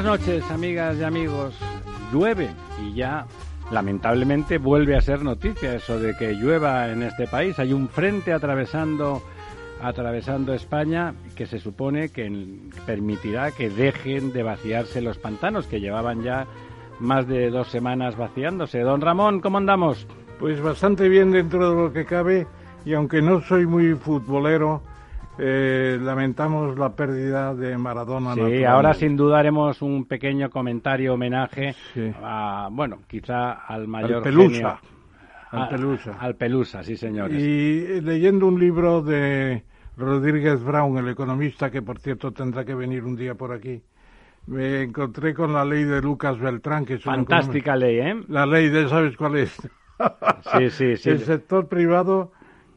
Buenas noches, amigas y amigos. Llueve y ya lamentablemente vuelve a ser noticia eso de que llueva en este país. Hay un frente atravesando atravesando España que se supone que permitirá que dejen de vaciarse los pantanos que llevaban ya más de dos semanas vaciándose. Don Ramón, ¿cómo andamos? Pues bastante bien dentro de lo que cabe y aunque no soy muy futbolero, eh, lamentamos la pérdida de Maradona. Sí, ahora sin duda haremos un pequeño comentario homenaje a, bueno, quizá al mayor al Pelusa. al Pelusa. Al Pelusa, sí, señores. Y eh, leyendo un libro de Rodríguez Brown, el economista, que por cierto tendrá que venir un día por aquí, me encontré con la ley de Lucas Beltrán, que es Fantástica ley, ¿eh? La ley de, ¿sabes cuál es? sí, sí, sí. El sector privado...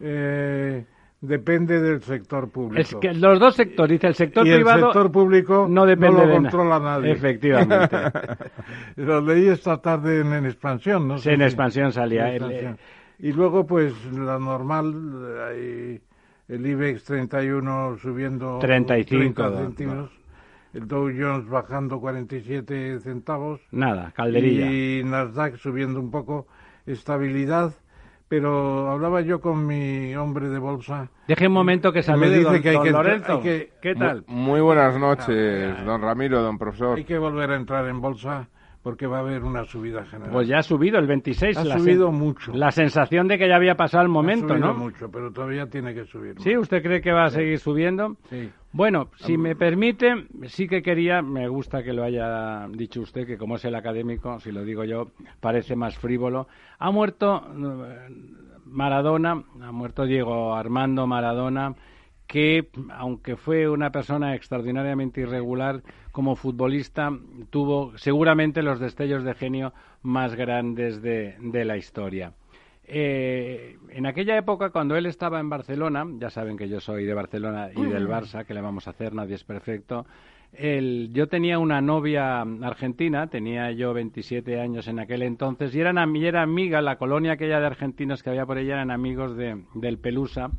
Eh, depende del sector público. Es que los dos sectores, el sector y privado. El sector público no, depende lo controla nadie. Efectivamente. lo leí esta tarde en, expansión, ¿no? Sí, en expansión salía. Y luego, pues, la normal, el IBEX 31 subiendo 35 céntimos. El Dow Jones bajando 47 centavos. Nada, calderilla. Y Nasdaq subiendo un poco. Estabilidad pero hablaba yo con mi hombre de bolsa. Deje un momento que salude dice que hay que, Lorenzo. ¿Qué tal? Muy, buenas noches, don Ramiro, don profesor. Hay que volver a entrar en bolsa porque va a haber una subida general. Pues ya ha subido el 26. Ha subido mucho. La sensación de que ya había pasado el momento, ha subido ¿no? mucho, pero todavía tiene que subir. ¿Sí? ¿Usted cree que va a seguir subiendo? Sí. Bueno, si me permite, sí que quería, me gusta que lo haya dicho usted, que como es el académico, si lo digo yo, parece más frívolo. Ha muerto eh, Maradona, ha muerto Diego Armando Maradona, que, aunque fue una persona extraordinariamente irregular como futbolista, tuvo seguramente los destellos de genio más grandes de, la historia. Eh, en aquella época, cuando él estaba en Barcelona, ya saben que yo soy de Barcelona y del Barça, que le vamos a hacer, nadie es perfecto. yo tenía una novia argentina, tenía yo 27 años en aquel entonces, y era, era amiga, la colonia aquella de argentinos que había por ella eran amigos de, del Pelusa.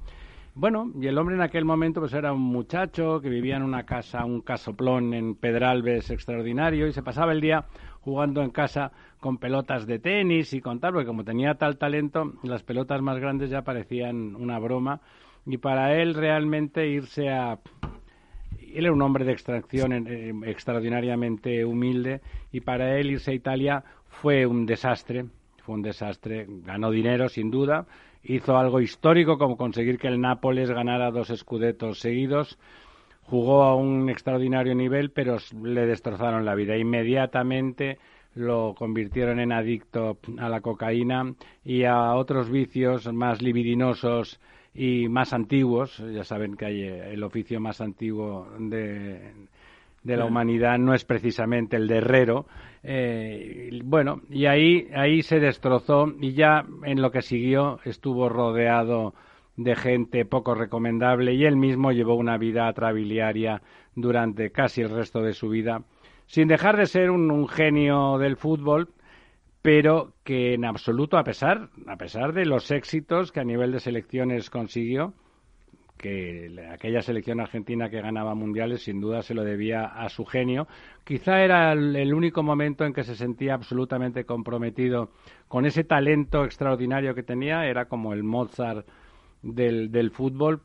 Bueno, y el hombre en aquel momento pues era un muchacho que vivía en una casa, un casoplón en Pedralbes extraordinario y se pasaba el día jugando en casa con pelotas de tenis y con tal, porque como tenía tal talento, las pelotas más grandes ya parecían una broma. Y para él realmente irse a él era un hombre de extracción eh, extraordinariamente humilde y para él irse a Italia fue un desastre, fue un desastre, ganó dinero sin duda, hizo algo histórico como conseguir que el Nápoles ganara dos escudetos seguidos. Jugó a un extraordinario nivel, pero le destrozaron la vida. Inmediatamente lo convirtieron en adicto a la cocaína y a otros vicios más libidinosos y más antiguos. Ya saben que hay eh, el oficio más antiguo de, de la humanidad no es precisamente el de herrero. Eh, bueno, y ahí, ahí se destrozó y ya en lo que siguió estuvo rodeado de gente poco recomendable y él mismo llevó una vida atrabiliaria durante casi el resto de su vida, sin dejar de ser un, un genio del fútbol, pero que en absoluto, a pesar, a pesar de los éxitos que a nivel de selecciones consiguió, que aquella selección argentina que ganaba mundiales sin duda se lo debía a su genio. Quizá era el, único momento en que se sentía absolutamente comprometido con ese talento extraordinario que tenía, era como el Mozart del, del fútbol.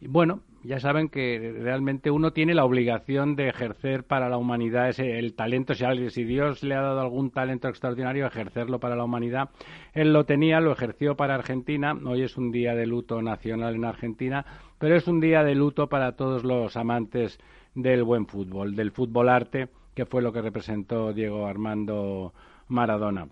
Y bueno, ya saben que realmente uno tiene la obligación de ejercer para la humanidad ese, el talento, si, alguien, si Dios le ha dado algún talento extraordinario, ejercerlo para la humanidad. Él lo tenía, lo ejerció para Argentina, hoy es un día de luto nacional en Argentina, pero es un día de luto para todos los amantes del buen fútbol, del fútbol arte, que fue lo que representó Diego Armando Maradona.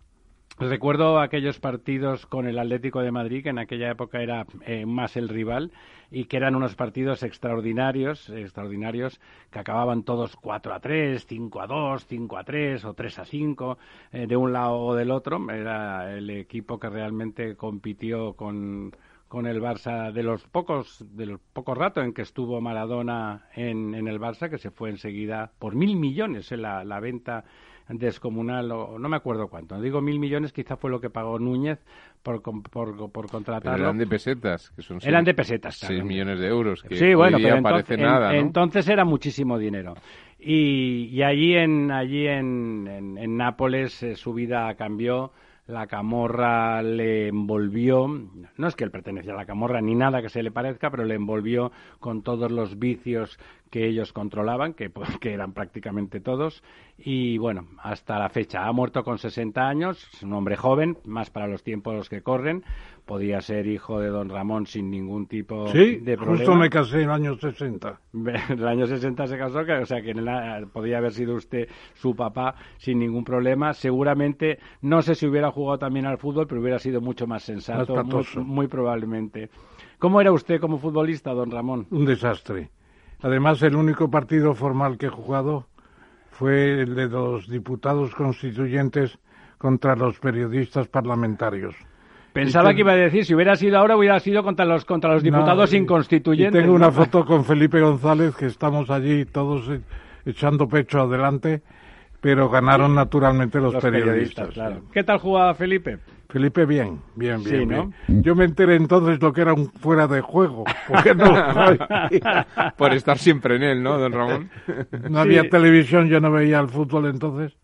Recuerdo aquellos partidos con el Atlético de Madrid, que en aquella época era eh, más el rival, y que eran unos partidos extraordinarios, extraordinarios, que acababan todos 4 a 3, 5 a 2, 5 a 3 o 3 a 5, eh, de un lado o del otro. Era el equipo que realmente compitió con, con el Barça de los pocos de los pocos ratos en que estuvo Maradona en, en el Barça que se fue enseguida por mil millones en la, la venta descomunal, o no me acuerdo cuánto. Digo mil millones, quizá fue lo que pagó Núñez por, por, por contratarlo. eran de pesetas, que son Eran de pesetas, Seis millones de euros, que sí, bueno, parece nada, entonces era muchísimo dinero. Y, allí en, allí en, en, Nápoles eh, su vida cambió la camorra le envolvió, no es que él pertenecía a la camorra ni nada que se le parezca, pero le envolvió con todos los vicios que ellos controlaban, que, pues, que eran prácticamente todos, y bueno, hasta la fecha. Ha muerto con 60 años, es un hombre joven, más para los tiempos que corren, podía ser hijo de don Ramón sin ningún tipo de problema. justo me casé en el año 60. En el año 60 se casó, o sea que podía haber sido usted su papá sin ningún problema. Seguramente, no sé si hubiera jugado también al fútbol, pero hubiera sido mucho más sensato, muy probablemente. ¿Cómo era usted como futbolista, don Ramón? Un desastre. Además, el único partido formal que he jugado fue el de los diputados constituyentes contra los periodistas parlamentarios. Pensaba que iba a decir, si hubiera sido ahora, hubiera sido contra los, contra los diputados inconstituyentes. tengo una foto con Felipe González, que estamos allí todos e, echando pecho adelante, pero ganaron naturalmente los, periodistas. ¿Qué tal jugaba Felipe? Felipe, bien, bien, bien, Yo me enteré entonces lo que era un fuera de juego, porque no Por estar siempre en él, ¿no, don Ramón? No había televisión, yo no veía el fútbol entonces.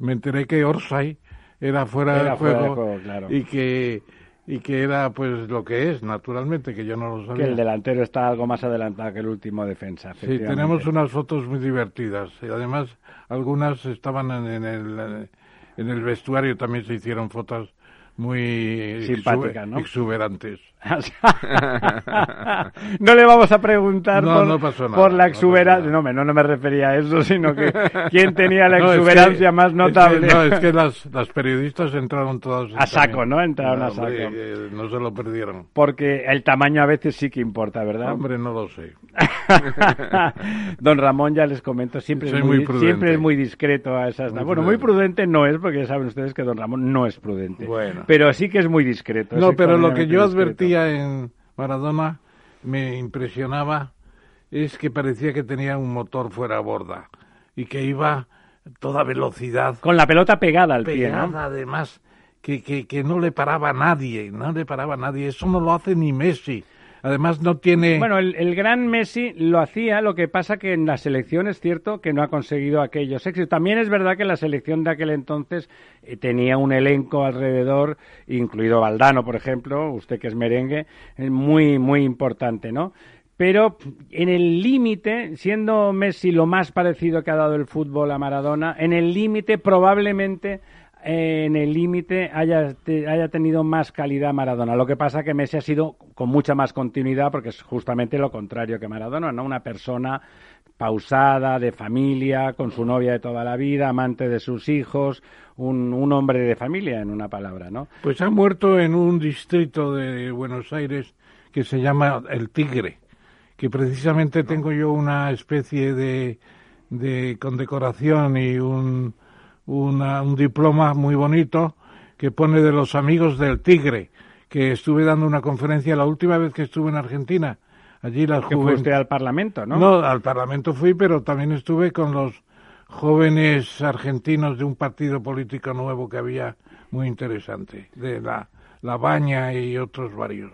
Me enteré que Orsay era fuera, de, juego, y que y que era pues lo que es, naturalmente, que yo no lo sabía. Que el delantero está algo más adelantado que el último defensa. Sí, tenemos unas fotos muy divertidas y además algunas estaban en el en el vestuario también se hicieron fotos muy simpáticas, ¿no? exuberantes. no le vamos a preguntar por, la exuberancia. No, no, me refería a eso, sino que quién tenía la exuberancia más notable. no, es que las, las periodistas entraron todas. A saco, ¿no? Entraron a saco. Eh, no se lo perdieron. Porque el tamaño a veces sí que importa, ¿verdad? Hombre, no lo sé. Don Ramón, ya les comento, siempre, es muy, siempre es muy discreto a esas. bueno, muy prudente no es, porque ya saben ustedes que Don Ramón no es prudente. Bueno. Pero sí que es muy discreto. No, pero lo que yo advertía en Maradona me impresionaba es que parecía que tenía un motor fuera a borda y que iba toda velocidad. Con la pelota pegada al pie, ¿no? además, que, que, que no le paraba a nadie, no le paraba a nadie. Eso no lo hace ni Messi. Además no tiene... Bueno, el, gran Messi lo hacía, lo que pasa que en la selección es cierto que no ha conseguido aquellos éxitos. También es verdad que la selección de aquel entonces eh, tenía un elenco alrededor, incluido Valdano, por ejemplo, usted que es merengue, eh, muy, muy importante, ¿no? pero en el límite, siendo Messi lo más parecido que ha dado el fútbol a Maradona, en el límite probablemente en el límite haya, haya tenido más calidad Maradona. Lo que pasa que Messi ha sido con mucha más continuidad porque es justamente lo contrario que Maradona, ¿no? Una persona pausada, de familia, con su novia de toda la vida, amante de sus hijos, un, un hombre de familia, en una palabra, ¿no? Pues ha muerto en un distrito de Buenos Aires que se llama El Tigre, que precisamente tengo yo una especie de, de condecoración y un un diploma muy bonito que pone de los amigos del tigre, que estuve dando una conferencia la última vez que estuve en Argentina. Allí la que fuiste al Parlamento, ¿no? No, al Parlamento fui, pero también estuve con los jóvenes argentinos de un partido político nuevo que había muy interesante, de la, la Baña y otros varios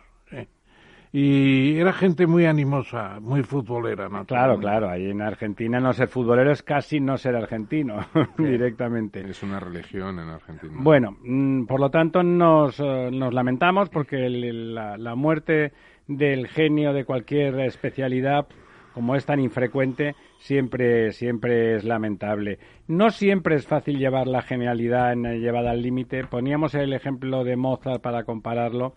y era gente muy animosa, muy futbolera. ¿no? Claro, claro, ahí en Argentina no ser futbolero es casi no ser argentino directamente. Es una religión en Argentina. Bueno, mm, por lo tanto nos, eh, nos lamentamos porque la, la muerte del genio de cualquier especialidad como es tan infrecuente, siempre, siempre es lamentable. No siempre es fácil llevar la genialidad en, llevada al límite. Poníamos el ejemplo de Mozart para compararlo.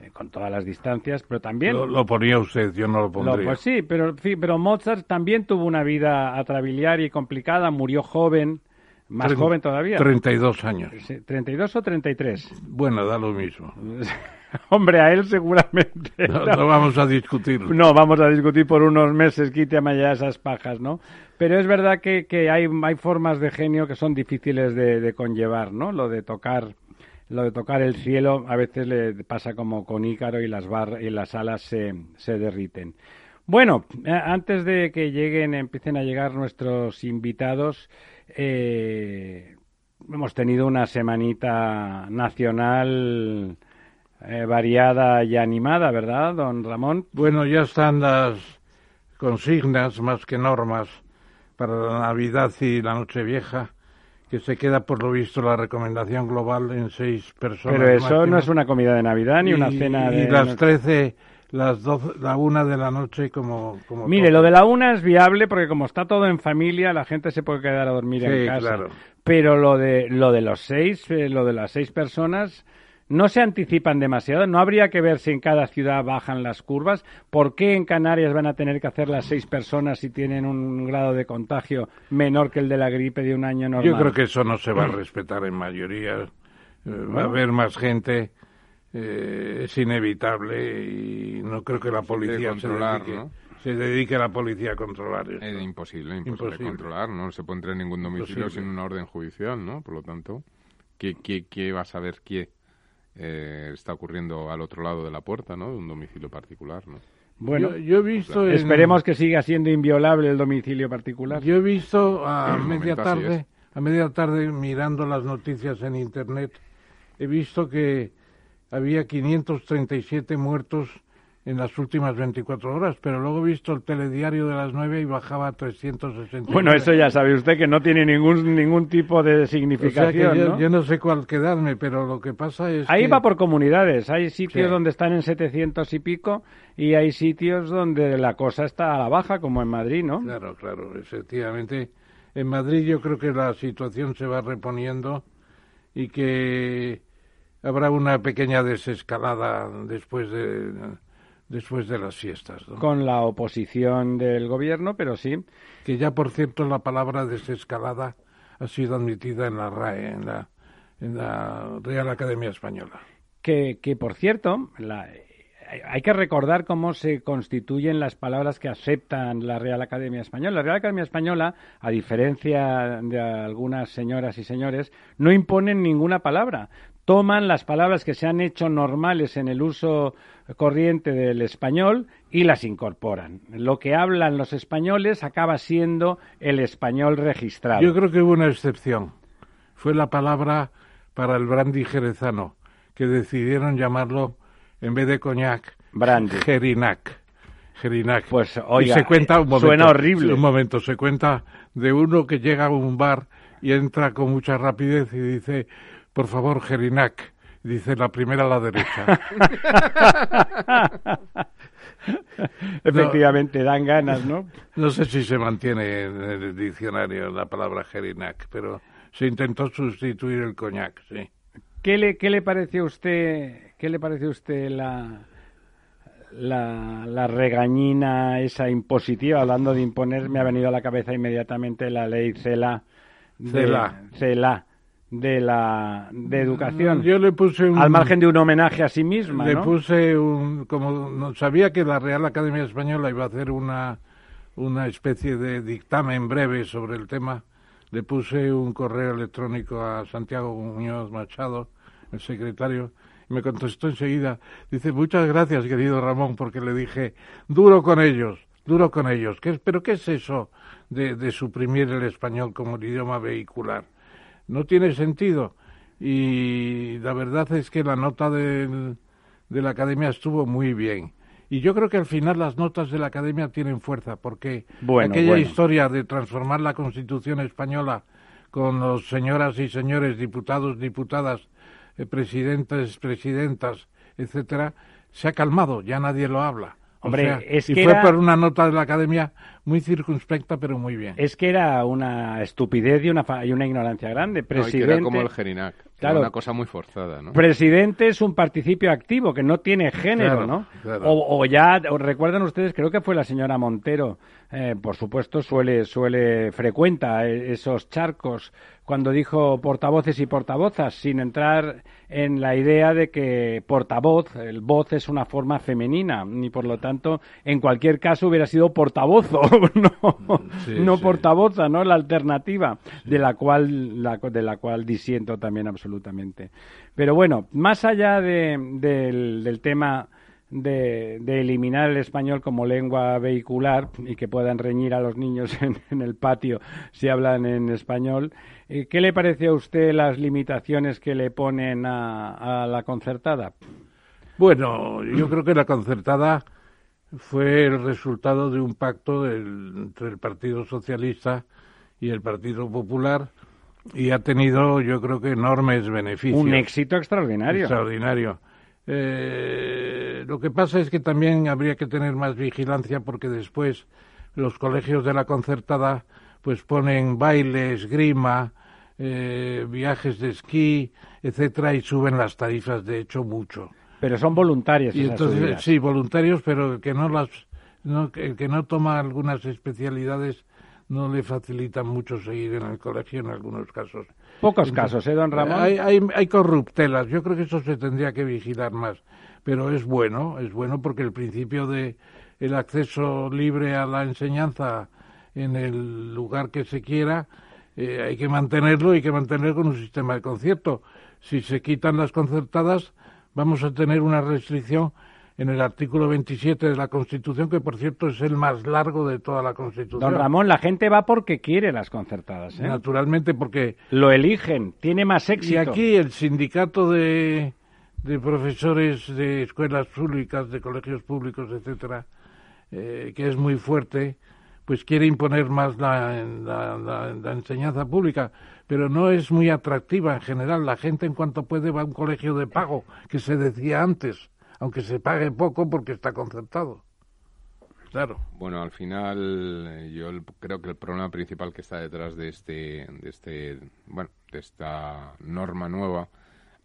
Eh, con todas las distancias, pero también... Lo, ponía usted, yo no lo pondría. pues sí, pero, pero Mozart también tuvo una vida atrabiliar y complicada, murió joven, más joven todavía. 32 años. ¿32 o 33? Bueno, da lo mismo. Hombre, a él seguramente. No, vamos a discutir. No, vamos a discutir por unos meses, quítame ya esas pajas, ¿no? Pero es verdad que, que hay, hay formas de genio que son difíciles de, de conllevar, ¿no? Lo de tocar lo de tocar el cielo a veces le pasa como con Ícaro y las, bar y las alas se, se derriten. Bueno, eh, antes de que lleguen, empiecen a llegar nuestros invitados, eh, hemos tenido una semanita nacional eh, variada y animada, ¿verdad, don Ramón? Bueno, ya están las consignas más que normas para la Navidad y la Nochevieja, que se queda por lo visto la recomendación global en seis personas. Pero eso máximo. no es una comida de Navidad ni una cena de... Y las 13, las 12, la una de la noche como... como Mire, lo de la una es viable porque como está todo en familia, la gente se puede quedar a dormir en Sí, casa. claro. Pero lo de lo de los seis, eh, lo de las seis personas, no se anticipan demasiado. No habría que ver si en cada ciudad bajan las curvas. ¿Por qué en Canarias van a tener que hacer las seis personas si tienen un grado de contagio menor que el de la gripe de un año normal? Yo creo que eso no se va a respetar en mayoría. Eh, Va a haber más gente, eh, es inevitable y no creo que la policía se controlar, dedique, ¿no? se dedique la policía a controlar esto. Es imposible, imposible, Imposible. controlar, ¿no? Se puede entrar en ningún domicilio Imposible. sin una orden judicial, ¿no? Por lo tanto, ¿qué, qué, qué va a saber qué eh, está ocurriendo al otro lado de la puerta, ¿no? De un domicilio particular, ¿no? Bueno, yo, yo he visto en- esperemos que siga siendo inviolable el domicilio particular. Yo he visto a media tarde, a media tarde mirando las noticias en internet, he visto que había 537 muertos en las últimas 24 horas, pero luego he visto el telediario de las 9 y bajaba a 360. Bueno, eso ya sabe usted que no tiene ningún ningún tipo de O sea que significación, yo, ¿no? yo no sé cuál quedarme, pero lo que pasa es Ahí que... va por comunidades. Hay sitios Sí. donde están en 700 y pico y hay sitios donde la cosa está a la baja, como en Madrid, ¿no? Claro, claro, efectivamente. En Madrid yo creo que la situación se va reponiendo y que habrá una pequeña desescalada después de después de las fiestas. ¿no? Con la oposición del gobierno, pero sí. Que ya, por cierto, la palabra desescalada ha sido admitida en la RAE, en la, en la Real Academia Española. Que, que por cierto, la- hay- hay que recordar cómo se constituyen las palabras que aceptan la Real Academia Española. La Real Academia Española, a diferencia de algunas señoras y señores, no imponen ninguna palabra. Toman las palabras que se han hecho normales en el uso corriente del español y las incorporan. Lo que hablan los españoles acaba siendo el español registrado. Yo creo que hubo una excepción. Fue la palabra para el brandy jerezano, que decidieron llamarlo, en vez de coñac, Brandy. Gerinac. Gerinac. Pues, oiga, y se cuenta, un momento, suena horrible. Un momento, se cuenta de uno que llega a un bar y entra con mucha rapidez y dice, por favor, Gerinac. Dice la primera a la derecha. Efectivamente, dan ganas, ¿no? No sé si se mantiene en el diccionario la palabra Gerinac, pero se intentó sustituir el coñac, sí. ¿Qué le, qué le parece a usted, qué le parece a usted la, la, la regañina esa impositiva? Hablando de imponer, me ha venido a la cabeza inmediatamente la ley CELA. de- CELA. CELA, de la de educación. Yo le puse un... al margen de un homenaje a sí misma, Le ¿no? puse un... Como no, sabía que la Real Academia Española iba a hacer una, una especie de dictamen breve sobre el tema, le puse un correo electrónico a Santiago Muñoz Machado, el secretario, y me contestó enseguida. Dice, muchas gracias, querido Ramón, porque le dije, duro con ellos, duro con ellos. ¿Qué, ¿Pero qué es eso de, de suprimir el español como el idioma vehicular? No tiene sentido. Y la verdad es que la nota del- de la academia estuvo muy bien. Y yo creo que al final las notas de la academia tienen fuerza, porque Bueno, aquella bueno. historia de transformar la constitución española con los señoras y señores diputados, diputadas, eh, presidentes, presidentas, etcétera, se ha calmado, ya nadie lo habla. O Hombre, sea, es y que fue era- por una nota de la academia muy circunspecta, pero muy bien. Es que era una estupidez y una, fa- y una ignorancia grande. No, y que Presidente, era como el Gerinac, que era Claro. una cosa muy forzada, ¿no? Presidente es un participio activo que no tiene género, Claro, ¿no? claro. O, o ya, o recuerdan ustedes, creo que fue la señora Montero, eh, por supuesto suele, suele, frecuenta esos charcos cuando dijo portavoces y portavozas, sin entrar en la idea de que portavoz, el voz es una forma femenina, y por lo tanto, en cualquier caso hubiera sido portavozo, no, Sí, no sí. portavoza, ¿no? La alternativa, de la cual, la- de la cual disiento también absolutamente. Pero bueno, más allá de- del, del tema de, de eliminar el español como lengua vehicular y que puedan reñir a los niños en, en el patio si hablan en español, eh, ¿qué le parece a usted las limitaciones que le ponen a, a la concertada? Bueno, yo creo que la concertada fue el resultado de un pacto entre el Partido Socialista y el Partido Popular y ha tenido, yo creo que, enormes beneficios. Un éxito extraordinario. Extraordinario. Eh, lo que pasa es que también habría que tener más vigilancia porque después los colegios de la concertada pues ponen bailes, grima, eh, viajes de esquí, etcétera, y suben las tarifas, de hecho, mucho. Pero son voluntarios. Y entonces, sí, voluntarios, pero el que no las, no, el que no toma algunas especialidades no le facilitan mucho seguir en el colegio en algunos casos. Pocos casos, ¿eh, don Ramón? Hay, hay, hay, corruptelas, yo creo que eso se tendría que vigilar más, pero es bueno, es bueno porque el principio de el acceso libre a la enseñanza en el lugar que se quiera, eh, hay que mantenerlo y hay que mantenerlo con un sistema de concierto. Si se quitan las concertadas, vamos a tener una restricción en el artículo 27 de la Constitución, que por cierto es el más largo de toda la Constitución. Don Ramón, la gente va porque quiere las concertadas. ¿eh? Naturalmente, porque. Lo eligen, tiene más éxito. Y aquí el sindicato de, de profesores de escuelas públicas, de colegios públicos, etcétera, eh, que es muy fuerte, pues quiere imponer más la, la, la, enseñanza pública, pero no es muy atractiva en general. La gente, en cuanto puede, va a un colegio de pago, que se decía antes aunque se pague poco porque está concertado. Claro. Bueno, al final eh, yo creo que el problema principal que está detrás de este, de este, bueno, de esta norma nueva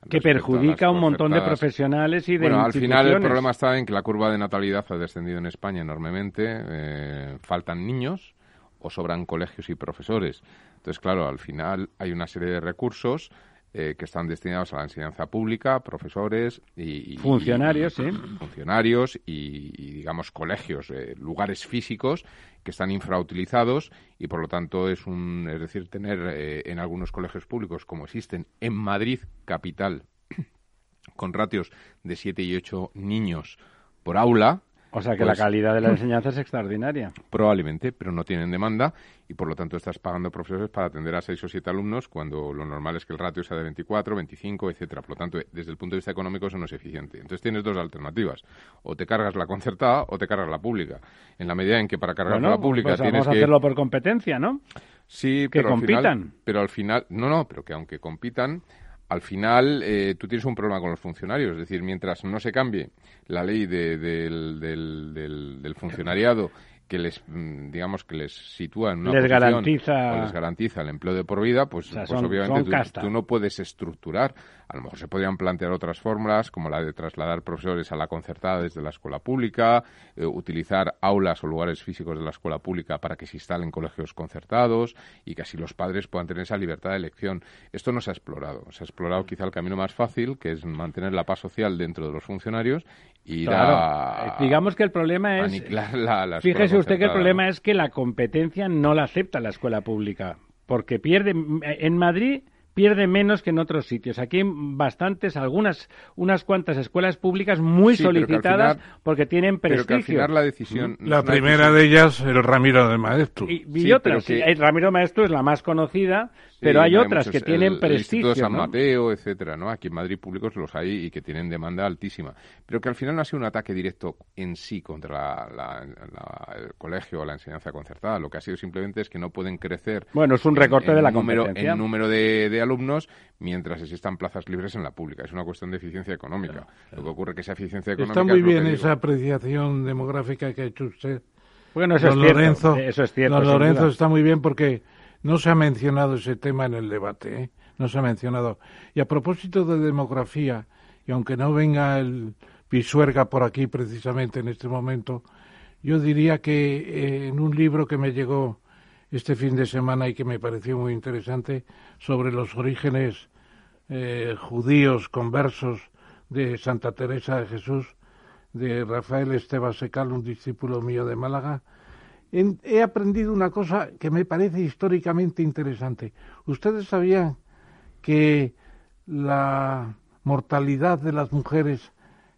que perjudica a un montón de profesionales y de Bueno, al final el problema está en que la curva de natalidad ha descendido en España enormemente, eh, faltan niños o sobran colegios y profesores. Entonces, claro, al final hay una serie de recursos eh, que están destinados a la enseñanza pública, profesores y, funcionarios, y, funcionarios y, digamos colegios, eh, lugares físicos que están infrautilizados y por lo tanto es un, es decir, tener eh, en algunos colegios públicos como existen en Madrid capital con ratios de 7 y 8 niños por aula, o sea que la pues calidad de la enseñanza es extraordinaria. Probablemente, pero no tienen demanda y por lo tanto estás pagando profesores para atender a seis o siete alumnos cuando lo normal es que el ratio sea de 24, 25, etcétera. Por lo tanto, desde el punto de vista económico eso no es eficiente. Entonces tienes dos alternativas. O te cargas la concertada o te cargas la pública. En la medida en que para cargar la pública pues tienes vamos a hacerlo por competencia, ¿no? Sí, que pero compitan. Al final, pero al final, no, no, pero que aunque compitan, al final eh, tú tienes un problema con los funcionarios. Es decir, mientras no se cambie la ley de, del, del, del, funcionariado que les mm, digamos que les sitúa en una les posición garantiza... o les garantiza el empleo de por vida pues, pues obviamente tú, no puedes estructurar a lo mejor se podrían plantear otras fórmulas, como la de trasladar profesores a la concertada desde la escuela pública, eh, utilizar aulas o lugares físicos de la escuela pública para que se instalen colegios concertados y que así los padres puedan tener esa libertad de elección. Esto no se ha explorado. Se ha explorado quizá el camino más fácil, que es mantener la paz social dentro de los funcionarios y claro. Eh, digamos que el problema es la, fíjese usted que el problema es que la competencia no la acepta la escuela pública porque pierde en Madrid pierde menos que en otros sitios. Aquí hay bastantes, algunas, unas cuantas escuelas públicas muy solicitadas porque tienen prestigio. Pero que al final la decisión... La primera de ellas, el Ramiro de Maestro. Y, otras, el Ramiro Maestro es la más conocida, pero hay otras que tienen prestigio. El San Mateo, etcétera, ¿no? Aquí en Madrid públicos los hay y que tienen demanda altísima. Pero que al final no ha sido un ataque directo en sí contra el colegio o la enseñanza concertada. Lo que ha sido simplemente es que no pueden crecer. Bueno, es un recorte de la número, En número de, alumnos mientras existan plazas libres en la pública. Es una cuestión de eficiencia económica. Lo que ocurre es que esa eficiencia económica. Está muy bien esa apreciación demográfica que ha hecho usted. Bueno, eso, es, cierto, eso es cierto. Don Lorenzo está muy bien porque no se ha mencionado ese tema en el debate, ¿eh? no se ha mencionado. Y a propósito de demografía, y aunque no venga el Pisuerga por aquí precisamente en este momento, yo diría que eh, en un libro que me llegó este fin de semana y que me pareció muy interesante sobre los orígenes eh, judíos conversos de Santa Teresa de Jesús, de Rafael Esteban Secal, un discípulo mío de Málaga, he aprendido una cosa que me parece históricamente interesante. ¿Ustedes sabían que la mortalidad de las mujeres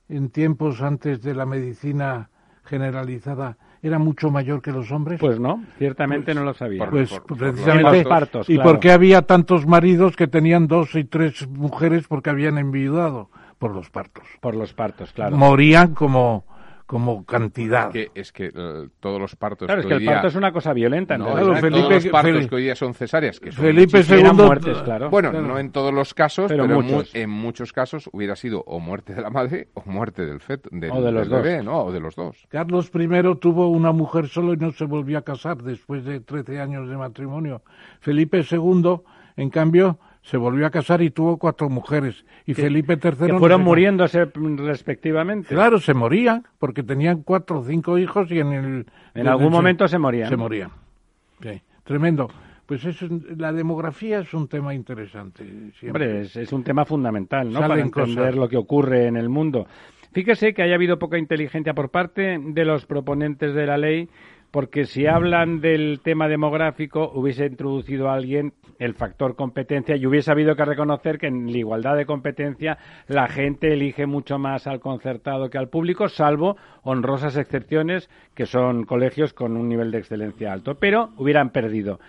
en tiempos antes de la medicina generalizada era mucho mayor que los hombres? Pues no, ciertamente pues no lo sabía. Pues precisamente. ¿Y por qué había tantos maridos que tenían dos y tres mujeres porque habían enviudado? Por los partos. Por los partos, claro. Morían como como cantidad. Que, es que eh, todos los partos. Claro, es que el parto es una cosa violenta. No, todos los partos que hoy día son cesáreas, que son Felipe II. muertes, claro. Bueno, no en todos los casos, pero, en muchos casos hubiera sido o muerte de la madre o muerte del feto, del, o de los bebé, dos. ¿no? O de los dos. Carlos I tuvo una mujer solo y no se volvió a casar después de 13 años de matrimonio. Felipe II, en cambio, se volvió a casar y tuvo cuatro mujeres. Y Felipe III... Que fueron muriéndose respectivamente. Claro, se morían, porque tenían cuatro o cinco hijos y en el... En algún momento se morían. Se morían. Sí, tremendo. Pues eso, la demografía es un tema interesante. Hombre, es, un tema fundamental, ¿no? Para entender lo que ocurre en el mundo. Fíjese que haya habido poca inteligencia por parte de los proponentes de la ley porque si hablan del tema demográfico, hubiese introducido a alguien el factor competencia y hubiese habido que reconocer que en la igualdad de competencia la gente elige mucho más al concertado que al público, salvo honrosas excepciones que son colegios con un nivel de excelencia alto. Pero hubieran perdido.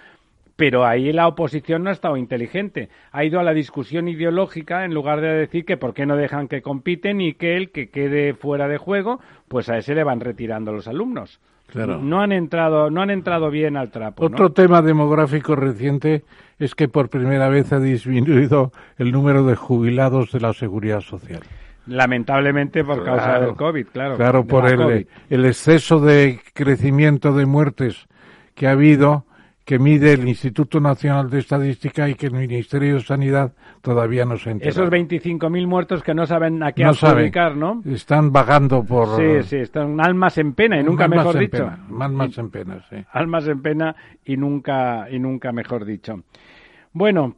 Pero ahí la oposición no ha estado inteligente. Ha ido a la discusión ideológica en lugar de decir que por qué no dejan que compiten y que el que quede fuera de juego, pues a ese le van retirando los alumnos. No han entrado, no han entrado bien al trapo. Otro tema demográfico reciente es que por primera vez ha disminuido el número de jubilados de la seguridad social. Lamentablemente por causa del COVID, claro. Claro, por el, el exceso de crecimiento de muertes que ha habido que mide el Instituto Nacional de Estadística y que el Ministerio de Sanidad todavía no se entera. Esos 25.000 muertos que no saben a qué adjudicar, ¿no? Están vagando por... Sí, sí, están almas en pena y nunca mejor dicho. almas en pena, sí. Almas en pena y nunca, y nunca mejor dicho. Bueno,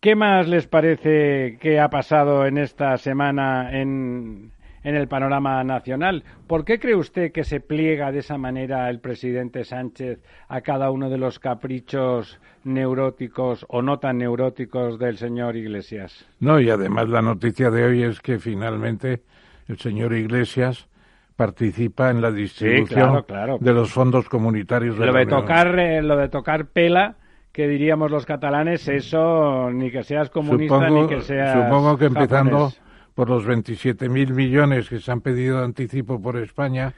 ¿qué más les parece que ha pasado en esta semana en, en el panorama nacional. ¿Por qué cree usted que se pliega de esa manera el presidente Sánchez a cada uno de los caprichos neuróticos o no tan neuróticos del señor Iglesias? No, y además la noticia de hoy es que finalmente el señor Iglesias participa en la distribución de los fondos comunitarios de lo de tocar eh, lo de tocar pela que diríamos los catalanes eso ni que seas comunista ni que seas supongo que empezando por los 27.000 millones que se han pedido de anticipo por España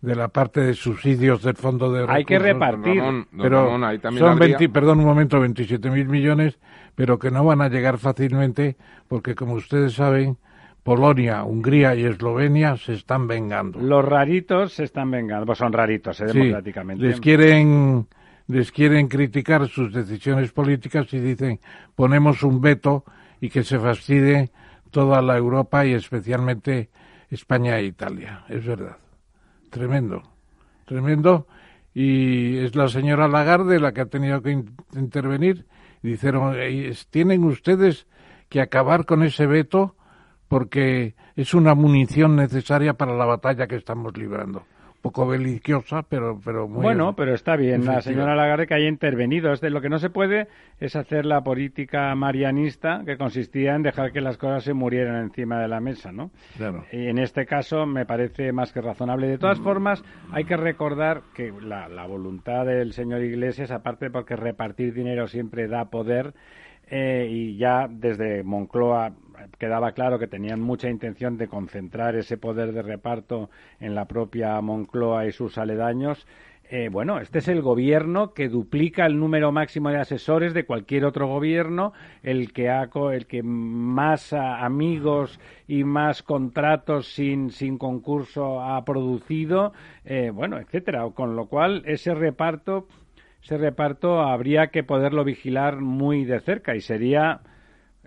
de la parte de subsidios del fondo de recursos. Hay que repartir. pero son 20, perdón un momento, 27.000 millones, pero que no van a llegar fácilmente porque, como ustedes saben, Polonia, Hungría y Eslovenia se están vengando. Los raritos se están vengando. Pues son raritos, eh, democráticamente. Les quieren, les quieren criticar sus decisiones políticas y dicen ponemos un veto y que se fastidie toda la Europa y especialmente España e Italia. Es verdad. Tremendo. Tremendo. Y es la señora Lagarde la que ha tenido que intervenir. Dijeron, tienen ustedes que acabar con ese veto porque es una munición necesaria para la batalla que estamos librando poco beliciosa, pero, pero muy... Bueno, pero está bien, la señora Lagarde que haya intervenido. Es de lo que no se puede es hacer la política marianista que consistía en dejar que las cosas se murieran encima de la mesa, ¿no? Claro. Y en este caso me parece más que razonable. De todas formas, hay que recordar que la, la voluntad del señor Iglesias, aparte porque repartir dinero siempre da poder, eh, y ya desde Moncloa quedaba claro que tenían mucha intención de concentrar ese poder de reparto en la propia Moncloa y sus aledaños. Eh, bueno, este es el gobierno que duplica el número máximo de asesores de cualquier otro gobierno, el que, ha, el que más amigos y más contratos sin, sin concurso ha producido, eh, bueno, etcétera. Con lo cual, ese reparto ese reparto habría que poderlo vigilar muy de cerca y sería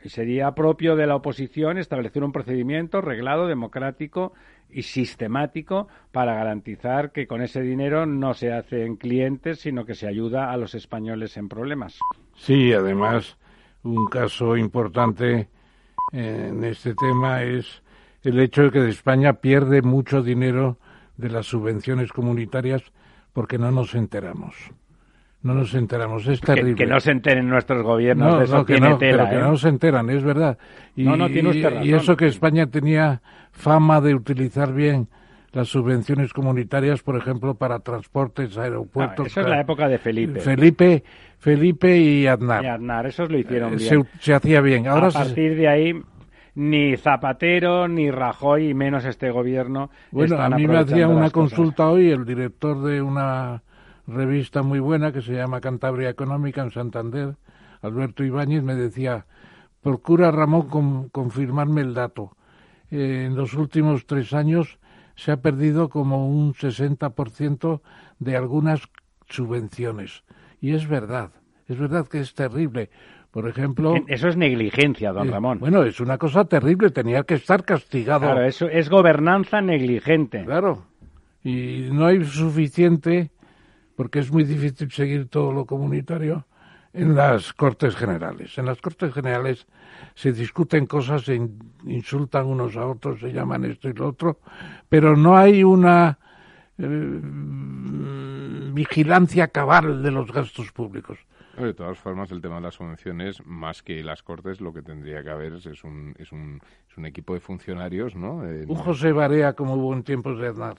sería propio de la oposición establecer un procedimiento reglado, democrático y sistemático para garantizar que con ese dinero no se hacen clientes, sino que se ayuda a los españoles en problemas. Sí, además, un caso importante en este tema es el hecho de que España pierde mucho dinero de las subvenciones comunitarias porque no nos enteramos. No nos enteramos, es terrible. Que, no se enteren nuestros gobiernos de eso que no, tela, que ¿eh? no se enteran, es verdad. Y, no, no, tiene usted y eso que España tenía fama de utilizar bien las subvenciones comunitarias, por ejemplo, para transportes, aeropuertos. Ah, eso es la época de Felipe. Felipe, Felipe y Aznar. Y Aznar, esos lo hicieron eh, bien. Se, hacía bien. Ahora a partir de ahí ni Zapatero, ni Rajoy, y menos este gobierno. Bueno, a mí me hacía una consulta hoy el director de una revista muy buena que se llama Cantabria Económica en Santander, Alberto Ibáñez, me decía, procura Ramón confirmarme el dato. Eh, en los últimos tres años se ha perdido como un 60% de algunas subvenciones. Y es verdad, es verdad que es terrible. Por ejemplo. Eso es negligencia, don eh, Ramón. Bueno, es una cosa terrible, tenía que estar castigado. Claro, eso es gobernanza negligente. Claro. Y no hay suficiente, porque es muy difícil seguir todo lo comunitario, en las Cortes Generales. En las Cortes Generales se discuten cosas, se insultan unos a otros, se llaman esto y lo otro, pero no hay una eh, vigilancia cabal de los gastos públicos. De todas formas, el tema de las subvenciones, más que las Cortes, lo que tendría que haber es, un, es, un, es un equipo de funcionarios, ¿no? un José Barea como hubo en tiempos de Aznar.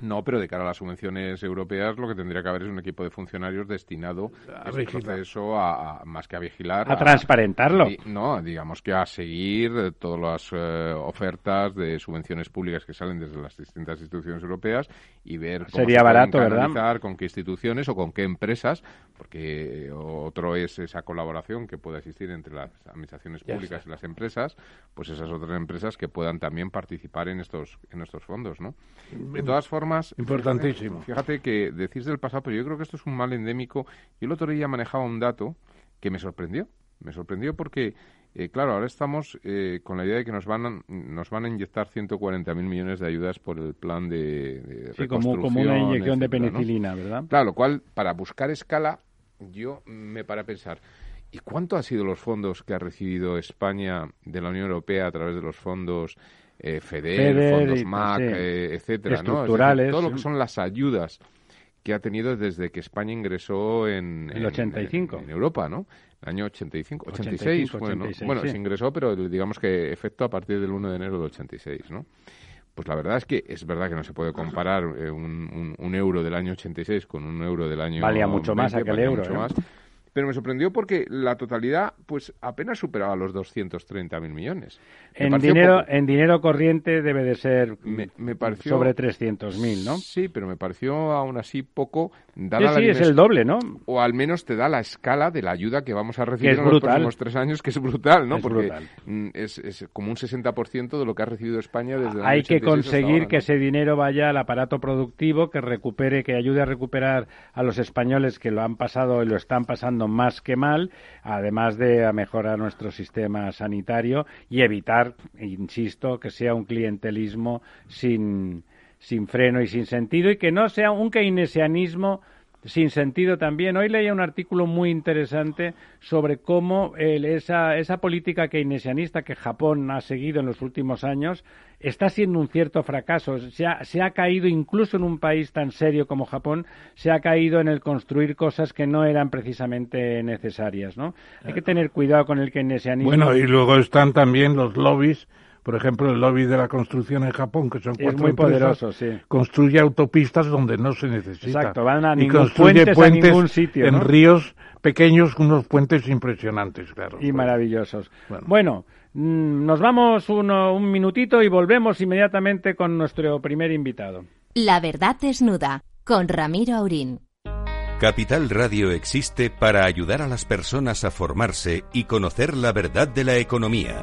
No, pero de cara a las subvenciones europeas lo que tendría que haber es un equipo de funcionarios destinado a ese proceso a, más que a vigilar. A, transparentarlo. no, digamos que a seguir todas las eh, ofertas de subvenciones públicas que salen desde las distintas instituciones europeas y ver cómo Sería se barato, ¿verdad? con qué instituciones o con qué empresas, porque otro es esa colaboración que pueda existir entre las administraciones públicas y las empresas, pues esas otras empresas que puedan también participar en estos en estos fondos, ¿no? De todas formas Importantísimo. Fíjate, que decís del pasado, pero yo creo que esto es un mal endémico. Yo el otro día manejaba un dato que me sorprendió. Me sorprendió porque, eh, claro, ahora estamos eh, con la idea de que nos van a, nos van a inyectar 140.000 millones de ayudas por el plan de, de sí, como, una inyección de penicilina, ¿verdad? Claro, lo cual, para buscar escala, yo me paré a pensar, ¿y cuánto han sido los fondos que ha recibido España de la Unión Europea a través de los fondos eh, FEDER, fondos MAC, eh, etcétera, Estructurales. todo lo que son las ayudas que ha tenido desde que España ingresó en, el 85. En, Europa, ¿no? El año 85, 86, bueno, bueno se ingresó, pero digamos que efecto a partir del 1 de enero del 86, ¿no? Pues la verdad es que es verdad que no se puede comparar eh, un, un, euro del año 86 con un euro del año Valía mucho más aquel euro, mucho más pero me sorprendió porque la totalidad pues apenas superaba los 230.000 millones. en dinero, en dinero corriente debe de ser me, pareció, sobre 300.000, ¿no? Sí, pero me pareció aún así poco. Dada sí, es el doble, ¿no? O al menos te da la escala de la ayuda que vamos a recibir en los próximos tres años, que es brutal, ¿no? porque mm, Es, es, como un 60% de lo que ha recibido España desde Hay que conseguir que ese dinero vaya al aparato productivo, que recupere, que ayude a recuperar a los españoles que lo han pasado y lo están pasando más que mal, además de mejorar nuestro sistema sanitario y evitar, insisto, que sea un clientelismo sin, sin freno y sin sentido y que no sea un keynesianismo sin sentido también. Hoy leía un artículo muy interesante sobre cómo esa, esa política keynesianista que Japón ha seguido en los últimos años está siendo un cierto fracaso. Se ha, se ha caído incluso en un país tan serio como Japón, se ha caído en el construir cosas que no eran precisamente necesarias. ¿no? Hay que tener cuidado con el keynesianismo. Bueno, y luego están también los lobbies por ejemplo, el lobby de la construcción en Japón, que son cuatro muy poderoso, sí. construye autopistas donde no se necesita. Exacto, van a y construye puentes, a ningún sitio, en ríos pequeños, unos puentes impresionantes, claro. Y maravillosos. Bueno, mm, nos vamos uno, un minutito y volvemos inmediatamente con nuestro primer invitado. La verdad desnuda, con Ramiro Aurín. Capital Radio existe para ayudar a las personas a formarse y conocer la verdad de la economía.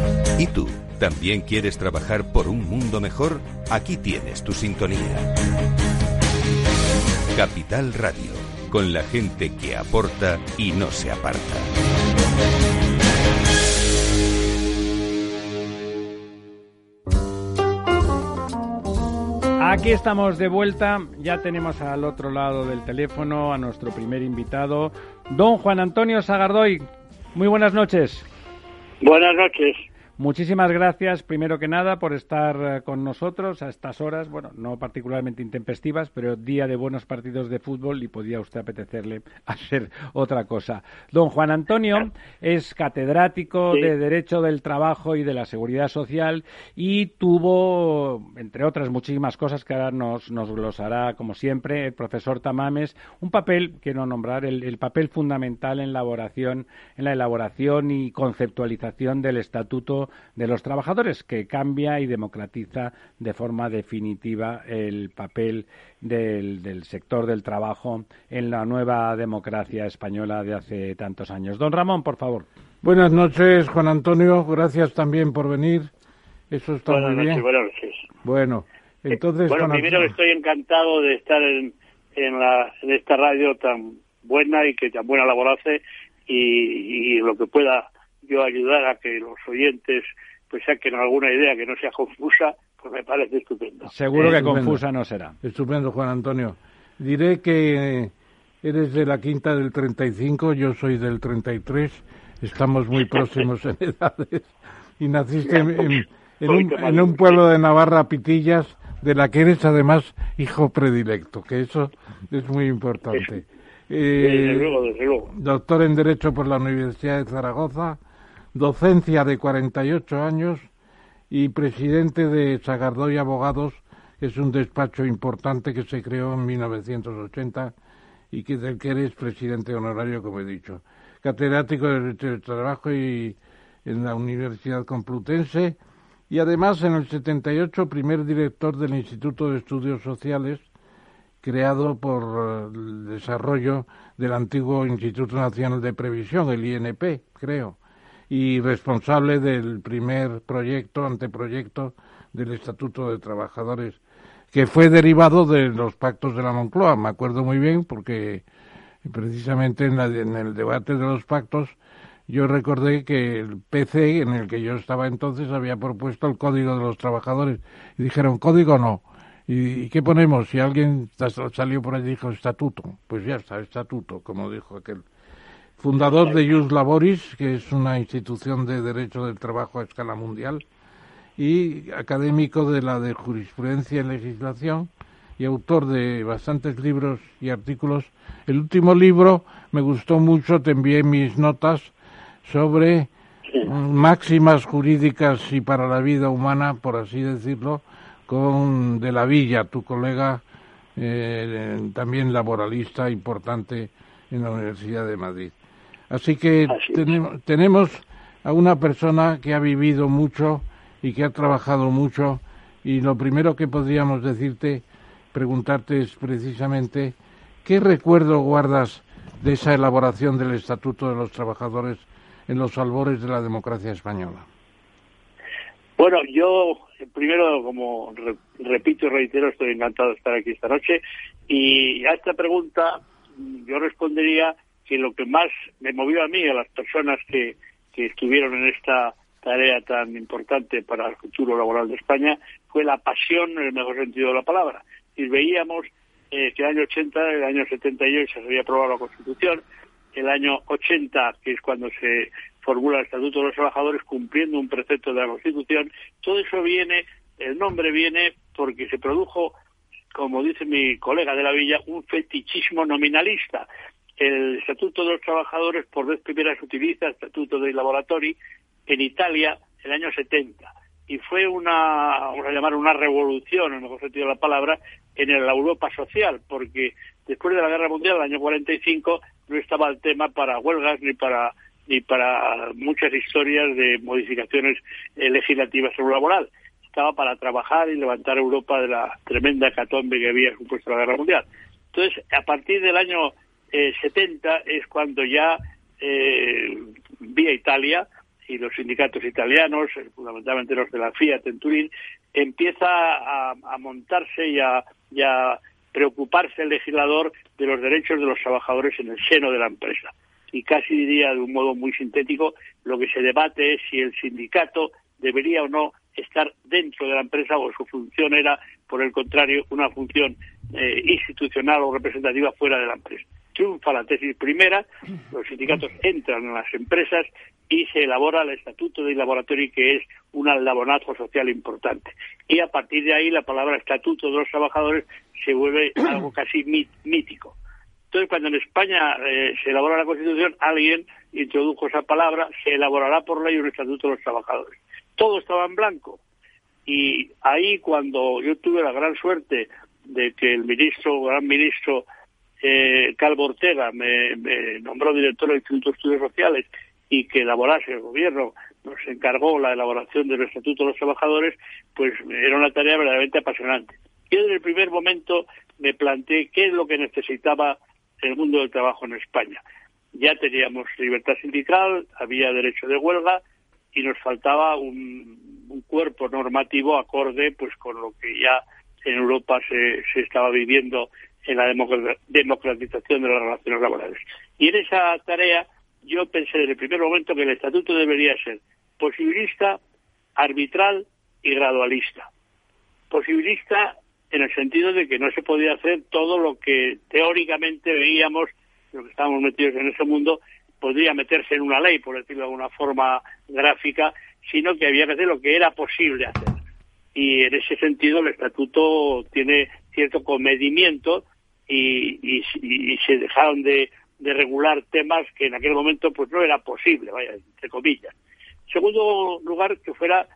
¿Y tú? ¿También quieres trabajar por un mundo mejor? Aquí tienes tu sintonía. Capital Radio, con la gente que aporta y no se aparta. Aquí estamos de vuelta, ya tenemos al otro lado del teléfono a nuestro primer invitado, don Juan Antonio Sagardoy. Muy buenas noches. Buenas noches. Muchísimas gracias, primero que nada, por estar eh, con nosotros a estas horas, bueno, no particularmente intempestivas, pero día de buenos partidos de fútbol y podía usted apetecerle hacer otra cosa. Don Juan Antonio es catedrático de Derecho del Trabajo y de la Seguridad Social y tuvo, entre otras muchísimas cosas que ahora nos, nos glosará, como siempre, el profesor Tamames, un papel, quiero nombrar, el, el papel fundamental en la elaboración, en la elaboración y conceptualización del Estatuto de los Trabajadores, que cambia y democratiza de forma definitiva el papel del, del sector del trabajo en la nueva democracia española de hace tantos años. Don Ramón, por favor. Buenas noches, Juan Antonio. Gracias también por venir. Eso está buenas muy noches, Buenas noches. Bueno, eh, entonces. bueno, primero estoy encantado de estar en, en, la, en esta radio tan buena y que tan buena labor hace y, lo que pueda yo ayudar a que los oyentes pues saquen alguna idea que no sea confusa, pues me parece estupendo. Seguro que confusa no será. Estupendo, Juan Antonio. Diré que eres de la quinta del 35, yo soy del 33, estamos muy próximos en edades y naciste en, un, en un pueblo de Navarra, Pitillas, de la que eres además hijo predilecto, que eso es muy importante. Eh, doctor en Derecho por la Universidad de Zaragoza, docencia de 48 años y presidente de Sagardoy Abogados, que es un despacho importante que se creó en 1980 y que del que eres presidente honorario, como he dicho. Catedrático de Trabajo y en la Universidad Complutense y además en el 78 primer director del Instituto de Estudios Sociales creado por el desarrollo del antiguo Instituto Nacional de Previsión, el INP, creo, y responsable del primer proyecto, anteproyecto del Estatuto de Trabajadores, que fue derivado de los pactos de la Moncloa. Me acuerdo muy bien porque precisamente en, en el debate de los pactos yo recordé que el PC en el que yo estaba entonces había propuesto el Código de los Trabajadores y dijeron, código no, ¿Y, qué ponemos? Si alguien salió por allí y dijo estatuto, pues ya está, estatuto, como dijo aquel. Fundador de Jus Laboris, que es una institución de derecho del trabajo a escala mundial, y académico de la de jurisprudencia y legislación, y autor de bastantes libros y artículos. El último libro me gustó mucho, te envié mis notas sobre máximas jurídicas y para la vida humana, por así decirlo, con De la Villa, tu colega eh, también laboralista importante en la Universidad de Madrid. Así que tenemos, a una persona que ha vivido mucho y que ha trabajado mucho y lo primero que podríamos decirte, preguntarte es precisamente qué recuerdo guardas de esa elaboración del Estatuto de los Trabajadores en los albores de la democracia española. Bueno, yo primero, como repito y reitero, estoy encantado de estar aquí esta noche. Y a esta pregunta yo respondería que lo que más me movió a mí, a las personas que, que estuvieron en esta tarea tan importante para el futuro laboral de España, fue la pasión en el mejor sentido de la palabra. Y veíamos eh, que el año 80, el año 78 se había aprobado la Constitución, el año 80, que es cuando se formula el Estatuto de los Trabajadores cumpliendo un precepto de la Constitución, todo eso viene, el nombre viene porque se produjo, como dice mi colega de la Villa, un fetichismo nominalista. El Estatuto de los Trabajadores por vez primera se utiliza, el Estatuto de Laboratori, en Italia, el año 70. Y fue una, vamos a llamar una revolución, en el sentido de la palabra, en la Europa social, porque después de la Guerra Mundial, el año 45, no estaba el tema para huelgas ni para ni para muchas historias de modificaciones eh, legislativas sobre laboral. Estaba para trabajar y levantar Europa de la tremenda catombe que había supuesto la guerra mundial. Entonces, a partir del año 70 eh, es cuando ya eh, vía Italia y los sindicatos italianos, fundamentalmente los de la Fiat en Turín, empieza a, montarse y a, y a preocuparse el legislador de los derechos de los trabajadores en el seno de la empresa y casi diría de un modo muy sintético, lo que se debate es si el sindicato debería o no estar dentro de la empresa o su función era, por el contrario, una función eh, institucional o representativa fuera de la empresa. Triunfa la tesis primera, los sindicatos entran en las empresas y se elabora el estatuto de laboratorio que es un aldabonazo social importante. Y a partir de ahí la palabra estatuto de los trabajadores se vuelve algo casi mítico. Entonces, cuando en España eh, se elabora la Constitución, alguien introdujo esa palabra, se elaborará por ley un estatuto de los trabajadores. Todo estaba en blanco. Y ahí cuando yo tuve la gran suerte de que el ministro, gran ministro eh, Calvo Ortega me, nombró director del Instituto de Estudios Sociales y que elaborase el gobierno, nos encargó la elaboración del Estatuto de los Trabajadores, pues era una tarea verdaderamente apasionante. Yo desde el primer momento me planteé qué es lo que necesitaba el mundo del trabajo en España. Ya teníamos libertad sindical, había derecho de huelga y nos faltaba un, un cuerpo normativo acorde pues con lo que ya en Europa se, se estaba viviendo en la democratización de las relaciones laborales. Y en esa tarea yo pensé desde el primer momento que el estatuto debería ser posibilista, arbitral y gradualista. Posibilista en el sentido de que no se podía hacer todo lo que teóricamente veíamos, lo que estábamos metidos en ese mundo, podría meterse en una ley, por decirlo de alguna forma gráfica, sino que había que hacer lo que era posible hacer. Y en ese sentido el estatuto tiene cierto comedimiento y, se dejaron de, regular temas que en aquel momento pues no era posible, vaya, entre comillas. Segundo lugar, que fuera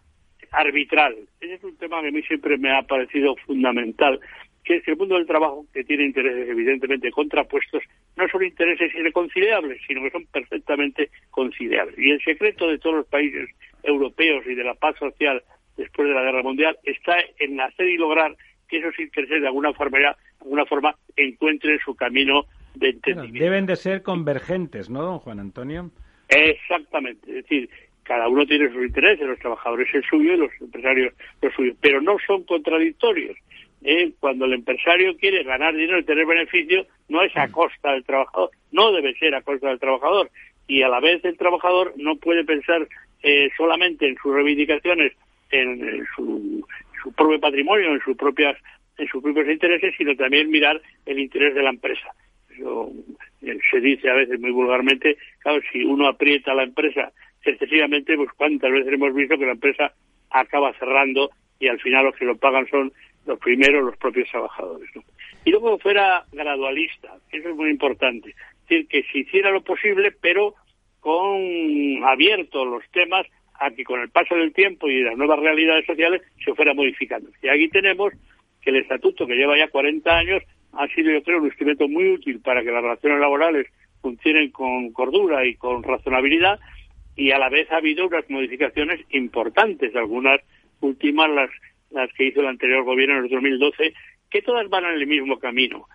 arbitral. Ese es un tema que a mí siempre me ha parecido fundamental, que es que el mundo del trabajo, que tiene intereses evidentemente contrapuestos, no son intereses irreconciliables, sino que son perfectamente conciliables. Y el secreto de todos los países europeos y de la paz social después de la guerra mundial está en hacer y lograr que esos intereses de alguna forma, alguna forma encuentren su camino de entendimiento. deben de ser convergentes, ¿no, don Juan Antonio? Exactamente, es decir, cada uno tiene sus intereses, los trabajadores el suyo y los empresarios los suyos, pero no son contradictorios. ¿eh? Cuando el empresario quiere ganar dinero y tener beneficio, no es a costa del trabajador, no debe ser a costa del trabajador. Y a la vez el trabajador no puede pensar eh, solamente en sus reivindicaciones, en, su, propio patrimonio, en sus propias en sus propios intereses, sino también mirar el interés de la empresa. Eso, eh, se dice a veces muy vulgarmente, claro, si uno aprieta a la empresa excesivamente, pues cuántas veces hemos visto que la empresa acaba cerrando y al final los que lo pagan son los primeros, los propios trabajadores. Y luego fuera gradualista, eso es muy importante. Es decir, que se hiciera lo posible, pero con abiertos los temas a que con el paso del tiempo y las nuevas realidades sociales se fuera modificando. Y aquí tenemos que el estatuto, que lleva ya 40 años, ha sido, yo creo, un instrumento muy útil para que las relaciones laborales funcionen con cordura y con razonabilidad, y a la vez ha habido unas modificaciones importantes, algunas últimas las, las que hizo el anterior gobierno en el 2012, que todas van en el mismo camino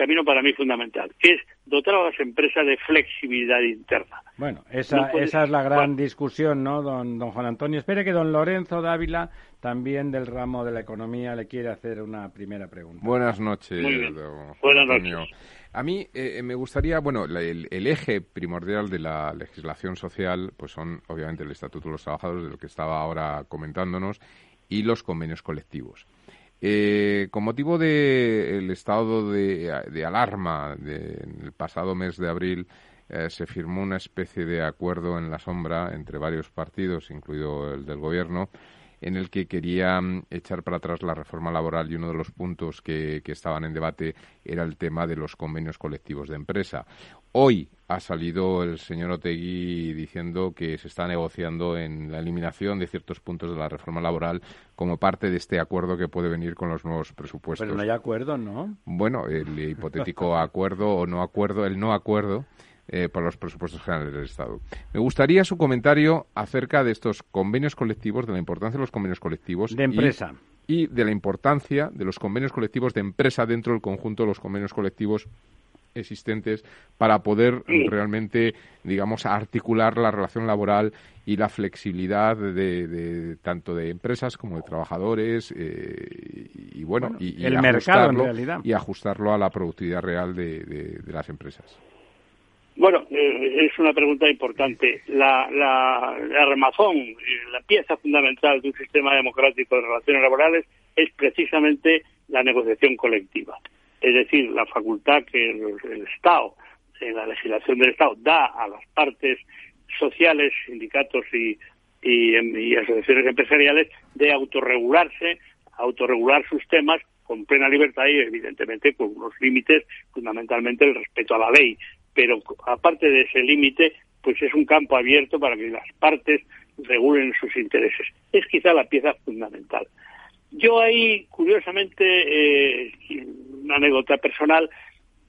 camino para mí fundamental, que es dotar a las empresas de flexibilidad interna. Bueno, esa, esa es la gran discusión, ¿no, don, don Juan Antonio? Espere que don Lorenzo Dávila, también del ramo de la economía, le quiere hacer una primera pregunta. Buenas noches, don Buenas Noches. A mí eh, me gustaría, bueno, el, el, eje primordial de la legislación social, pues son obviamente el Estatuto de los Trabajadores, de lo que estaba ahora comentándonos, y los convenios colectivos. Eh, con motivo del estado de, alarma en el pasado mes de abril, eh, se firmó una especie de acuerdo en la sombra entre varios partidos, incluido el del Gobierno, en el que querían echar para atrás la reforma laboral y uno de los puntos que, estaban en debate era el tema de los convenios colectivos de empresa. Hoy ha salido el señor Otegui diciendo que se está negociando en la eliminación de ciertos puntos de la reforma laboral como parte de este acuerdo que puede venir con los nuevos presupuestos. Pero no hay acuerdo, ¿no? Bueno, el hipotético acuerdo o no acuerdo, el no acuerdo eh, para los presupuestos generales del Estado. Me gustaría su comentario acerca de estos convenios colectivos, de la importancia de los convenios colectivos. De empresa. Y, de la importancia de los convenios colectivos de empresa dentro del conjunto de los convenios colectivos existentes para poder realmente, digamos, articular la relación laboral y la flexibilidad de, tanto de empresas como de trabajadores eh, y, bueno, y, el mercado en realidad. y ajustarlo a la productividad real de las empresas. Bueno, eh, es una pregunta importante. La, la, la remazón, la pieza fundamental de un sistema democrático de relaciones laborales es precisamente la negociación colectiva. Es decir, la facultad que el Estado, en la legislación del Estado, da a las partes sociales, sindicatos y, y, asociaciones empresariales de autorregularse, autorregular sus temas con plena libertad y evidentemente con unos límites, fundamentalmente el respeto a la ley. Pero aparte de ese límite, pues es un campo abierto para que las partes regulen sus intereses. Es quizá la pieza fundamental. Yo ahí, curiosamente, eh, una anécdota personal,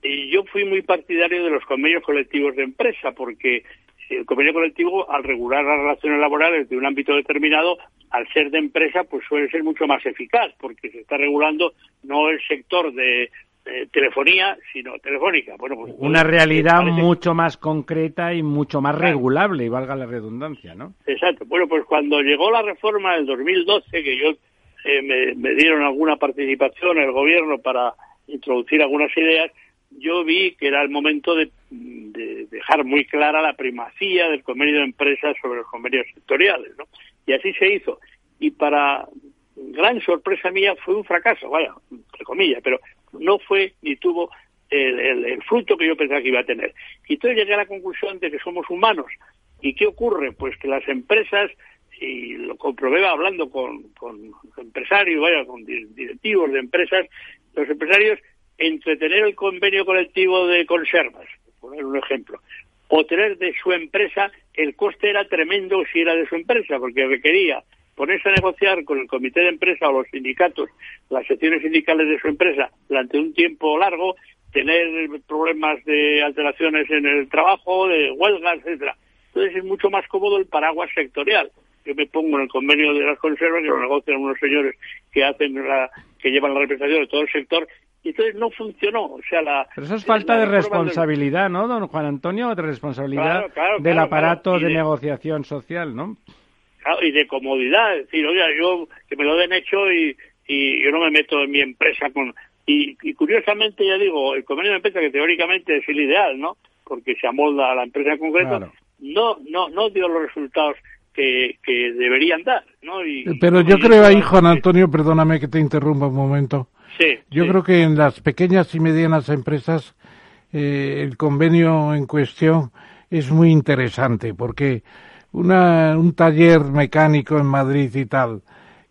eh, yo fui muy partidario de los convenios colectivos de empresa, porque el convenio colectivo, al regular las relaciones laborales de un ámbito determinado, al ser de empresa, pues suele ser mucho más eficaz, porque se está regulando no el sector de telefonía, sino telefónica. Bueno, pues, Una realidad mucho más concreta y mucho más regulable, y valga la redundancia, ¿no? Exacto. Bueno, pues cuando llegó la reforma del 2012, que yo eh, me, dieron alguna participación en el gobierno para introducir algunas ideas, yo vi que era el momento de, dejar muy clara la primacía del convenio de empresas sobre los convenios sectoriales, ¿no? Y así se hizo. Y para gran sorpresa mía fue un fracaso, vaya, entre comillas, pero no fue ni tuvo el, fruto que yo pensaba que iba a tener. Y entonces llegué a la conclusión de que somos humanos. ¿Y qué ocurre? Pues que las empresas, y lo comprobé hablando con, con empresarios, vaya, con directivos de empresas, los empresarios, entretener el convenio colectivo de conservas, por poner un ejemplo, o tener de su empresa, el coste era tremendo si era de su empresa, porque requería ponerse a negociar con el comité de empresa o los sindicatos, las secciones sindicales de su empresa durante un tiempo largo, tener problemas de alteraciones en el trabajo, de huelgas, etcétera. Entonces es mucho más cómodo el paraguas sectorial. Yo me pongo en el convenio de las conservas que lo negocian unos señores que hacen la, que llevan la representación de todo el sector y entonces no funcionó. O sea, la, Pero eso es falta de responsabilidad, ¿no, don Juan Antonio? De responsabilidad del aparato de, negociación social, ¿no? Y de comodidad, es decir, oiga, yo que me lo den hecho y, y yo no me meto en mi empresa con... Y, curiosamente, ya digo, el convenio de empresa, que teóricamente es el ideal, ¿no? Porque se amolda a la empresa en concreto, no, no, no dio los resultados que, que deberían dar, ¿no? Pero yo creo ahí, Juan Antonio, perdóname que te interrumpa un momento. Sí. Yo creo que en las pequeñas y medianas empresas eh, el convenio en cuestión es muy interesante porque una, un taller mecánico en Madrid y tal,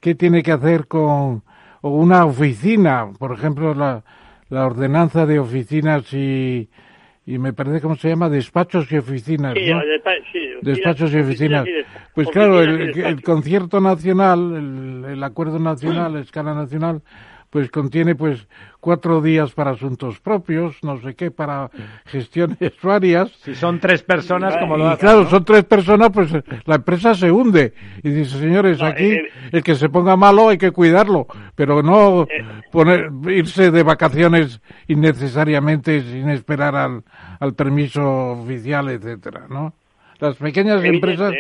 ¿qué tiene que hacer con o una oficina? Por ejemplo, la, la ordenanza de oficinas y, y me parece cómo se llama despachos y oficinas ¿no? despachos y oficinas pues claro el, el, concierto nacional el, el acuerdo nacional la escala nacional pues contiene pues cuatro días para asuntos propios, no sé qué, para gestiones varias. Si son tres personas, como lo hacen, Claro, son tres personas, pues la empresa se hunde. Y dice, señores, aquí eh, eh, el que se ponga malo hay que cuidarlo, pero no eh, poner, irse de vacaciones innecesariamente sin esperar al, al permiso oficial, etcétera, ¿no? Las pequeñas empresas...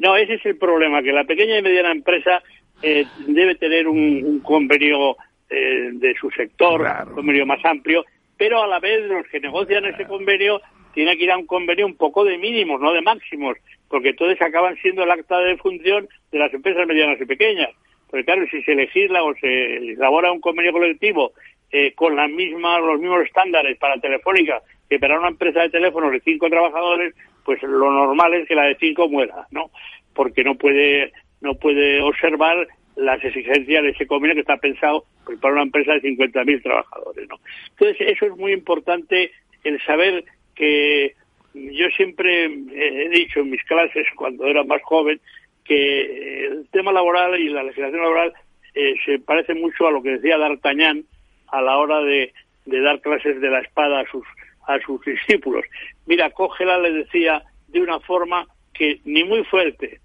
No, ese es el problema, que la pequeña y mediana empresa eh, debe tener un, convenio eh, de su sector, un convenio más amplio, pero a la vez los que negocian ese convenio tienen que ir a un convenio un poco de mínimos, no de máximos, porque entonces acaban siendo el acta de función de las empresas medianas y pequeñas. Porque claro, si se legisla o se elabora un convenio colectivo eh, con las mismas, los mismos estándares para Telefónica que para una empresa de teléfonos de cinco trabajadores, pues lo normal es que la de cinco muera, ¿no? Porque no puede no puede observar las exigencias de ese convenio que está pensado pues, para una empresa de 50.000 trabajadores. ¿no? Entonces, eso es muy importante, el saber que yo siempre he dicho en mis clases, cuando era más joven, que el tema laboral y la legislación laboral eh, se parece mucho a lo que decía D'Artagnan a la hora de, de dar clases de la espada a sus, a sus discípulos. Mira, cógela, le decía, de una forma que ni muy fuerte,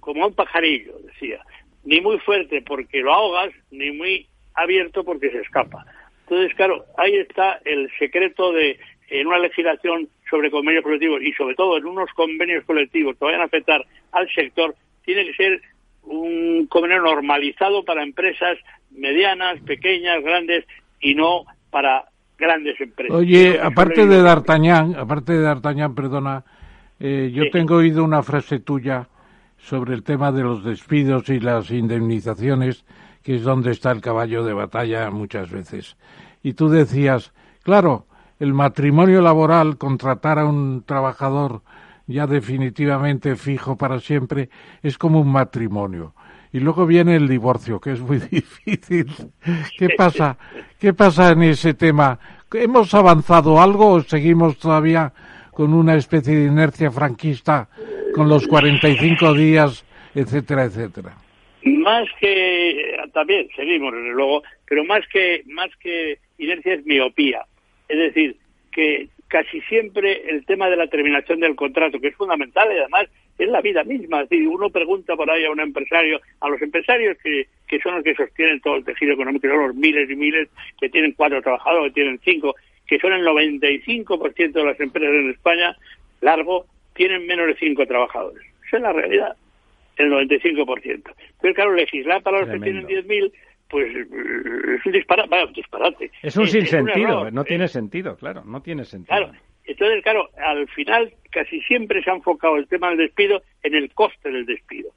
como un pajarillo, decía. Ni muy fuerte porque lo ahogas, ni muy abierto porque se escapa. Entonces, claro, ahí está el secreto de, en una legislación sobre convenios colectivos y sobre todo en unos convenios colectivos que vayan a afectar al sector, tiene que ser un convenio normalizado para empresas medianas, pequeñas, grandes y no para grandes empresas. Oye, aparte de D'Artagnan, aparte de D'Artagnan, perdona, eh, yo tengo oído una frase tuya sobre el tema de los despidos y las indemnizaciones, que es donde está el caballo de batalla muchas veces. Y tú decías, claro, el matrimonio laboral, contratar a un trabajador ya definitivamente fijo para siempre, es como un matrimonio. Y luego viene el divorcio, que es muy difícil. ¿Qué pasa? ¿Qué pasa en ese tema? ¿Hemos avanzado algo o seguimos todavía con una especie de inercia franquista con los 45 días, etcétera, etcétera? Más que también seguimos desde luego, pero más que más que inercia es miopía. Es decir, que casi siempre el tema de la terminación del contrato, que es fundamental y además es la vida misma. Es uno pregunta por ahí a un empresario, a los empresarios que, que son los que sostienen todo el tejido económico, son los miles y miles que tienen cuatro trabajadores, que tienen cinco, que son el 95% de las empresas en España, largo, tienen menos de cinco trabajadores. Esa es la realidad, el 95%. Pero claro, legislar para los que tienen 10.000 pues es un disparate. Es un sinsentido, no tiene sentido, claro, no tiene sentido. Claro, entonces, claro, al final casi siempre se ha enfocado el tema del despido en el coste del despido.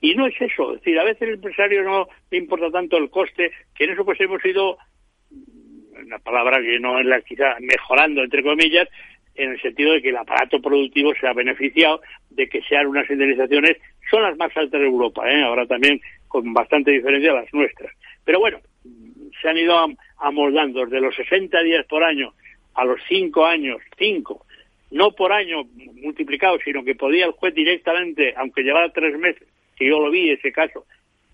Y no es eso, es decir, a veces el empresario no le importa tanto el coste, que en eso pues hemos ido, una palabra que no es la quizá mejorando, entre comillas, en el sentido de que el aparato productivo se ha beneficiado de que sean unas indemnizaciones, son las más altas de Europa, ¿eh? ahora también con bastante diferencia las nuestras. Pero bueno, se han ido amoldando desde los 60 días por año a los 5 años, 5, no por año multiplicado, sino que podía el juez directamente, aunque llevara tres meses, que yo lo vi ese caso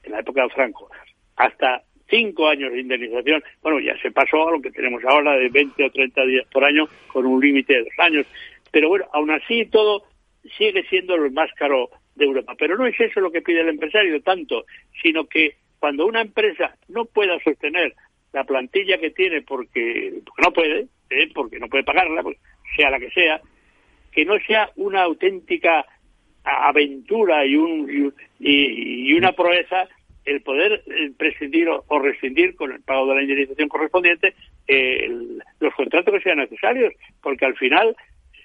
en la época de Franco, hasta cinco años de indemnización, bueno, ya se pasó a lo que tenemos ahora de 20 o 30 días por año con un límite de dos años. Pero bueno, aún así todo sigue siendo lo más caro de Europa. Pero no es eso lo que pide el empresario tanto, sino que cuando una empresa no pueda sostener la plantilla que tiene porque, no puede, ¿eh? porque no puede pagarla, pues, sea la que sea, que no sea una auténtica aventura y, un, y, una proeza el poder eh, prescindir o, rescindir con el pago de la indemnización correspondiente los contratos que sean necesarios, porque al final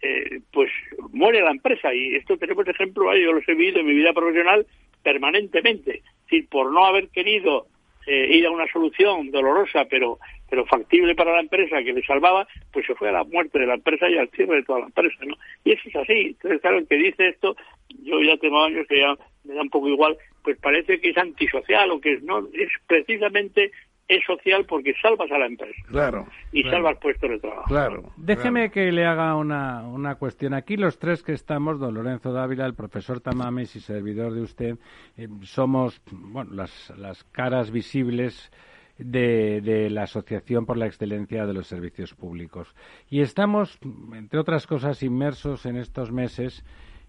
eh, pues muere la empresa y esto tenemos ejemplo, yo los he vivido en mi vida profesional permanentemente decir, por no haber querido eh, ir a una solución dolorosa pero pero factible para la empresa que le salvaba, pues se fue a la muerte de la empresa y al cierre de toda la empresa, ¿no? Y eso es así. Entonces, claro, el que dice esto, yo ya tengo años que ya me da un poco igual, pues parece que es antisocial o que no, es precisamente es social porque salvas a la empresa. Claro. Y salvas puestos de trabajo. Claro. Déjeme que le haga una, una cuestión. Aquí los tres que estamos, don Lorenzo Dávila, el profesor Tamames y servidor de usted, eh, somos bueno, las, las caras visibles de, de, la Asociación por la Excelencia de los Servicios Públicos. Y estamos, entre otras cosas, inmersos en estos meses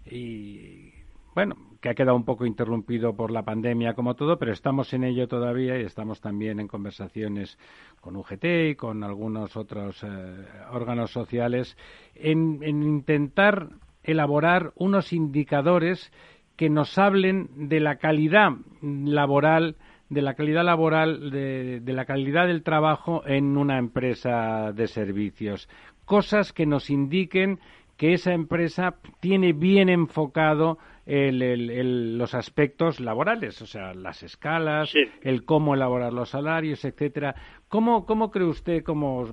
y bueno, que ha quedado un poco interrumpido por la pandemia como todo, pero estamos en ello todavía y estamos también en conversaciones con UGT y con algunos otros eh, órganos sociales en, intentar elaborar unos indicadores que nos hablen de la calidad laboral de la calidad laboral, de, la calidad del trabajo en una empresa de servicios. Cosas que nos indiquen que esa empresa tiene bien enfocado los aspectos laborales, o sea, las escalas, el cómo elaborar los salarios, etcétera. ¿Cómo, ¿Cómo cree usted, como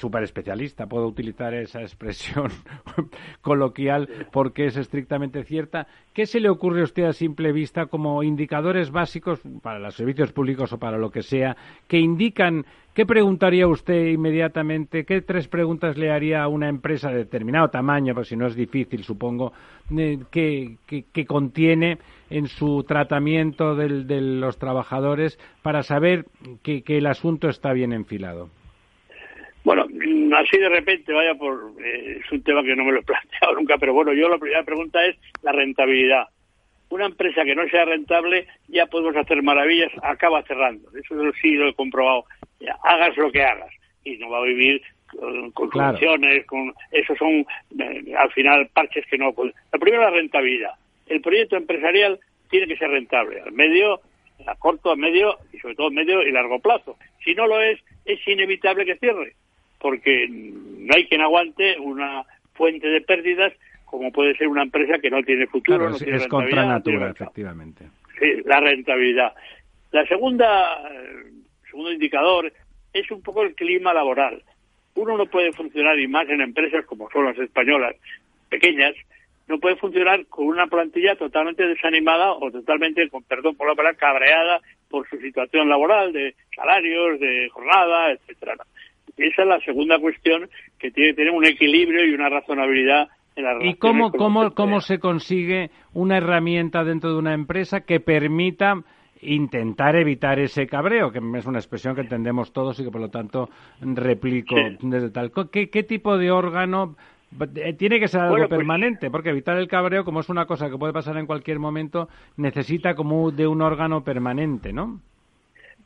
super especialista, puedo utilizar esa expresión coloquial porque es estrictamente cierta. ¿Qué se le ocurre a usted a simple vista como indicadores básicos para los servicios públicos o para lo que sea que indican ¿Qué preguntaría usted inmediatamente? ¿Qué tres preguntas le haría a una empresa de determinado tamaño, pues si no es difícil, supongo, eh, que, contiene en su tratamiento de los trabajadores para saber que el asunto está bien enfilado? Bueno, mm, así de repente, vaya por. Eh, es un tema que no me lo he planteado nunca, pero bueno, yo la primera pregunta es la rentabilidad. Una empresa que no sea rentable, ya podemos hacer maravillas, acaba cerrando. Eso sí lo he comprobado. hagas lo que hagas. Y no va a vivir con, con con. Eso son, eh, al final, parches que no. La primera, la rentabilidad. El proyecto empresarial tiene que ser rentable, al medio, a corto, a medio y sobre todo a medio y largo plazo. Si no lo es, es inevitable que cierre porque no hay quien aguante una fuente de pérdidas como puede ser una empresa que no tiene futuro. no es, contra natura, efectivamente. Sí, la rentabilidad. La segunda, eh, segundo indicador es un poco el clima laboral. Uno no puede funcionar y más en empresas como son las españolas, pequeñas, no puede funcionar con una plantilla totalmente desanimada o totalmente, con perdón por la palabra, cabreada por su situación laboral, de salarios, de jornada, etcétera. Esa es la segunda cuestión que tiene que tener un equilibrio y una razonabilidad en la ¿Y cómo, cómo, cómo se consigue una herramienta dentro de una empresa que permita intentar evitar ese cabreo, que es una expresión que entendemos todos y que por lo tanto replico desde tal. ¿Qué, ¿Qué, tipo de órgano eh, tiene que ser algo pues permanente, porque evitar el cabreo, como es una cosa que puede pasar en cualquier momento, necesita como de un órgano permanente, ¿no?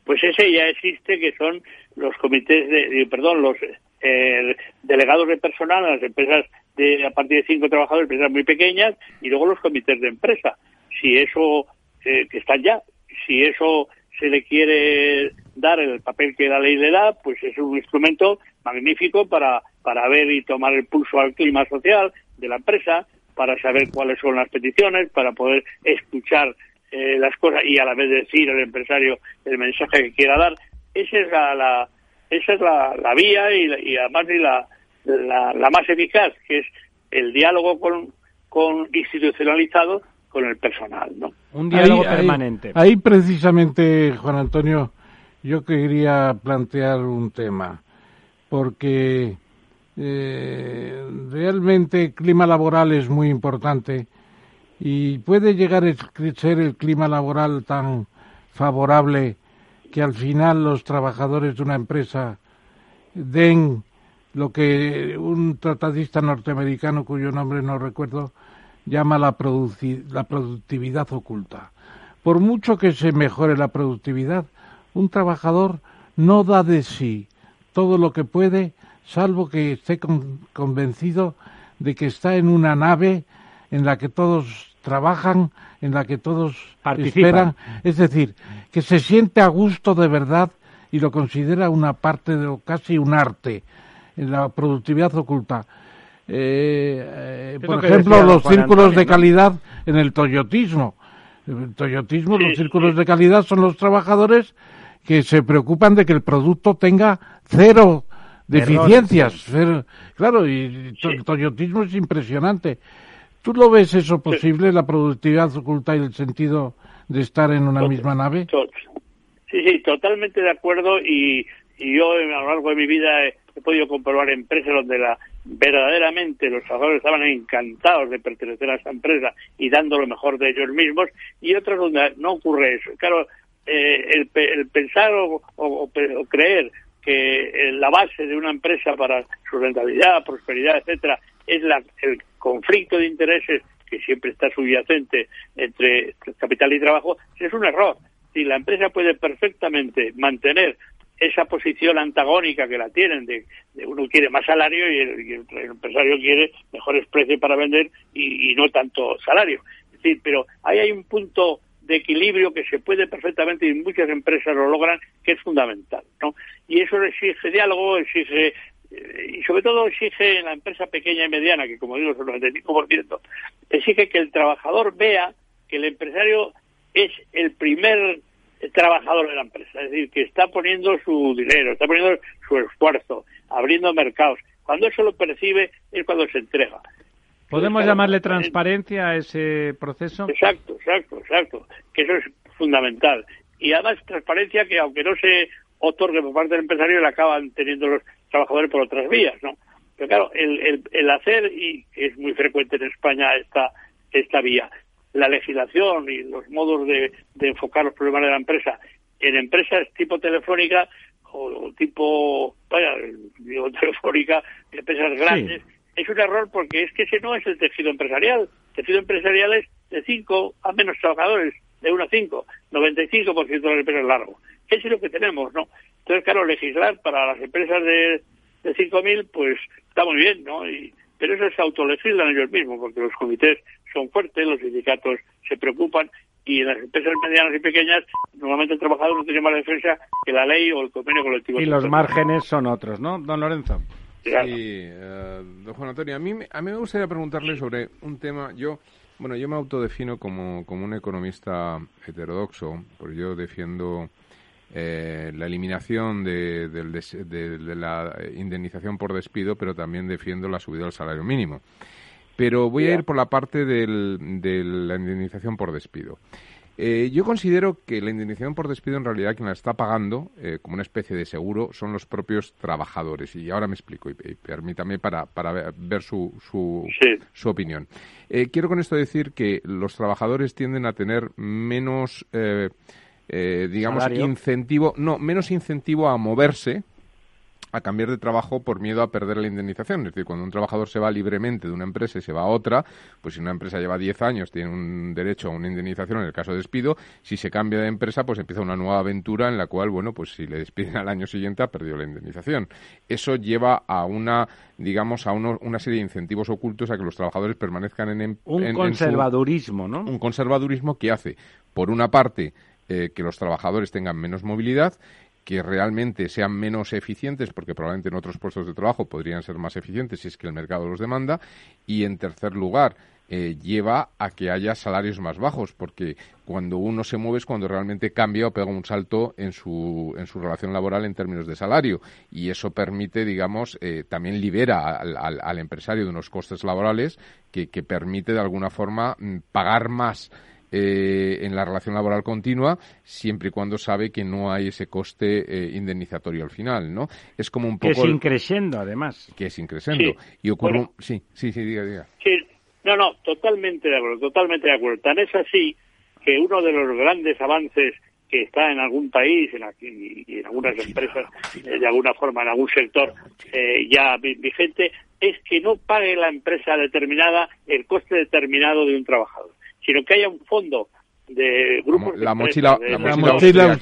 Pues ese ya existe, que son los comités de, perdón, los eh, delegados de personal a las empresas de a partir de cinco trabajadores, empresas muy pequeñas, y luego los comités de empresa. Si eso, eh, que están ya, si eso se le quiere dar el papel que la ley le da, pues es un instrumento magnífico para, para ver y tomar el pulso al clima social de la empresa, para saber cuáles son las peticiones, para poder escuchar eh, las cosas y a la vez decir al empresario el mensaje que quiera dar. Esa es la, esa es la, la vía y, y además y la, la, la, más eficaz, que es el diálogo con, con institucionalizado con el personal, ¿no? Un diálogo permanente. Ahí, precisamente, Juan Antonio, yo quería plantear un tema, porque eh, realmente el clima laboral es muy importante y puede llegar a ser el clima laboral tan favorable que al final los trabajadores de una empresa den lo que un tratadista norteamericano cuyo nombre no recuerdo llama la, la productividad oculta. Por mucho que se mejore la productividad, un trabajador no da de sí todo lo que puede, salvo que esté convencido de que está en una nave en la que todos trabajan, en la que todos esperan, es decir, que se siente a gusto de verdad y lo considera una parte de casi un arte en la productividad oculta. Eh, por ejemplo, los círculos de calidad en el toyotismo. El toyotismo, los círculos de calidad son los trabajadores que se preocupan de que el producto tenga cero deficiencias. claro, y el toyotismo es impresionante. ¿Tú lo ves eso posible, la productividad oculta y el sentido de estar en una misma nave? Sí, sí, totalmente de acuerdo y, y yo a lo largo de mi vida he, he podido comprobar empresas donde la verdaderamente los trabajadores estaban encantados de pertenecer a esa empresa y dando lo mejor de ellos mismos y otras donde no ocurre eso. Claro, eh, el, el, pensar o, o, creer que la base de una empresa para su rentabilidad, prosperidad, etcétera, es la, el conflicto de intereses que siempre está subyacente entre capital y trabajo, es un error. Si la empresa puede perfectamente mantener esa posición antagónica que la tienen, de, uno quiere más salario y el, empresario quiere mejores precios para vender y, no tanto salario. Es decir, pero ahí hay un punto de equilibrio que se puede perfectamente y muchas empresas lo logran, que es fundamental, ¿no? Y eso exige diálogo, exige y sobre todo exige en la empresa pequeña y mediana, que como digo es el 95%, exige que el trabajador vea que el empresario es el primer trabajador de la empresa, es decir, que está poniendo su dinero, está poniendo su esfuerzo, abriendo mercados. Cuando eso lo percibe es cuando se entrega. ¿Podemos llamarle transparencia a ese proceso? Exacto, exacto, exacto, que eso es fundamental. Y además transparencia que aunque no se otorgue por parte del empresario, la acaban teniendo los trabajadores por otras vías, ¿no? Pero claro, el, el, el hacer, y es muy frecuente en España esta, esta vía, la legislación y los modos de, enfocar los problemas de la empresa en empresas tipo telefónica o, tipo, vaya, digo telefónica, empresas grandes, es un error porque es que ese no es el tejido empresarial. El tejido empresarial es de 5 a menos trabajadores, de 1 a 5, 95% de las empresas largo. Eso es lo que tenemos, ¿no? Entonces, claro, legislar para las empresas de, de 5.000, pues está muy bien, ¿no? Y, pero eso se autolegislan ellos mismos, porque los comités son fuertes, los sindicatos se preocupan y en las empresas medianas y pequeñas normalmente el trabajador no tiene más defensa que la ley o el convenio colectivo. Y los márgenes son otros, ¿no, don Lorenzo? Sí, eh, don Juan Antonio, a mí, a mí me gustaría preguntarle sobre un tema, yo... Bueno, yo me autodefino como, como un economista heterodoxo, porque yo defiendo eh, la eliminación de, de, la indemnización por despido, pero también defiendo la subida del salario mínimo. Pero voy a ir por la parte de la indemnización por despido. Eh, yo considero que la indemnización por despido en realidad quien la está pagando eh, como una especie de seguro son los propios trabajadores. Y ahora me explico y, permítame para, para ver, su, su, su opinión. Eh, quiero con esto decir que los trabajadores tienden a tener menos, digamos, incentivo, no, menos incentivo a moverse a cambiar de trabajo por miedo a perder la indemnización. Es decir, cuando un trabajador se va libremente de una empresa y se va a otra, pues si una empresa lleva 10 años, tiene un derecho a una indemnización en el caso de despido. Si se cambia de empresa, pues empieza una nueva aventura en la cual, bueno, pues si le despiden al año siguiente ha perdido la indemnización. Eso lleva a una, digamos, a una serie de incentivos ocultos a que los trabajadores permanezcan en... en un conservadurismo, ¿no? Un conservadurismo que hace, por una parte, eh, que los trabajadores tengan menos movilidad que realmente sean menos eficientes, porque probablemente en otros puestos de trabajo podrían ser más eficientes si es que el mercado los demanda. Y en tercer lugar, eh, lleva a que haya salarios más bajos, porque cuando uno se mueve es cuando realmente cambia o pega un salto en su, en su relación laboral en términos de salario. Y eso permite, digamos, eh, también libera al, al, empresario de unos costes laborales que, que permite de alguna forma mm, pagar más eh, en la relación laboral continua, siempre y cuando sabe que no hay ese coste eh, indemnizatorio al final, ¿no? Es como un poco... Que es increciendo, además. Que es increciendo. Y ocurre... Sí, sí, sí, diga, diga. Sí, no, no, totalmente de acuerdo, totalmente de acuerdo. Tan es así que uno de los grandes avances que está en algún país en y en algunas empresas, eh, de alguna forma, en algún sector ya vigente, es que no pague la empresa determinada el coste determinado de un trabajador sino que haya un fondo de grupos la de mochila, la, mochila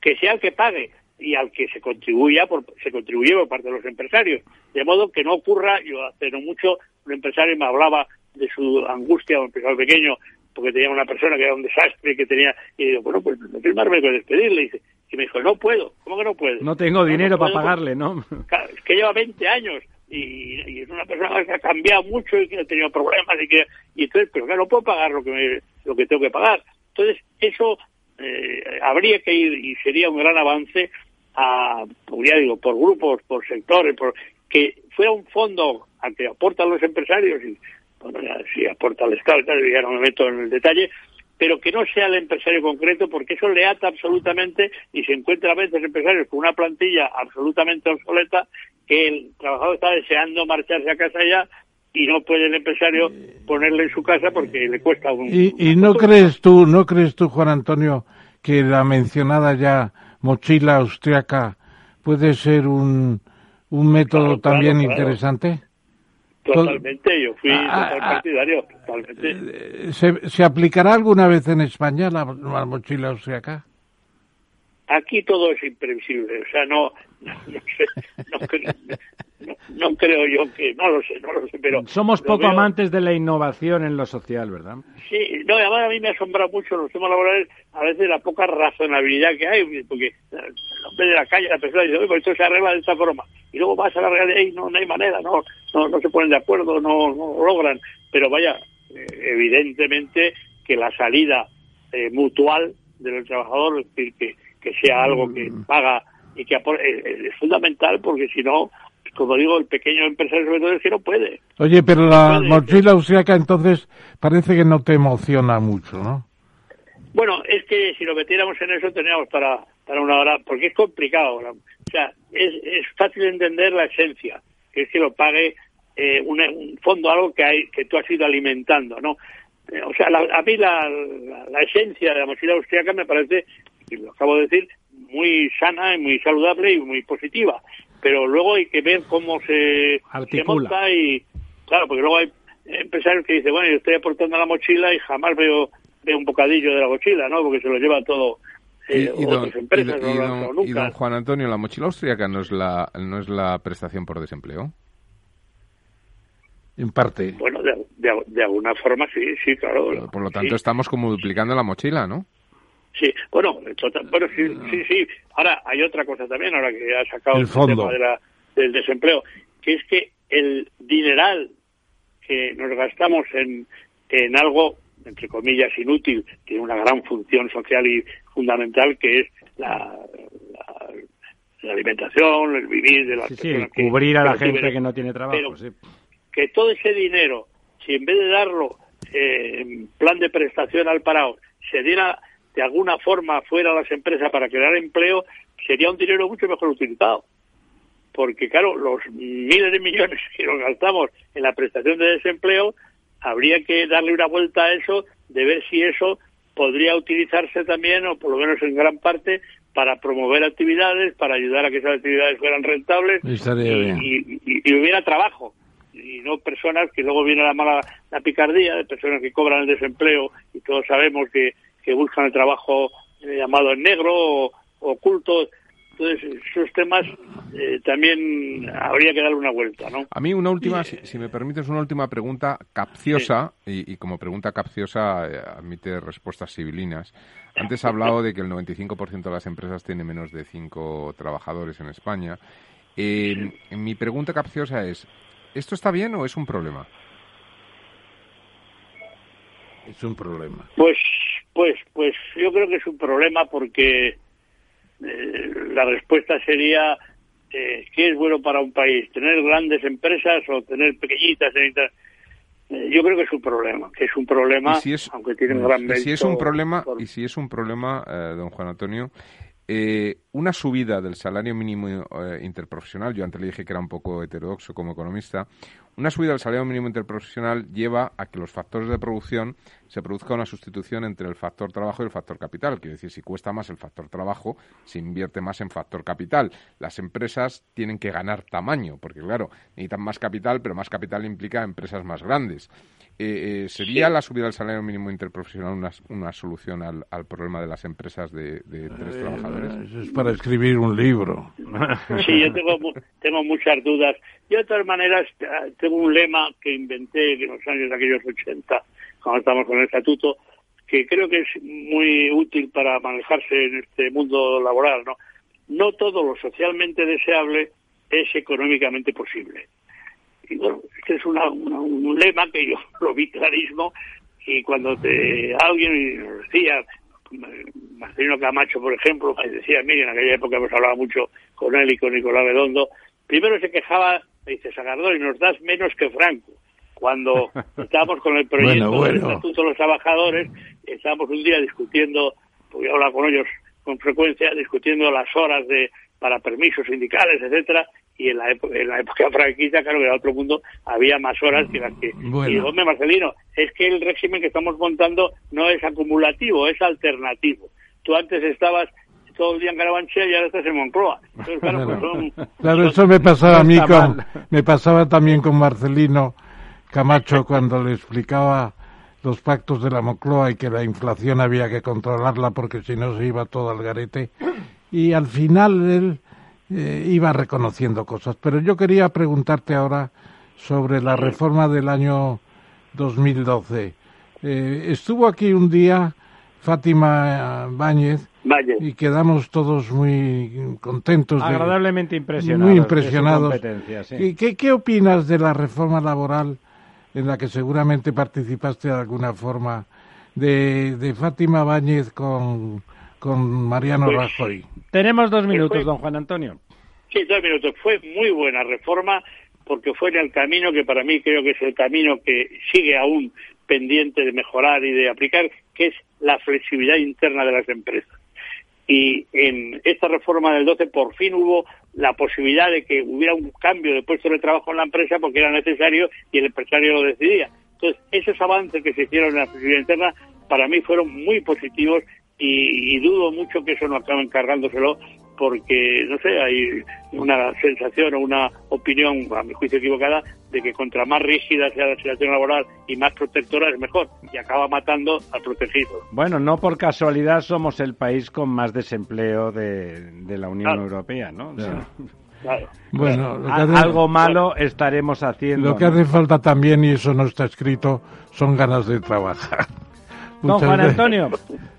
que sea el que pague y al que se contribuya por, se contribuye por parte de los empresarios. De modo que no ocurra yo hace no mucho un empresario me hablaba de su angustia un empresario pequeño porque tenía una persona que era un desastre que tenía y digo bueno pues no firmarme con despedirle y, y me dijo no puedo ¿cómo que no puedo? no tengo dinero para pagarle ¿no? es que lleva 20 años y, es una persona que ha cambiado mucho y que ha tenido problemas y que y entonces pero que no puedo pagar lo que lo que tengo que pagar. Entonces eso eh, habría que ir y sería un gran avance a ya digo por grupos por sectores por que fuera un fondo al que aportan los empresarios y bueno si aporta el Estado ya no me meto en el detalle pero que no sea el empresario concreto, porque eso le ata absolutamente y se encuentra a veces empresarios con una plantilla absolutamente obsoleta que el trabajador está deseando marcharse a casa ya y no puede el empresario ponerle en su casa porque le cuesta un... ¿Y, y no crees tú, no crees tú, Juan Antonio, que la mencionada ya mochila austriaca puede ser un, un método también interesante? Totalmente, yo fui ah, ah, partidario, totalmente. Eh, ¿Se, ¿Se, aplicará alguna vez en España la, la mochila austriaca? Aquí todo es imprevisible, o sea, no, no, no, creo yo que, no lo sé, no lo sé, pero... Somos poco amantes de la innovación en lo social, ¿verdad? Sí, no, además a mí me asombra mucho los temas laborales, a veces la poca razonabilidad que hay, porque el hombre de la calle, la persona dice, oye, pues esto se arregla de esta forma, y luego vas a la realidad y no, no hay manera, no, no, no se ponen de acuerdo, no, no logran, pero vaya, eh, evidentemente que la salida eh, mutual del trabajador, es decir, que que sea algo que mm. paga y que eh, eh, es fundamental porque si no, como digo, el pequeño empresario sobre todo es que no puede. Oye, pero la mochila austriaca entonces parece que no te emociona mucho, ¿no? Bueno, es que si lo metiéramos en eso teníamos para, para una hora, porque es complicado. O sea, es, es fácil entender la esencia, que es que lo pague eh, un, fondo, algo que, hay, que tú has ido alimentando, ¿no? o sea, a mí la, la, esencia de la mochila austriaca me parece y lo acabo de decir, muy sana y muy saludable y muy positiva. Pero luego hay que ver cómo se, se monta y, claro, porque luego hay empresarios que dicen, bueno, yo estoy aportando la mochila y jamás veo, veo un bocadillo de la mochila, ¿no? Porque se lo lleva todo eh, otras empresas. y don Juan Antonio, ¿la mochila austríaca no es la, no es la prestación por desempleo? En parte. Bueno, de, de, alguna forma sí, sí, claro. Por lo tanto, estamos como duplicando la mochila, ¿no? Sí, bueno, bueno sí, sí, sí. Ahora hay otra cosa también, ahora que ha sacado el, tema del desempleo, que es que el dineral que nos gastamos en, en algo, entre comillas, inútil, tiene una gran función social y fundamental, que es la, la, alimentación, el vivir de las sí, sí, cubrir a la gente que no tiene trabajo, sí. que todo ese dinero, si en vez de darlo eh, en plan de prestación al parado, se diera de alguna forma fuera a las empresas para crear empleo, sería un dinero mucho mejor utilizado. Porque, claro, los miles de millones que nos gastamos en la prestación de desempleo, habría que darle una vuelta a eso, de ver si eso podría utilizarse también, o por lo menos en gran parte, para promover actividades, para ayudar a que esas actividades fueran rentables y, hubiera trabajo y no personas que luego viene la mala la picardía de personas que cobran el desempleo y todos sabemos que, que buscan el trabajo eh, llamado en negro o oculto entonces, esos temas eh, también habría que darle una vuelta, ¿no? A mí una última, si, me permites, una última pregunta capciosa, y, como pregunta capciosa eh, admite respuestas civilinas. Antes ha hablado de que el 95% de las empresas tiene menos de cinco trabajadores en España. Eh, mi pregunta capciosa es, ¿esto está bien o es un problema? Es un problema. Pues, pues, pues yo creo que es un problema porque eh, la respuesta sería eh, ¿qué es bueno para un país? ¿Tener grandes empresas o tener pequeñitas? Eh, yo creo que es un problema, que es un problema, aunque tiene un gran mérito. Si es un problema, Y si es un problema, don Juan Antonio, eh, una subida del salario mínimo eh, interprofesional, yo antes le dije que era un poco heterodoxo como economista, una subida del salario mínimo interprofesional lleva a que los factores de producción se produzca una sustitución entre el factor trabajo y el factor capital. Quiere decir, si cuesta más el factor trabajo, se invierte más en factor capital. Las empresas tienen que ganar tamaño, porque claro, necesitan más capital, pero más capital implica empresas más grandes. Eh, eh, ¿Sería la subida del salario mínimo interprofesional una, una solución al, al, problema de las empresas de, de tres eh, trabajadores? Eso es para escribir un libro. Sí, yo tengo, tengo muchas dudas. Yo, de todas maneras, tengo un lema que inventé en los años de aquellos 80, cuando estamos con el estatuto, que creo que es muy útil para manejarse en este mundo laboral. No, no todo lo socialmente deseable es económicamente posible y bueno, este es un lema que yo lo vi clarísimo y cuando te, alguien nos decía, Marcelino Camacho, por ejemplo, me decía, mire, en aquella época hemos hablado mucho con él y con Nicolás Redondo, primero se quejaba, me dice, y nos das menos que Franco. Cuando estábamos con el proyecto del Estatuto de los Trabajadores, estábamos un día discutiendo, porque hablaba con ellos con frecuencia, discutiendo las horas de para permisos sindicales, etcétera, y en la, época, en la época franquista, claro, que era otro mundo, había más horas que las que... Y hombre, Marcelino, es que el régimen que estamos montando no es acumulativo, es alternativo. Tú antes estabas todo el día en Carabanchel y ahora estás en Moncloa. claro, eso me pasaba a mí, con, me pasaba también con Marcelino Camacho cuando le explicaba los pactos de la Moncloa y que la inflación había que controlarla porque si no se iba todo al garete. Y al final él eh, iba reconociendo cosas. Pero yo quería preguntarte ahora sobre la reforma del año 2012. Eh, estuvo aquí un día Fátima Báñez y quedamos todos muy contentos. Agradablemente impresionados. Muy impresionados. ¿Y qué, qué opinas de la reforma laboral en la que seguramente participaste de alguna forma de, de Fátima Báñez con con Mariano pues, Rajoy. Tenemos dos minutos, don Juan Antonio. Sí, dos minutos. Fue muy buena reforma porque fue en el camino que para mí creo que es el camino que sigue aún pendiente de mejorar y de aplicar, que es la flexibilidad interna de las empresas. Y en esta reforma del 12 por fin hubo la posibilidad de que hubiera un cambio de puesto de trabajo en la empresa porque era necesario y el empresario lo decidía. Entonces, esos avances que se hicieron en la flexibilidad interna para mí fueron muy positivos y, dudo mucho que eso no acabe encargándoselo porque, no sé, hay una sensación o una opinión, a mi juicio equivocada, de que contra más rígida sea la situación laboral y más protectora es mejor, y acaba matando al protegido. Bueno, no por casualidad somos el país con más desempleo de, la Unión Europea, ¿no? Bueno, algo malo estaremos haciendo. Lo que hace falta también, y eso no está escrito, son ganas de trabajar. Don Juan Antonio,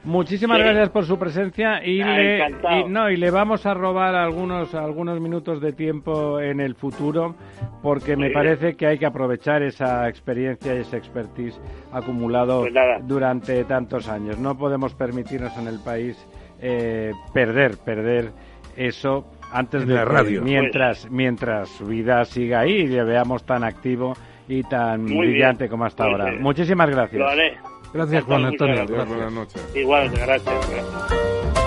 muchísimas gracias por su presencia y le, no, y le vamos a robar algunos, algunos minutos de tiempo en el futuro porque me parece que hay que aprovechar esa experiencia y ese expertise acumulado pues durante tantos años. No podemos permitirnos en el país eh, perder, perder eso antes de la radio. mientras, mientras su vida siga ahí y le veamos tan activo y tan brillante como hasta ahora. Muchísimas gracias. Lo haré. Gracias, Juan Antonio. Buenas noches. Igual, gracias.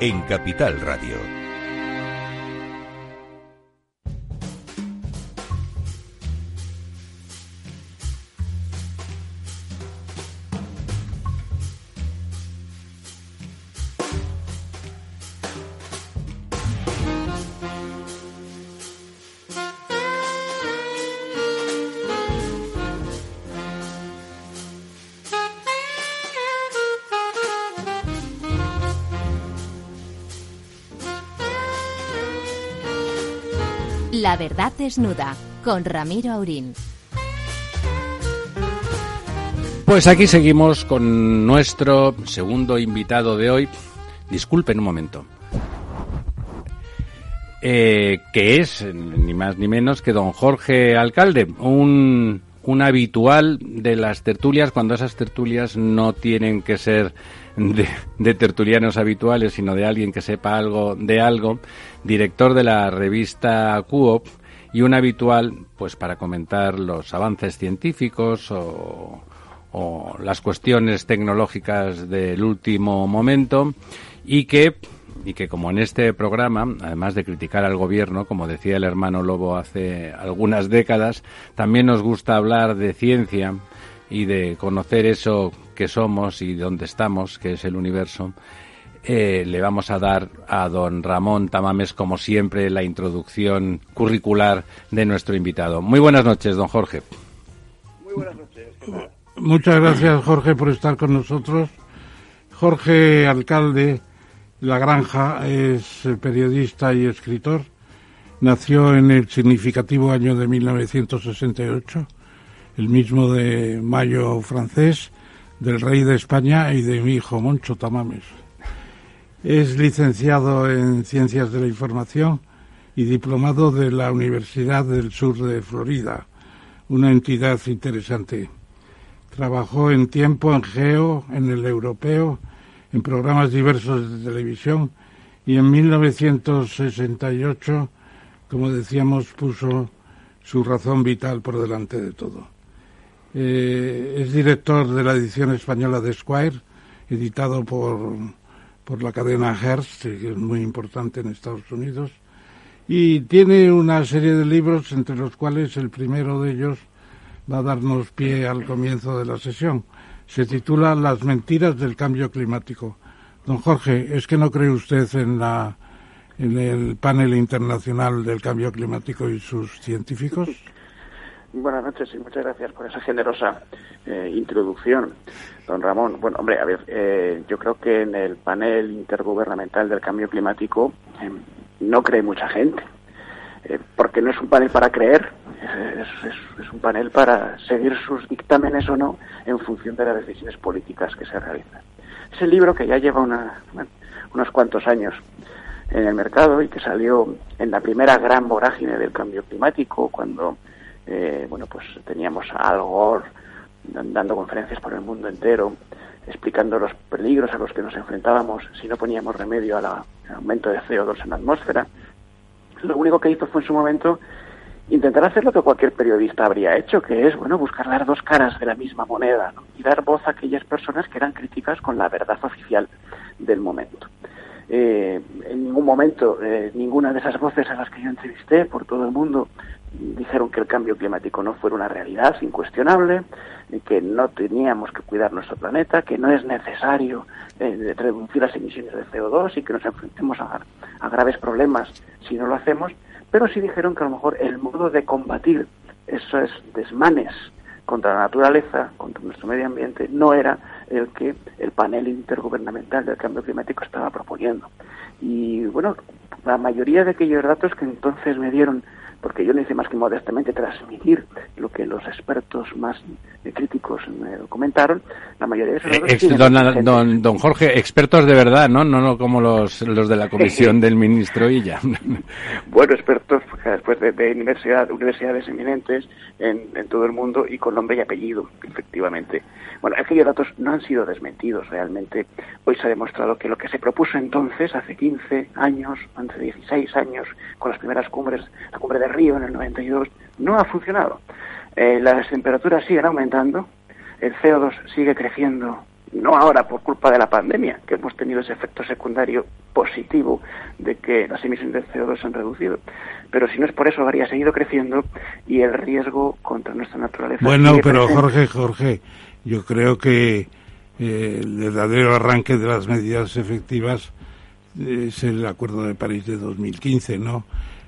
en Capital Radio. La verdad desnuda con Ramiro Aurín. Pues aquí seguimos con nuestro segundo invitado de hoy. Disculpen un momento. Eh, que es ni más ni menos que don Jorge Alcalde, un, un habitual de las tertulias cuando esas tertulias no tienen que ser de, tertulianos habituales, sino de alguien que sepa algo de algo, director de la revista Coop y un habitual pues para comentar los avances científicos o, o las cuestiones tecnológicas del último momento y que y que como en este programa, además de criticar al gobierno, como decía el hermano Lobo hace algunas décadas, también nos gusta hablar de ciencia y de conocer eso que somos y dónde estamos, que es el universo, eh, le vamos a dar a don Ramón Tamames, como siempre, la introducción curricular de nuestro invitado. Muy buenas noches, don Jorge. Muy buenas noches. Muchas gracias, Jorge, por estar con nosotros. Jorge, alcalde La Granja, es periodista y escritor. Nació en el significativo año de 1968, el mismo de mayo francés, del rey de España y de mi hijo Moncho Tamames. Es licenciado en Ciencias de la Información y diplomado de la Universidad del Sur de Florida, una entidad interesante. Trabajó en tiempo en Geo, en el Europeo, en programas diversos de televisión y en 1968, como decíamos, puso su razón vital por delante de todo. Eh, es director de la edición española de Squire, editado por, por la cadena Hearst, que es muy importante en Estados Unidos, y tiene una serie de libros, entre los cuales el primero de ellos va a darnos pie al comienzo de la sesión. Se titula Las mentiras del cambio climático. Don Jorge, ¿es que no cree usted en la en el panel internacional del cambio climático y sus científicos? Buenas noches y muchas gracias por esa generosa eh, introducción, don Ramón. Bueno, hombre, a ver, eh, yo creo que en el panel intergubernamental del cambio climático em, no cree mucha gente, eh, porque no es un panel para creer, es, un panel para seguir sus dictámenes o no en función de las decisiones políticas que se realizan. Es el libro que ya lleva unos cuantos años en el mercado y que salió en la primera gran vorágine del cambio climático, cuando eh, bueno pues teníamos a Al Gore dando conferencias por el mundo entero, explicando los peligros a los que nos enfrentábamos si no poníamos remedio al aumento de CO2 en la atmósfera. Lo único que hizo fue en su momento intentar hacer lo que cualquier periodista habría hecho, que es bueno buscar las dos caras de la misma moneda y dar voz a aquellas personas que eran críticas con la verdad oficial del momento. Eh, en ningún momento eh, ninguna de esas voces a las que yo entrevisté por todo el mundo dijeron que el cambio climático no fuera una realidad incuestionable, que no teníamos que cuidar nuestro planeta, que no es necesario eh, reducir las emisiones de CO2 y que nos enfrentemos a, a graves problemas si no lo hacemos, pero sí dijeron que a lo mejor el modo de combatir esos desmanes contra la naturaleza, contra nuestro medio ambiente, no era el que el panel intergubernamental del cambio climático estaba proponiendo. Y bueno, la mayoría de aquellos datos que entonces me dieron porque yo no hice más que modestamente transmitir lo que los expertos más eh, críticos me comentaron, la mayoría de esos eh, don, don, Jorge, expertos de verdad, ¿no? No, no como los, los de la comisión del ministro Illa. bueno, expertos pues, después de, universidad, universidades eminentes en, en todo el mundo y con nombre y apellido, efectivamente. Bueno, aquellos datos no han sido desmentidos realmente. Hoy se ha demostrado que lo que se propuso entonces, hace 15 años, hace 16 años, con las primeras cumbres, la cumbre de Río en el 92, no ha funcionado. Eh, las temperaturas siguen aumentando, el CO2 sigue creciendo, no ahora por culpa de la pandemia, que hemos tenido ese efecto secundario positivo de que las emisiones de CO2 se han reducido, pero si no es por eso habría seguido creciendo y el riesgo contra nuestra naturaleza. Bueno, pero Jorge, Jorge, yo creo que eh, el verdadero arranque de las medidas efectivas es el Acuerdo de París de 2015, ¿no?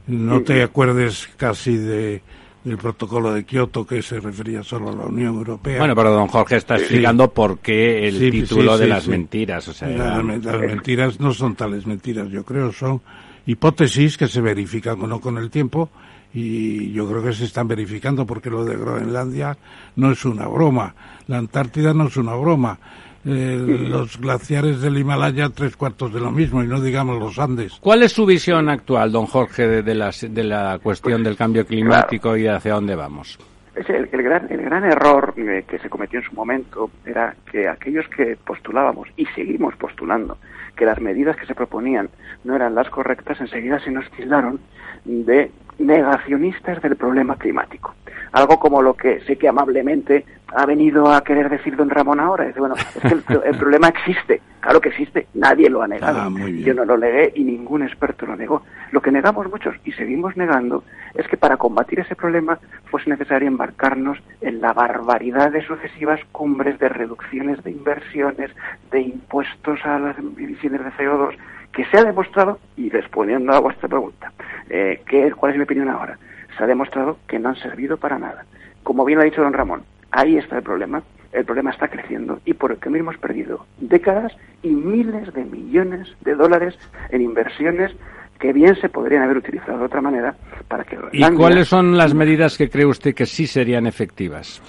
No te acuerdes casi de del protocolo de Kioto que se refería solo a la Unión Europea. Bueno, pero don Jorge está explicando por qué el título de las mentiras. O sea, las, mentiras no son tales mentiras, yo creo, son hipótesis que se verifican o no con el tiempo y yo creo que se están verificando porque lo de Groenlandia no es una broma, la Antártida no es una broma, eh, los glaciares del Himalaya tres cuartos de lo mismo y no digamos los Andes. ¿Cuál es su visión actual, don Jorge, de, de, la cuestión del cambio climático y hacia dónde vamos? El, el, gran, el gran error eh, que se cometió en su momento era que aquellos que postulábamos y seguimos postulando que las medidas que se proponían no eran las correctas, enseguida se nos tildaron de negacionistas del problema climático. Algo como lo que sé que amablemente ha venido a querer decir don Ramón ahora. Dice, bueno, es que el, problema existe. Claro que existe. Nadie lo ha negado. Ah, Yo no lo negué y ningún experto lo negó. Lo que negamos muchos y seguimos negando es que para combatir ese problema fuese necesario embarcarnos en la barbaridad de sucesivas cumbres de reducciones de inversiones, de impuestos a las emisiones de CO2, que se ha demostrado, y respondiendo a vuestra pregunta, eh, ¿cuál es mi opinión ahora? Se ha demostrado que no han servido para nada. Como bien ha dicho don Ramón, ahí está el problema. El problema está creciendo y por el que hemos perdido décadas y miles de millones de dólares en inversiones que bien se podrían haber utilizado de otra manera para que... ¿Y cuáles son las medidas que cree usted que sí serían efectivas?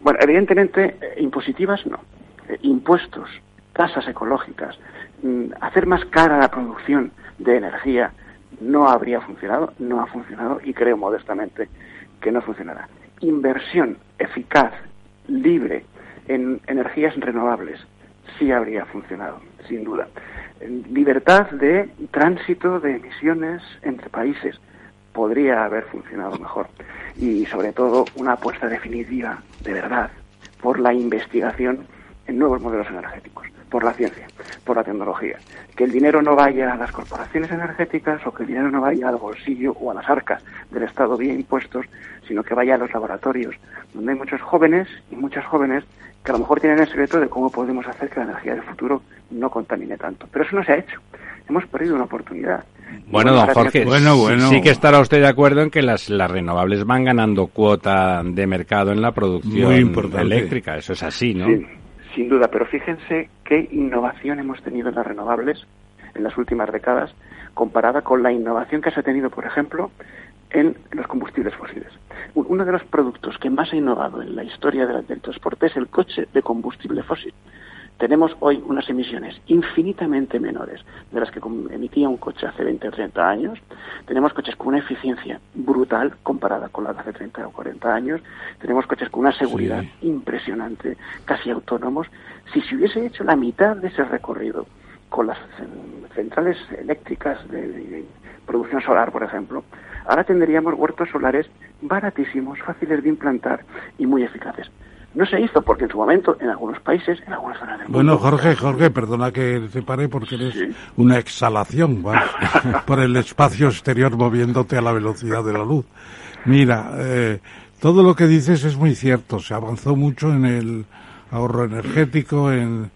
Bueno, evidentemente, eh, impositivas no. Eh, impuestos, tasas ecológicas, hacer más cara la producción de energía no habría funcionado, no ha funcionado y creo modestamente que no funcionará. Inversión eficaz, libre, en energías renovables, sí habría funcionado, sin duda. Libertad de tránsito de emisiones entre países podría haber funcionado mejor. Y sobre todo una apuesta definitiva, de verdad, por la investigación en nuevos modelos energéticos. Por la ciencia, por la tecnología. Que el dinero no vaya a las corporaciones energéticas o que el dinero no vaya al bolsillo o a las arcas del Estado vía impuestos, sino que vaya a los laboratorios, donde hay muchos jóvenes y muchas jóvenes que a lo mejor tienen el secreto de cómo podemos hacer que la energía del futuro no contamine tanto. Pero eso no se ha hecho. Hemos perdido una oportunidad. Bueno, don Jorge, bueno, bueno. sí que estará usted de acuerdo en que las, las renovables van ganando cuota de mercado en la producción eléctrica. Eso es así, ¿no? Sí, sin duda. Pero fíjense qué innovación hemos tenido en las renovables en las últimas décadas comparada con la innovación que se ha tenido, por ejemplo, en los combustibles fósiles. Uno de los productos que más ha innovado en la historia del transporte es el coche de combustible fósil tenemos hoy unas emisiones infinitamente menores de las que emitía un coche hace 20 o 30 años. Tenemos coches con una eficiencia brutal comparada con la de hace 30 o 40 años. Tenemos coches con una seguridad impresionante, casi autónomos. Si se hubiese hecho la mitad de ese recorrido con las centrales eléctricas de producción solar, por ejemplo, ahora tendríamos huertos solares baratísimos, fáciles de implantar y muy eficaces. No se hizo porque en su momento, en algunos países, en algunas zonas del mundo... Bueno, Jorge, Jorge, perdona que te pare porque eres una exhalación por el espacio exterior moviéndote a la velocidad de la luz. Mira, eh, todo lo que dices es muy cierto. Se avanzó mucho en el ahorro energético, en,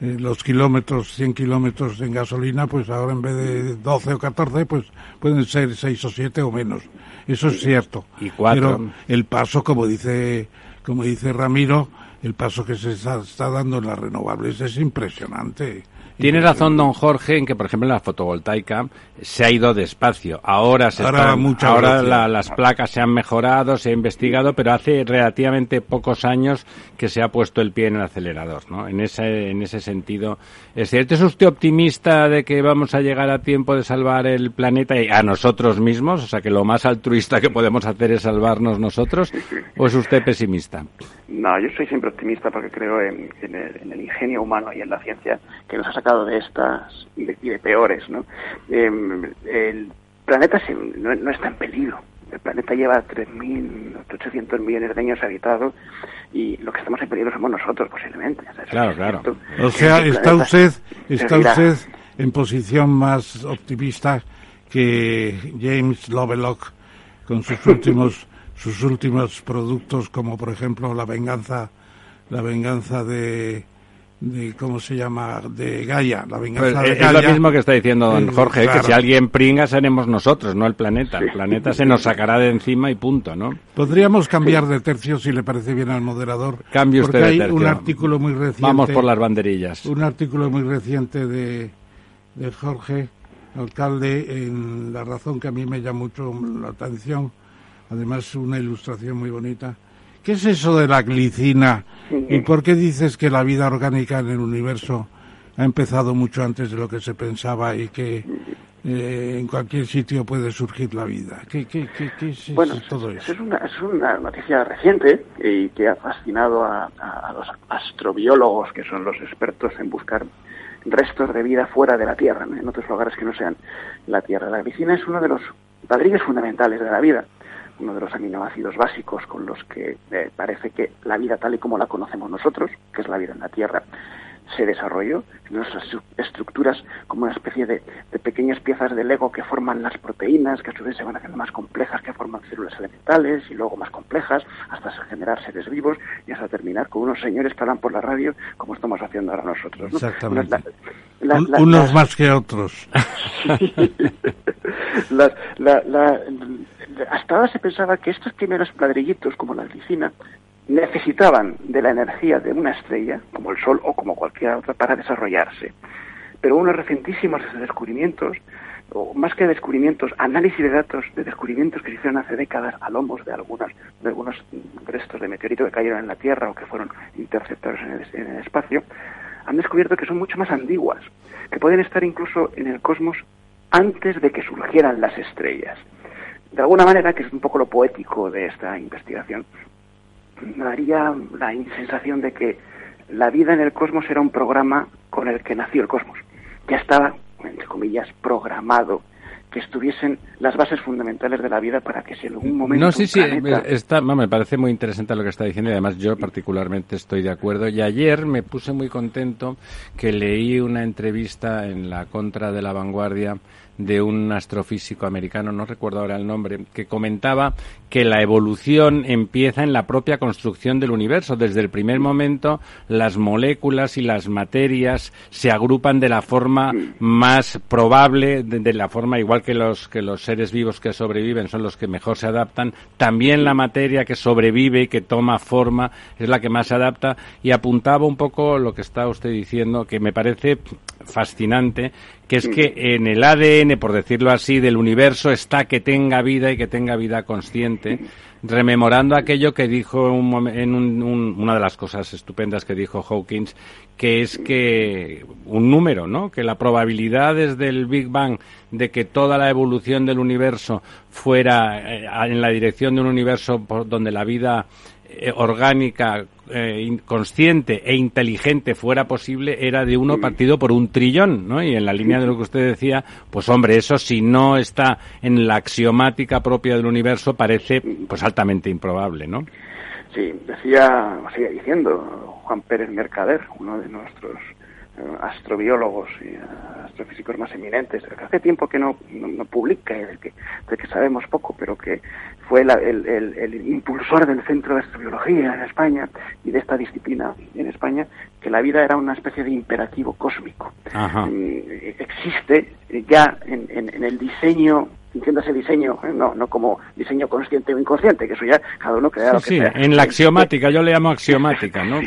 los kilómetros, 100 kilómetros en gasolina, pues ahora en vez de 12 o 14, pues pueden ser 6 o 7 o menos. Eso es cierto. Y cuatro. Pero el paso, como dice como dice Ramiro, el paso que se está, dando en las renovables es impresionante. Tiene razón don Jorge en que, por ejemplo, en la fotovoltaica se ha ido despacio. Ahora, se ahora, ahora las placas se han mejorado, se ha investigado, pero hace relativamente pocos años que se ha puesto el pie en el acelerador. ¿no? En, ese, en ese sentido, ¿es cierto? ¿Es usted optimista de que vamos a llegar a tiempo de salvar el planeta y a nosotros mismos? O sea, que lo más altruista que podemos hacer es salvarnos nosotros. ¿O es usted pesimista? No, yo soy siempre optimista porque creo en, el, ingenio humano y en la ciencia que nos ha sacado de estas y de, peores. ¿no? Em, el planeta no, está en peligro. El planeta lleva 3.800 millones de años habitado y lo que estamos en peligro somos nosotros, posiblemente. claro, claro. O sea, está usted, está usted en posición más optimista que James Lovelock con sus últimos sus últimos productos como por ejemplo la venganza la venganza de, de cómo se llama de Gaia la venganza pues, de es lo mismo que está diciendo don Jorge que si alguien pringa seremos nosotros no el planeta. El planeta se nos sacará de encima y punto no podríamos cambiar de tercio si le parece bien al moderador cambie usted porque hay un artículo muy reciente. Vamos por las banderillas. Un artículo muy reciente de de Jorge alcalde en la razón que a mí me llama mucho la atención. Además una ilustración muy bonita. ¿Qué es eso de la glicina? ¿Y por qué dices que la vida orgánica en el universo ha empezado mucho antes de lo que se pensaba y que eh, en cualquier sitio puede surgir la vida? ¿Qué, qué, qué, es bueno, todo eso? Es una, es una noticia reciente y que ha fascinado a, a, los astrobiólogos, que son los expertos en buscar restos de vida fuera de la Tierra, en otros lugares que no sean la Tierra. La glicina es uno de los ladrillos fundamentales de la vida uno de los aminoácidos básicos con los que eh, parece que la vida tal y como la conocemos nosotros, que es la vida en la Tierra, se desarrolló, nuestras estructuras como una especie de, pequeñas piezas de Lego que forman las proteínas, que a su vez se van haciendo más complejas, que forman células elementales y luego más complejas, hasta generar seres vivos y hasta terminar con unos señores que hablan por la radio como estamos haciendo ahora nosotros. Exactamente. unos más que otros. hasta ahora se pensaba que estos primeros ladrillitos, como la glicina, necesitaban de la energía de una estrella, como el Sol o como cualquier otra, para desarrollarse. Pero unos recentísimos descubrimientos, o más que descubrimientos, análisis de datos de descubrimientos que se hicieron hace décadas a lomos de, algunas, de algunos restos de meteorito que cayeron en la Tierra o que fueron interceptados en el, en el espacio, han descubierto que son mucho más antiguas, que pueden estar incluso en el cosmos antes de que surgieran las estrellas. De alguna manera, que es un poco lo poético de esta investigación, me daría la sensación de que la vida en el cosmos era un programa con el que nació el cosmos. Ya estaba, entre comillas, programado que estuviesen las bases fundamentales de la vida para que si en algún momento. No, sí, sí, está, me parece muy interesante lo que está diciendo y además yo particularmente estoy de acuerdo. Y ayer me puse muy contento que leí una entrevista en la contra de la vanguardia de un astrofísico americano, no recuerdo ahora el nombre, que comentaba que la evolución empieza en la propia construcción del universo. Desde el primer momento, las moléculas y las materias se agrupan de la forma más probable, de, la forma igual que los, que los seres vivos que sobreviven son los que mejor se adaptan. También la materia que sobrevive y que toma forma es la que más se adapta. Y apuntaba un poco lo que está usted diciendo, que me parece fascinante, que es que en el ADN, por decirlo así, del universo está que tenga vida y que tenga vida consciente, rememorando aquello que dijo en una de las cosas estupendas que dijo Hawkins, que es que un número, ¿no? Que la probabilidad desde el Big Bang de que toda la evolución del universo fuera eh, en la dirección de un universo por donde la vida eh, orgánica, eh, consciente e inteligente fuera posible era de uno partido por un trillón, ¿no? Y en la línea de lo que usted decía, pues hombre, eso si no está en la axiomática propia del universo parece pues altamente improbable, ¿no? Sí, decía, sigue diciendo Juan Pérez Mercader, uno de nuestros astrobiólogos y astrofísicos más eminentes, que hace tiempo que no, no, publica, de que, de que sabemos poco, pero que fue el, el, impulsor del Centro de Astrobiología en España y de esta disciplina en España, que la vida era una especie de imperativo cósmico. Mm, existe ya en, en, el diseño entiéndase diseño, ¿eh? no, no como diseño consciente o inconsciente, que eso ya cada uno crea lo que sí, en la axiomática, yo le llamo axiomática, ¿no?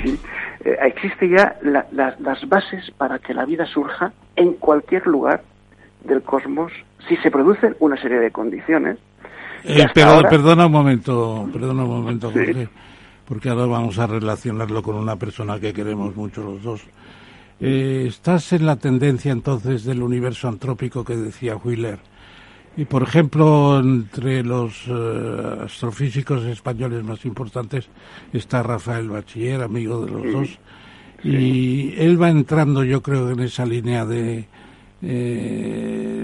Eh, existe ya las bases para que la vida surja en cualquier lugar del cosmos si se producen una serie de condiciones eh, perdona un momento, perdona un momento, Jorge, porque ahora vamos a relacionarlo con una persona que queremos mucho los dos. Eh, ¿Estás en la tendencia entonces del universo antrópico que decía Wheeler? Y por ejemplo, entre los eh, astrofísicos españoles más importantes está Rafael Bachiller, amigo de los dos, y él va entrando, yo creo, en esa línea de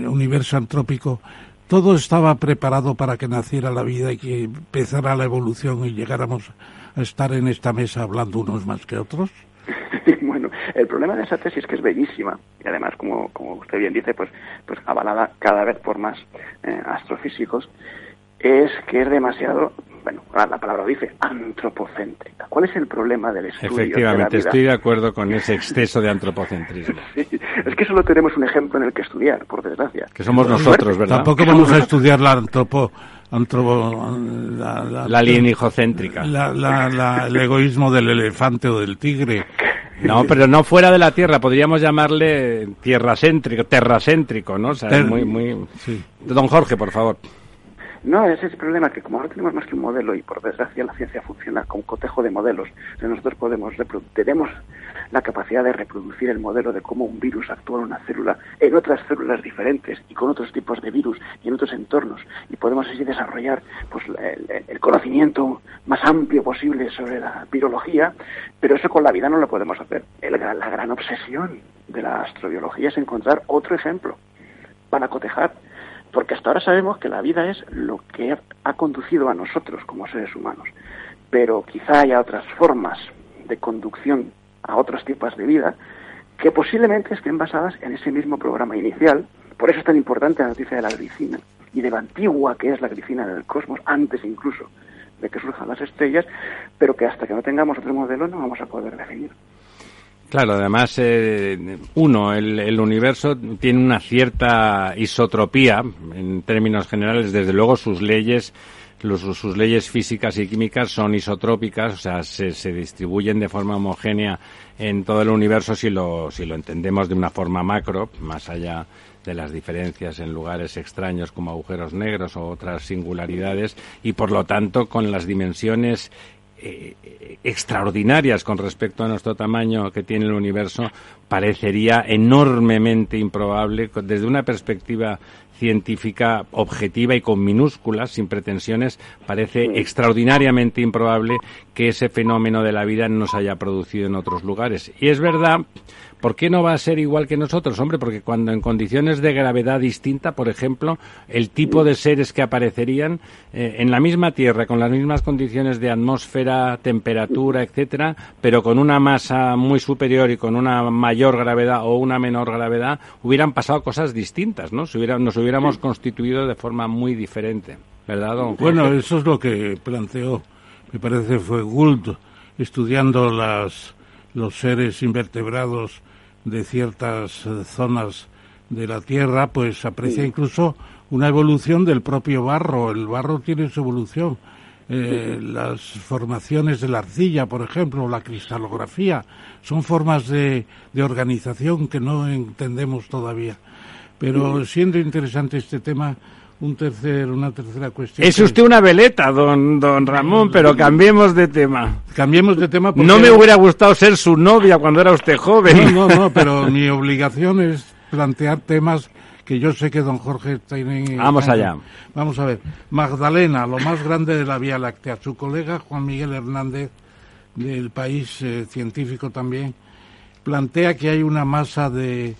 universo antrópico. Todo estaba preparado para que naciera la vida y que empezara la evolución y llegáramos a estar en esta mesa hablando unos más que otros? bueno, el problema de esa tesis es que es bellísima y además, como, como usted bien dice, pues, pues avalada cada vez por más eh, astrofísicos, es que es demasiado bueno, la palabra dice, antropocéntrica. ¿Cuál es el problema del estudio Efectivamente, de la estoy de acuerdo con ese exceso de antropocentrismo. es que solo tenemos un ejemplo en el que estudiar, por desgracia. Que somos nosotros, ¿verdad? Tampoco vamos a estudiar la antropo... la, la, la lienijocéntrica. La, el egoísmo del elefante o del tigre. No, pero no fuera de la Tierra, podríamos llamarle tierracéntrico, terracéntrico, ¿no? O sea, muy, muy... Don Jorge, por favor. No, ese es el problema, que como no tenemos más que un modelo y por desgracia la ciencia funciona con cotejo de modelos, nosotros podemos tenemos la capacidad de reproducir el modelo de cómo un virus actúa en una célula, en otras células diferentes y con otros tipos de virus y en otros entornos, y podemos así desarrollar pues, el, conocimiento más amplio posible sobre la virología, pero eso con la vida no lo podemos hacer. la gran obsesión de la astrobiología es encontrar otro ejemplo para cotejar porque hasta ahora sabemos que la vida es lo que ha conducido a nosotros como seres humanos. Pero quizá haya otras formas de conducción a otros tipos de vida que posiblemente estén basadas en ese mismo programa inicial. Por eso es tan importante la noticia de la glicina y de lo antigua que es la glicina del cosmos, antes incluso de que surjan las estrellas, pero que hasta que no tengamos otro modelo no vamos a poder definir. Claro, además, eh, uno, el, universo tiene una cierta isotropía en términos generales, desde luego sus leyes, sus leyes físicas y químicas son isotrópicas, o sea, se, se, distribuyen de forma homogénea en todo el universo si lo, si lo entendemos de una forma macro, más allá de las diferencias en lugares extraños como agujeros negros o otras singularidades, y por lo tanto con las dimensiones eh, extraordinarias con respecto a nuestro tamaño que tiene el universo, parecería enormemente improbable desde una perspectiva científica objetiva y con minúsculas, sin pretensiones, parece extraordinariamente improbable que ese fenómeno de la vida no se haya producido en otros lugares. Y es verdad, ¿Por qué no va a ser igual que nosotros? Hombre, porque cuando en condiciones de gravedad distinta, por ejemplo, el tipo de seres que aparecerían eh, en la misma Tierra, con las mismas condiciones de atmósfera, temperatura, etcétera, pero con una masa muy superior y con una mayor gravedad o una menor gravedad, hubieran pasado cosas distintas, ¿no? nos hubiéramos constituido de forma muy diferente, ¿verdad, don Bueno, eso es lo que planteó, me parece, fue Gould, estudiando las, los seres invertebrados de ciertas eh, zonas de la Tierra, pues aprecia incluso una evolución del propio barro. El barro tiene su evolución. Eh, las formaciones de la arcilla, por ejemplo, la cristalografía, son formas de, de organización que no entendemos todavía. Pero siendo interesante este tema, un tercer, una tercera cuestión. Es usted una veleta, don, don Ramón, pero cambiemos de tema. Cambiemos de tema porque... No me hubiera gustado ser su novia cuando era usted joven. No, no, no, pero mi obligación es plantear temas que yo sé que don Jorge tiene... Vamos allá. Vamos a ver. Magdalena, lo más grande de la Vía Láctea. Su colega Juan Miguel Hernández, del país eh, científico también, plantea que hay una masa de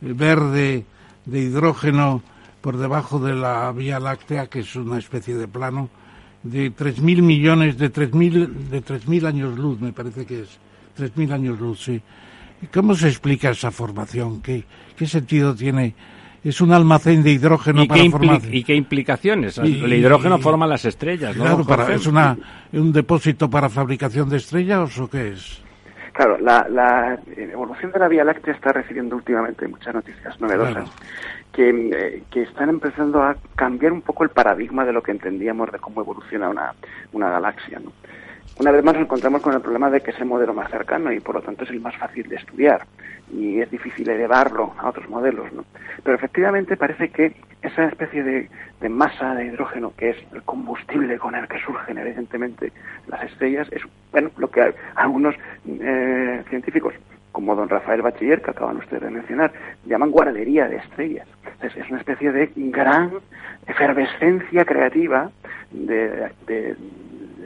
verde de hidrógeno por debajo de la Vía Láctea, que es una especie de plano, de 3.000 millones, de 3.000 de 3.000 años luz, me parece que es. 3.000 años luz, sí. ¿Cómo se explica esa formación? ¿Qué, qué sentido tiene? Es un almacén de hidrógeno para formar... ¿Y qué implicaciones? el hidrógeno forma las estrellas, ¿no? Claro, para, ¿es una, un depósito para fabricación de estrellas o qué es? Claro, la, la, evolución de la Vía Láctea está recibiendo últimamente muchas noticias novedosas que, eh, que, están empezando a cambiar un poco el paradigma de lo que entendíamos de cómo evoluciona una, una galaxia. ¿no? Una vez más nos encontramos con el problema de que es el modelo más cercano y por lo tanto es el más fácil de estudiar y es difícil elevarlo a otros modelos. ¿no? Pero efectivamente parece que esa especie de, de, masa de hidrógeno que es el combustible con el que surgen evidentemente las estrellas es bueno lo que algunos eh, científicos como don Rafael Bachiller, que acaban ustedes de mencionar, llaman guardería de estrellas. Es, es una especie de gran efervescencia creativa de, de,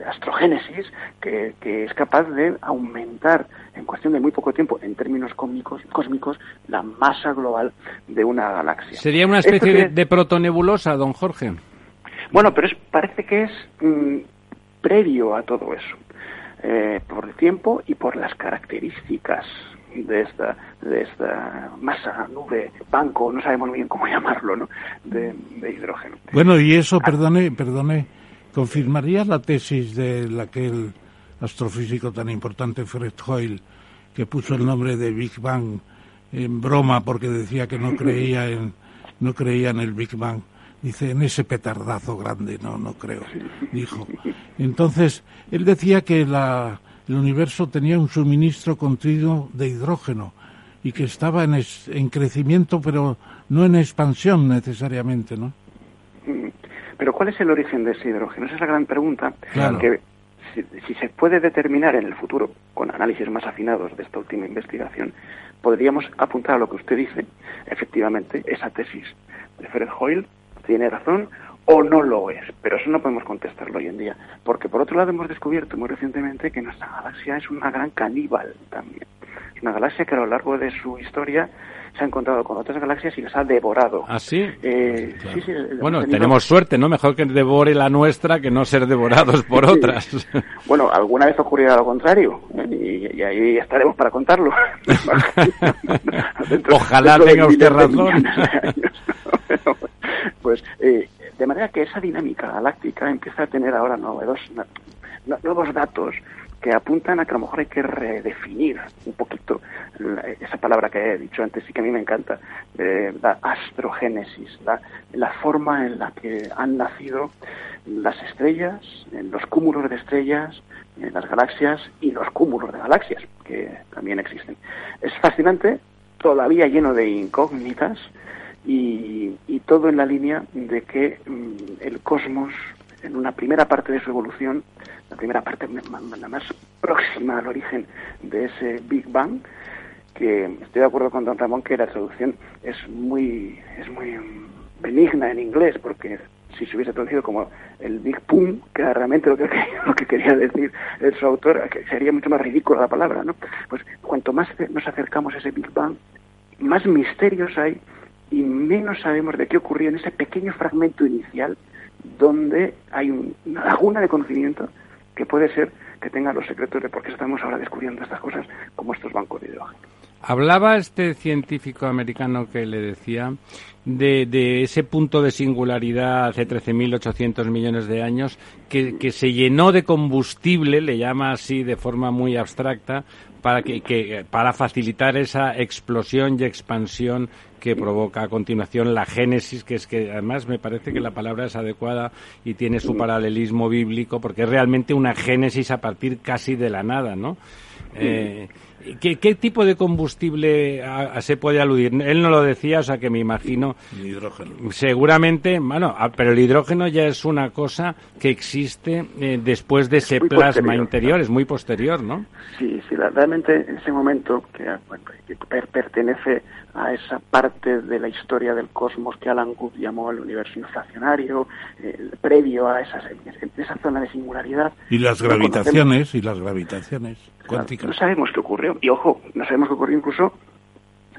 astrogénesis que, es capaz de aumentar en cuestión de muy poco tiempo, en términos cósmicos, cósmicos la masa global de una galaxia. ¿Sería una especie de, protonebulosa, don Jorge? Bueno, pero es, parece que es mm, previo a todo eso. Eh, por el tiempo y por las características de esta, de esta masa, nube, banco, no sabemos bien cómo llamarlo, ¿no? de, hidrógeno. Bueno, y eso, perdone, perdone, ¿confirmaría la tesis de aquel astrofísico tan importante, Fred Hoyle, que puso el nombre de Big Bang en broma porque decía que no creía en, no creía en el Big Bang? Dice, en ese petardazo grande, no, no creo, dijo. Entonces, él decía que la, el universo tenía un suministro continuo de hidrógeno y que estaba en, en crecimiento, pero no en expansión necesariamente, ¿no? Mm. Pero ¿cuál es el origen de ese hidrógeno? Esa es la gran pregunta que si, si, se puede determinar en el futuro, con análisis más afinados de esta última investigación, podríamos apuntar a lo que usted dice, efectivamente, esa tesis de Fred Hoyle tiene razón o no lo es, pero eso no podemos contestarlo hoy en día, porque por otro lado hemos descubierto muy recientemente que nuestra galaxia es una gran caníbal también. Es una galaxia que a lo largo de su historia se ha encontrado con otras galaxias y las ha devorado. ¿Ah, sí? Eh, sí, sí bueno, tenemos suerte, ¿no? Mejor que devore la nuestra que no ser devorados por otras. Bueno, alguna vez ocurrirá lo contrario ¿eh? y, ahí estaremos para contarlo. Ojalá tenga usted razón. pues eh, de manera que esa dinámica galáctica empieza a tener ahora nuevos, nuevos datos que apuntan a que a lo mejor hay que redefinir un poquito esa palabra que he dicho antes y que a mí me encanta, la astrogénesis, la, la, forma en la que han nacido las estrellas, en los cúmulos de estrellas, en las galaxias y los cúmulos de galaxias que también existen. Es fascinante, todavía lleno de incógnitas, y, todo en la línea de que mm, el cosmos, en una primera parte de su evolución, la primera parte la más próxima al origen de ese Big Bang, que estoy de acuerdo con don Ramón que la traducción es muy, es muy benigna en inglés, porque si se hubiese traducido como el Big Boom, que era realmente lo que, lo que quería decir el su autor, sería mucho más ridícula la palabra, ¿no? Pues cuanto más nos acercamos a ese Big Bang, más misterios hay y menos sabemos de qué ocurrió en ese pequeño fragmento inicial donde hay una laguna de conocimiento que puede ser que tenga los secretos de por qué estamos ahora descubriendo estas cosas como estos bancos de hidrógeno. Hablaba este científico americano que le decía de, ese punto de singularidad hace 13.800 millones de años que, se llenó de combustible, le llama así de forma muy abstracta, para, que, para facilitar esa explosión y expansión que provoca a continuación la génesis, que es que además me parece que la palabra es adecuada y tiene su paralelismo bíblico, porque es realmente una génesis a partir casi de la nada, ¿no? Eh, ¿Qué, tipo de combustible se puede aludir? Él no lo decía, o sea que me imagino. El hidrógeno. Seguramente, bueno, pero el hidrógeno ya es una cosa que existe eh, después de ese plasma interior, es muy posterior, ¿no? Sí, sí, realmente en ese momento que, pertenece a esa parte de la historia del cosmos que Alan Guth llamó el universo inflacionario, previo a esa, esa zona de singularidad. Y las gravitaciones, y las gravitaciones cuánticas. no sabemos qué ocurrió. Y ojo, no sabemos qué ocurrió incluso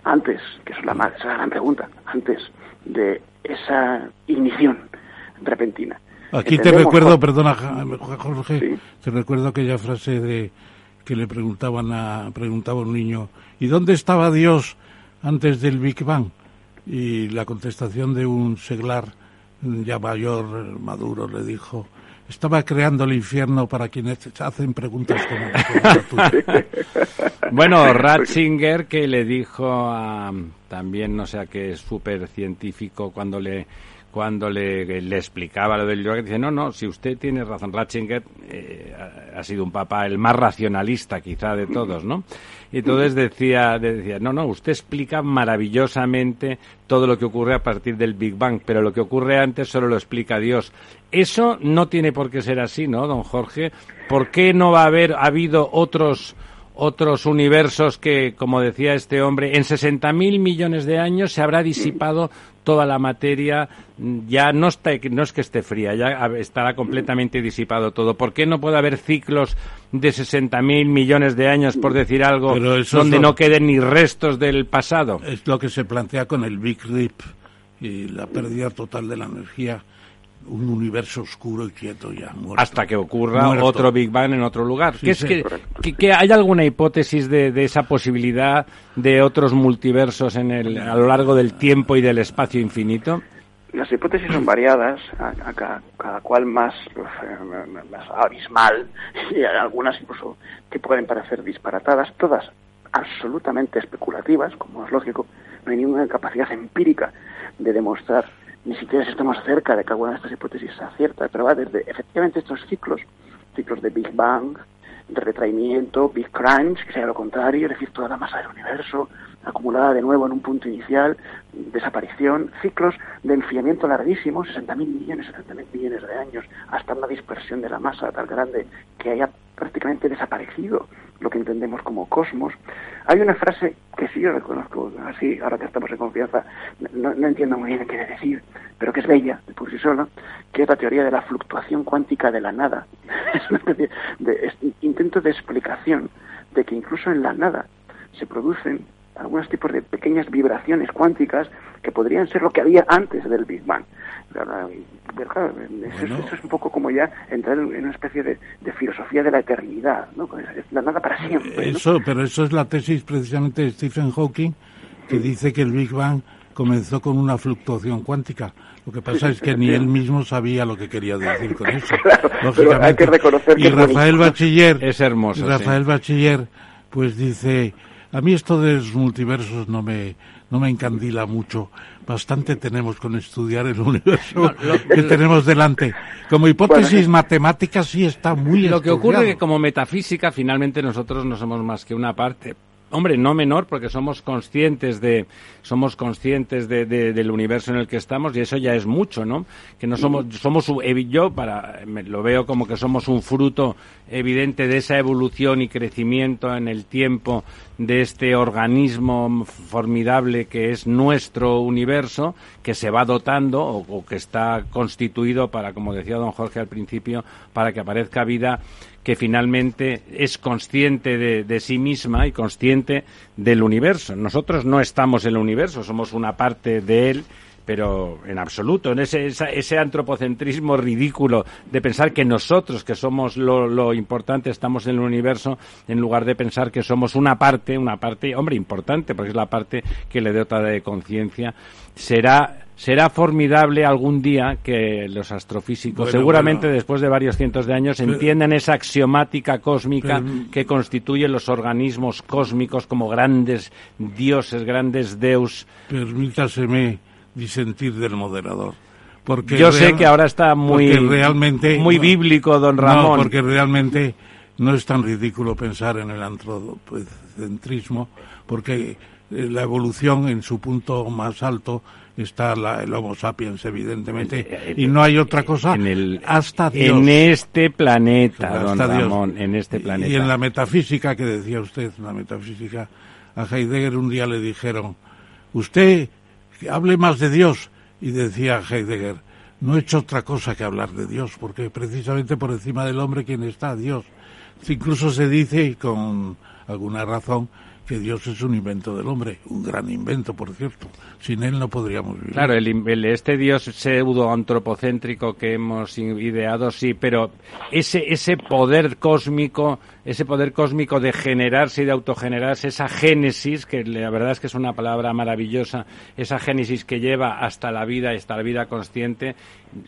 antes, que es la, esa es la gran pregunta, antes de esa ignición repentina. Aquí te recuerdo, perdona Jorge, te recuerdo aquella frase de que le preguntaban a preguntaba un niño, ¿y dónde estaba Dios antes del Big Bang? Y la contestación de un seglar ya mayor, maduro, le dijo, estaba creando el infierno para quienes hacen preguntas como, Bueno, Ratzinger que le dijo a también no sé a qué súper científico cuando le cuando le, le, explicaba lo del yoga, dice, no, no, si usted tiene razón, Ratzinger eh, ha sido un papá el más racionalista quizá de todos, ¿no? Y entonces decía, decía, no, no, usted explica maravillosamente todo lo que ocurre a partir del Big Bang, pero lo que ocurre antes solo lo explica Dios. Eso no tiene por qué ser así, ¿no, don Jorge? ¿Por qué no va a haber habido otros otros universos que, como decía este hombre, en 60.000 millones de años se habrá disipado toda la materia, ya no, está, no es que esté fría, ya estará completamente disipado todo. ¿Por qué no puede haber ciclos de 60.000 millones de años, por decir algo, donde no queden ni restos del pasado? Es lo que se plantea con el Big Rip y la pérdida total de la energía un universo oscuro y quieto ya. Hasta que ocurra otro Big Bang en otro lugar. es que, ¿Hay alguna hipótesis de, esa posibilidad de otros multiversos en el, a lo largo del tiempo y del espacio infinito? Las hipótesis son variadas, cada, cual más, pues, eh, más abismal, y algunas incluso que pueden parecer disparatadas, todas absolutamente especulativas, como es lógico, no hay ninguna capacidad empírica de demostrar ni siquiera estamos cerca de que alguna de estas hipótesis sea cierta, pero va desde efectivamente estos ciclos, ciclos de Big Bang, de retraimiento, Big Crunch, que sea lo contrario, es decir, toda la masa del universo acumulada de nuevo en un punto inicial, desaparición, ciclos de enfriamiento larguísimos, 60.000 millones, 70.000 millones de años, hasta una dispersión de la masa tan grande que haya prácticamente desaparecido lo que entendemos como cosmos. Hay una frase que sí yo reconozco, así, ahora que estamos en confianza, no, entiendo muy bien qué quiere decir, pero que es bella por sí sola, que es la teoría de la fluctuación cuántica de la nada. Es una especie de intento de explicación de que incluso en la nada se producen algunos tipos de pequeñas vibraciones cuánticas que podrían ser lo que había antes del Big Bang. eso, es un poco como ya entrar en una especie de, filosofía de la eternidad, ¿no? la nada para siempre. Eso, pero eso es la tesis precisamente de Stephen Hawking, que dice que el Big Bang comenzó con una fluctuación cuántica. Lo que pasa es que ni él mismo sabía lo que quería decir con eso. hay que reconocer y Rafael Bachiller es hermoso. Rafael Bachiller, pues dice a mí esto de los multiversos no me, no me encandila mucho. Bastante tenemos con estudiar el universo que tenemos delante. Como hipótesis matemática sí está muy Lo que ocurre es que como metafísica finalmente nosotros no somos más que una parte hombre, no menor, porque somos conscientes de, somos conscientes de, del universo en el que estamos y eso ya es mucho, ¿no? Que no somos, somos yo para, lo veo como que somos un fruto evidente de esa evolución y crecimiento en el tiempo de este organismo formidable que es nuestro universo, que se va dotando o que está constituido para, como decía don Jorge al principio, para que aparezca vida que finalmente es consciente de, sí misma y consciente del universo. Nosotros no estamos en el universo, somos una parte de él pero en absoluto, en ese, ese antropocentrismo ridículo de pensar que nosotros, que somos lo, lo, importante, estamos en el universo, en lugar de pensar que somos una parte, una parte, hombre, importante, porque es la parte que le dota de conciencia, será será formidable algún día que los astrofísicos, seguramente después de varios cientos de años, entiendan esa axiomática cósmica que constituye los organismos cósmicos como grandes dioses, grandes deus. Permítaseme disentir del moderador. Porque Yo sé que ahora está muy, realmente, muy bíblico, don Ramón. No, porque realmente no es tan ridículo pensar en el antropocentrismo, porque la evolución en su punto más alto está el Homo sapiens, evidentemente, eh, eh, y no hay otra cosa en el, hasta Dios. En este planeta, don Ramón, en este planeta. Y en la metafísica que decía usted, la metafísica, a Heidegger un día le dijeron, usted hable más de Dios, y decía Heidegger, no he hecho otra cosa que hablar de Dios, porque precisamente por encima del hombre quien está, Dios. Incluso se dice, y con alguna razón, que Dios es un invento del hombre, un gran invento, por cierto. Sin él no podríamos vivir. Claro, el, este Dios pseudo antropocéntrico que hemos ideado, sí, pero ese, ese poder cósmico ese poder cósmico de generarse y de autogenerarse, esa génesis, que la verdad es que es una palabra maravillosa, esa génesis que lleva hasta la vida, hasta la vida consciente,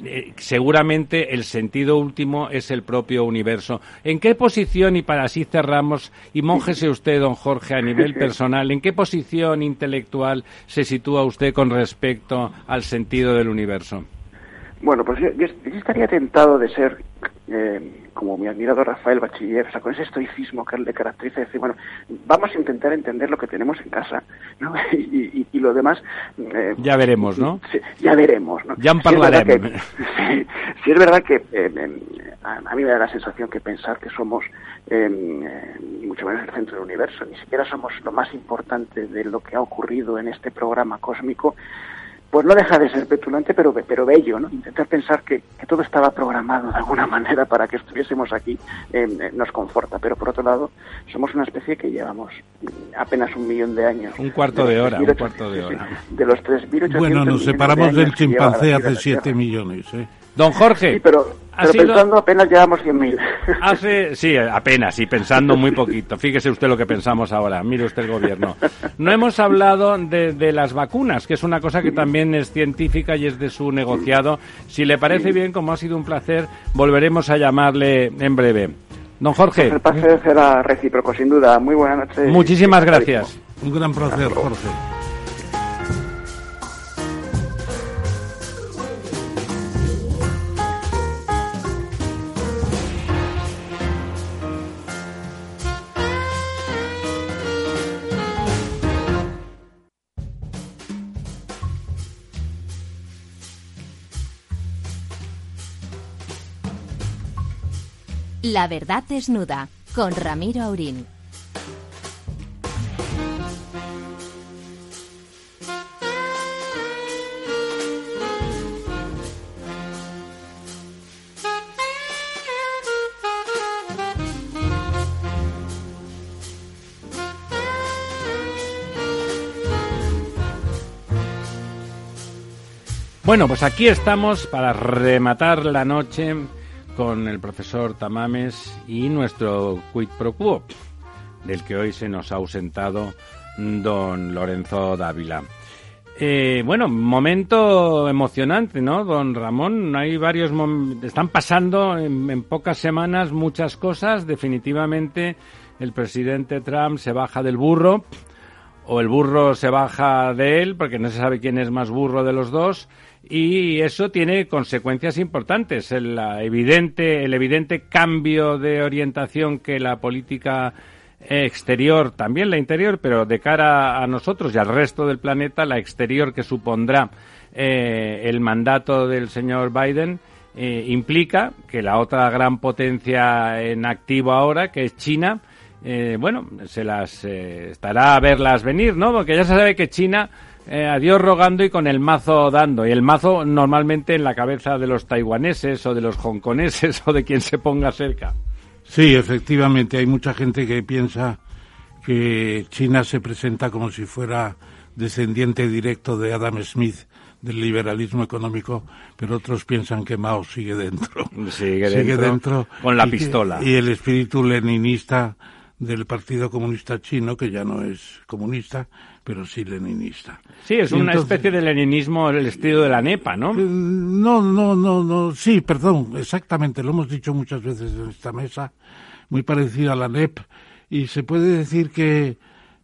eh, seguramente el sentido último es el propio universo. ¿En qué posición, y para así cerramos, y monjese usted, don Jorge, a nivel personal, ¿en qué posición intelectual se sitúa usted con respecto al sentido del universo? Bueno, pues yo, estaría tentado de ser eh, como mi admirado Rafael Bachiller, o sea, con ese estoicismo que le caracteriza, decir, bueno, vamos a intentar entender lo que tenemos en casa, ¿no? y, lo demás... Eh, ya veremos, ¿no? ya veremos, ¿no? Ya hablaremos. Si es verdad que, a, mí me da la sensación que pensar que somos, em, eh, mucho menos el centro del universo, ni siquiera somos lo más importante de lo que ha ocurrido en este programa cósmico, pues no deja de ser petulante, pero, pero bello, ¿no? Intentar pensar que, todo estaba programado de alguna manera para que estuviésemos aquí em, eh, nos conforta, pero por otro lado, somos una especie que llevamos apenas un millón de años. Un cuarto de, hora, un cuarto de hora. De los 3.800 Bueno, nos separamos del chimpancé hace 7 millones, ¿eh? Don Jorge. Sí, pero, pensando apenas llevamos 100.000. Hace, sí, apenas, y pensando muy poquito. Fíjese usted lo que pensamos ahora. Mire usted el gobierno. No hemos hablado de, de, las vacunas, que es una cosa que también es científica y es de su negociado. Si le parece bien, como ha sido un placer, volveremos a llamarle en breve. Don Jorge. El placer será recíproco, sin duda. Muy buenas noches. Muchísimas gracias. Un gran placer, Jorge. La verdad desnuda con Ramiro Aurín. Bueno, pues aquí estamos para rematar la noche con el profesor Tamames y nuestro quid pro quo, del que hoy se nos ha ausentado don Lorenzo Dávila. Eh, bueno, momento emocionante, ¿no, don Ramón? Hay varios están pasando en, en, pocas semanas muchas cosas. Definitivamente, el presidente Trump se baja del burro o el burro se baja de él, porque no se sabe quién es más burro de los dos y eso tiene consecuencias importantes. El, evidente, el evidente cambio de orientación que la política exterior, también la interior, pero de cara a nosotros y al resto del planeta, la exterior que supondrá eh, el mandato del señor Biden eh, implica que la otra gran potencia en activo ahora, que es China, eh, bueno, se las estará a verlas venir, ¿no? Porque ya se sabe que China a Dios rogando y con el mazo dando. Y el mazo normalmente en la cabeza de los taiwaneses o de los hongkoneses o de quien se ponga cerca. Sí, efectivamente, hay mucha gente que piensa que China se presenta como si fuera descendiente directo de Adam Smith del liberalismo económico, pero otros piensan que Mao sigue dentro. Sigue dentro, con la pistola. y el espíritu leninista del Partido Comunista Chino, que ya no es comunista, pero sí leninista. Sí, es una especie de leninismo el estilo de la NEPA, ¿no? Eh, no, no, no, no, sí, perdón, exactamente, lo hemos dicho muchas veces en esta mesa, muy parecido a la NEP, y se puede decir que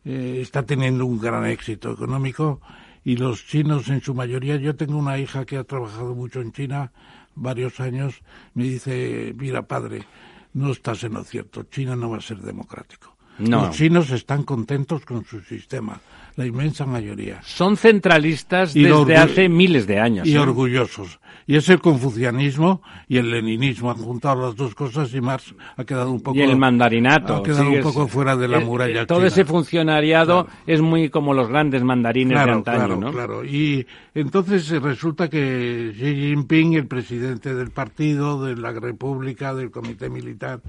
eh, está teniendo un gran éxito económico y los chinos en su mayoría, yo tengo una hija que ha trabajado mucho en China varios años, me dice, mira padre, no estás en lo cierto, China no va a ser democrático. Los chinos están contentos con su sistema, la inmensa mayoría. Son centralistas desde hace miles de años. Y ¿eh? orgullosos. Y es el confucianismo y el leninismo. Han juntado las dos cosas y Marx ha quedado un poco... Y el mandarinato. Ha quedado un poco fuera de la eh, muralla Todo ese funcionariado es muy como los grandes mandarines de antaño, claro, ¿no? Claro, Y entonces resulta que Xi Jinping, el presidente del partido, de la República, del Comité Militar,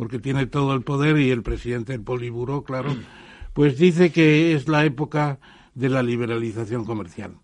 porque tiene todo el poder, y el presidente del Poliburo, claro, pues dice que es la época de la liberalización comercial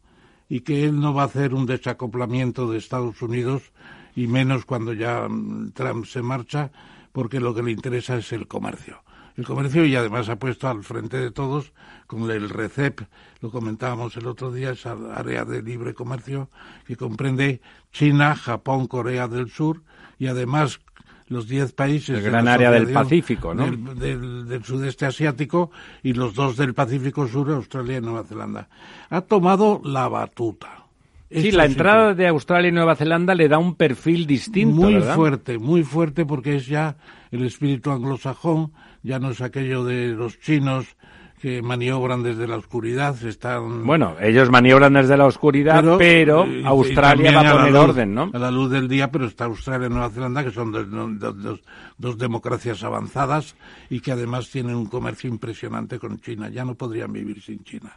y que él no va a hacer un desacoplamiento de Estados Unidos y menos cuando ya mm, Trump se marcha, porque lo que le interesa es el comercio. El comercio y además ha puesto al frente de todos con el RECEP, lo comentábamos el otro día, esa área de libre comercio que comprende China, Japón, Corea del Sur y además los diez países. El gran área del Pacífico, ¿no? Del, sudeste asiático y los dos del Pacífico Sur, Australia y Nueva Zelanda. Ha tomado la batuta. Sí, la entrada de Australia y Nueva Zelanda le da un perfil distinto. Muy fuerte, muy fuerte, porque es ya el espíritu anglosajón, ya no es aquello de los chinos que maniobran desde la oscuridad. Están... Bueno, ellos maniobran desde la oscuridad, pero, eh, Australia va a poner orden, ¿no? A la luz del día, pero está Australia y Nueva Zelanda, que son dos, dos, democracias avanzadas y que además tienen un comercio impresionante con China. Ya no podrían vivir sin China.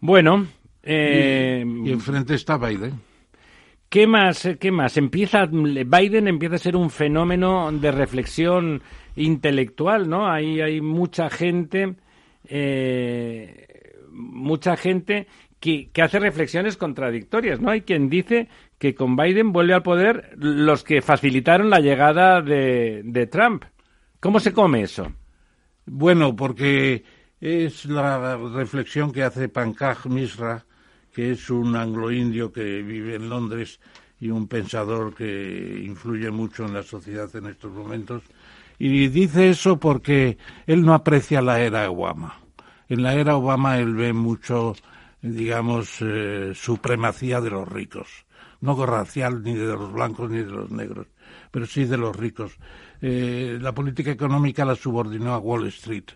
Bueno. Eh... Y, enfrente está Biden. ¿Qué más? ¿Qué más? Empieza Biden empieza a ser un fenómeno de reflexión intelectual, ¿no? Ahí hay mucha gente eh, mucha gente que, hace reflexiones contradictorias, ¿no? Hay quien dice que con Biden vuelve al poder los que facilitaron la llegada de, Trump. ¿Cómo se come eso? Bueno, porque es la reflexión que hace Pankaj Misra, que es un anglo-indio que vive en Londres y un pensador que influye mucho en la sociedad en estos momentos, y dice eso porque él no aprecia la era Obama. En la era Obama él ve mucho, digamos, eh, supremacía de los ricos. No racial ni de los blancos ni de los negros, pero sí de los ricos. Eh, la política económica la subordinó a Wall Street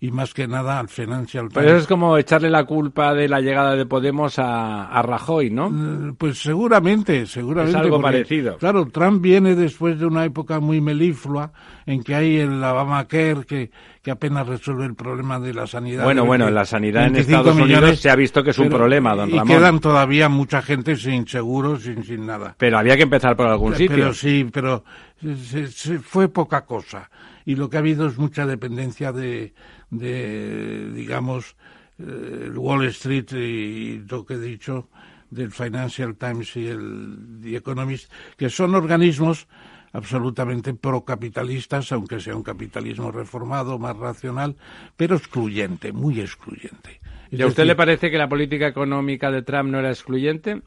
y más que nada al Financial Times. Pero es como echarle la culpa de la llegada de Podemos a, Rajoy, ¿no? Eh, pues seguramente, seguramente. Es algo parecido. Claro, Trump viene después de una época muy meliflua en que hay el Obamacare que, que apenas resuelve el problema de la sanidad. Bueno, bueno, la sanidad en Estados Unidos se ha visto que es un problema, don Ramón. Y quedan todavía mucha gente sin seguro, sin, sin nada. Pero había que empezar por algún sitio. Pero sí, pero se, fue poca cosa. Y lo que ha habido es mucha dependencia de, de digamos, el eh, Wall Street y lo que he dicho del Financial Times y el The Economist, que son organismos absolutamente procapitalistas, aunque sea un capitalismo reformado, más racional, pero excluyente, muy excluyente. ¿Y a usted le parece que la política económica de Trump no era excluyente?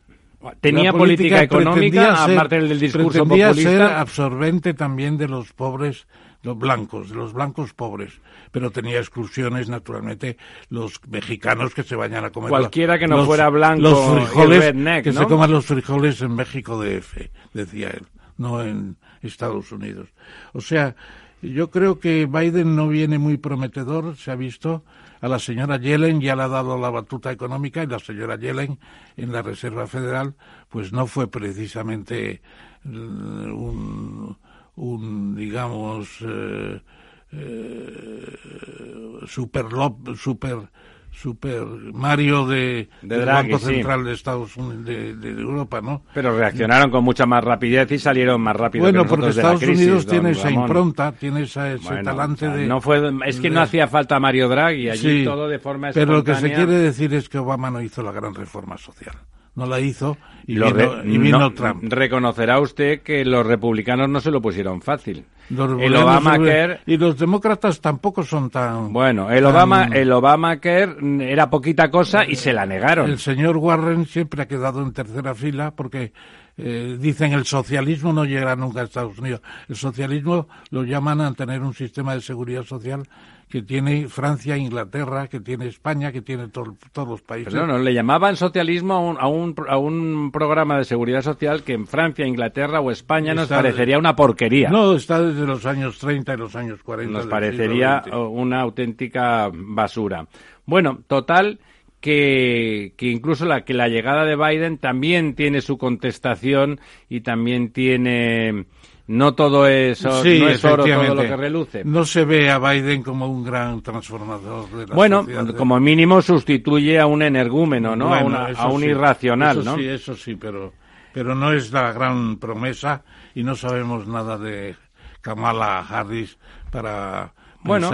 ¿Tenía política, económica, aparte del discurso pretendía ser absorbente también de los pobres los blancos, los blancos pobres, pero tenía exclusiones, naturalmente, los mexicanos que se vayan a comer. Cualquiera que no fuera blanco, los frijoles, que se coman los frijoles en México de F, decía él, no en Estados Unidos. O sea, Yo creo que Biden no viene muy prometedor, se ha visto. A la señora Yellen ya le ha dado la batuta económica y la señora Yellen en la Reserva Federal pues no fue precisamente eh, un, un digamos, eh, eh, super, super super Mario de, del Banco Central de Estados Unidos de, Europa, ¿no? Pero reaccionaron con mucha más rapidez y salieron más rápido. Bueno, porque Estados Unidos tiene esa impronta, tiene ese talante de. No fue, es que no hacía falta Mario Draghi allí todo de forma Pero lo que se quiere decir es que Obama no hizo la gran reforma social no la hizo y, vino, Trump. Reconocerá usted que los republicanos no se lo pusieron fácil. el Obamacare y los demócratas tampoco son tan bueno. El Obama el Obamacare era poquita cosa y se la negaron. El señor Warren siempre ha quedado en tercera fila porque eh, dicen el socialismo no llegará nunca a Estados Unidos. El socialismo lo llaman a tener un sistema de seguridad social que tiene Francia, Inglaterra, que tiene España, que tiene todos los países. no, no, le llamaban socialismo a un, a, un, a un programa de seguridad social que en Francia, Inglaterra o España nos parecería una porquería. No, está desde los años 30 y los años 40. Nos parecería una auténtica basura. Bueno, total que, que, incluso la que la llegada de Biden también tiene su contestación y también tiene no todo es, no es oro todo lo que reluce. No se ve a Biden como un gran transformador de la Bueno, como mínimo sustituye a un energúmeno, ¿no? a, un irracional, eso Sí, eso sí, pero, pero no es la gran promesa y no sabemos nada de Kamala Harris para bueno,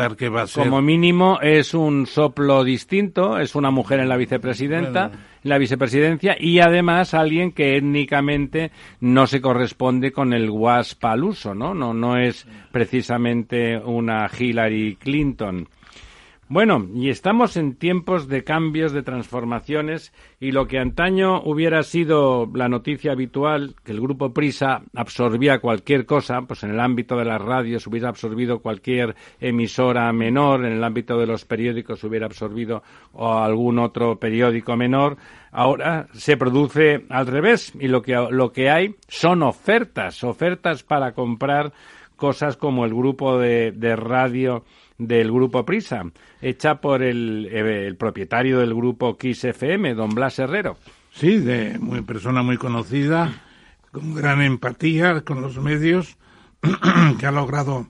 como mínimo es un soplo distinto, es una mujer en la vicepresidenta, en la vicepresidencia y además alguien que étnicamente no se corresponde con el WASP ¿no? No, no es precisamente una Hillary Clinton. Bueno, y estamos en tiempos de cambios, de transformaciones, y lo que antaño hubiera sido la noticia habitual, que el grupo Prisa absorbía cualquier cosa, pues en el ámbito de las radios hubiera absorbido cualquier emisora menor, en el ámbito de los periódicos hubiera absorbido algún otro periódico menor, ahora se produce al revés, y lo que, lo que hay son ofertas, ofertas para comprar cosas como el grupo de, de radio del grupo Prisa, hecha por el, eh, el propietario del grupo Kiss FM, don Blas Herrero. Sí, de muy persona muy conocida, con gran empatía con los medios, que ha logrado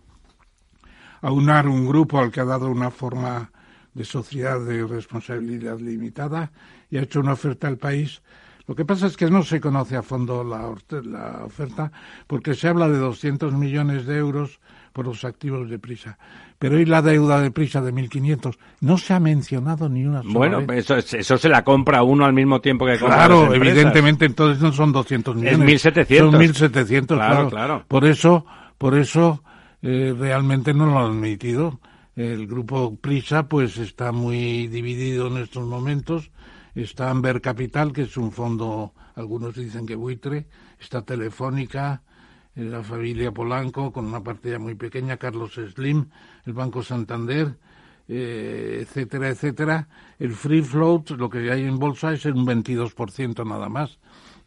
aunar un grupo al que ha dado una forma de sociedad de responsabilidad limitada y ha hecho una oferta al país. Lo que pasa es que no se conoce a fondo la, la oferta porque se habla de 200 millones de euros por los activos de Prisa. Pero hoy la deuda de Prisa de 1.500 no se ha mencionado ni una sola Bueno, Eso, eso se la compra uno al mismo tiempo que compra Claro, evidentemente entonces no son 200 millones. Es 1.700. Son 1.700, claro, claro, Por eso, por eso eh, realmente no lo han admitido. El grupo Prisa pues está muy dividido en estos momentos. Está Amber Capital, que es un fondo, algunos dicen que buitre, está Telefónica, la familia Polanco, con una partida muy pequeña, Carlos Slim, el Banco Santander, eh, etcétera, etcétera. El free float, lo que hay en bolsa, es un 22% nada más.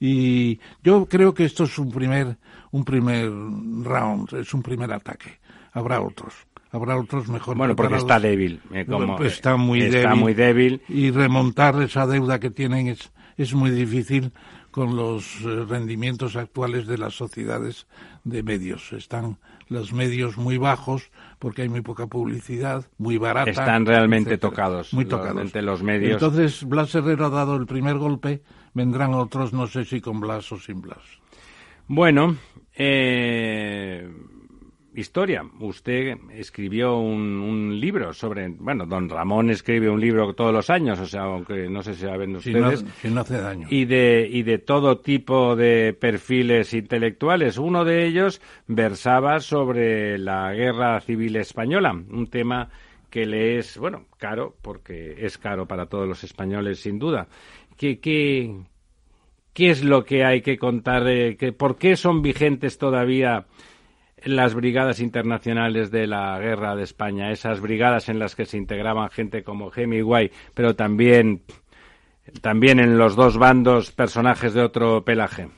Y yo creo que esto es un primer, un primer round, es un primer ataque. Habrá otros habrá otros mejor bueno porque está débil eh, está muy está débil, muy débil y remontar esa deuda que tienen es es muy difícil con los eh, rendimientos actuales de las sociedades de medios. Están los medios muy bajos porque hay muy poca publicidad, muy barata. Están realmente tocados. Muy tocados. los medios. Entonces, Blas Herrero ha dado el primer golpe, vendrán otros, no sé si con Blas o sin Blas. Bueno, eh, historia. Usted escribió un, libro sobre, bueno, don Ramón escribe un libro todos los años, o sea, aunque no sé si saben ustedes. Si no, hace daño. Y de, y de todo tipo de perfiles intelectuales. Uno de ellos versaba sobre la guerra civil española, un tema que le es, bueno, caro, porque es caro para todos los españoles, sin duda. ¿Qué, qué, qué es lo que hay que contar? De, que, ¿Por qué son vigentes todavía las brigadas internacionales de la guerra de España, esas brigadas en las que se integraban gente como Hemingway, pero también, también en los dos bandos personajes de otro pelaje?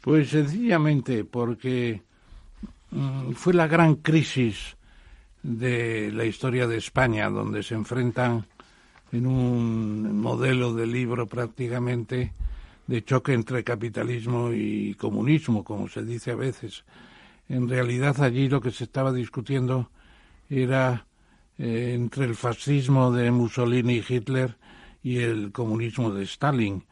Pues sencillamente porque mm, fue la gran crisis de la historia de España, donde se enfrentan en un modelo de libro prácticamente de choque entre capitalismo y comunismo, como se dice a veces. En realidad allí lo que se estaba discutiendo era eh, entre el fascismo de Mussolini y Hitler y el comunismo de Stalin.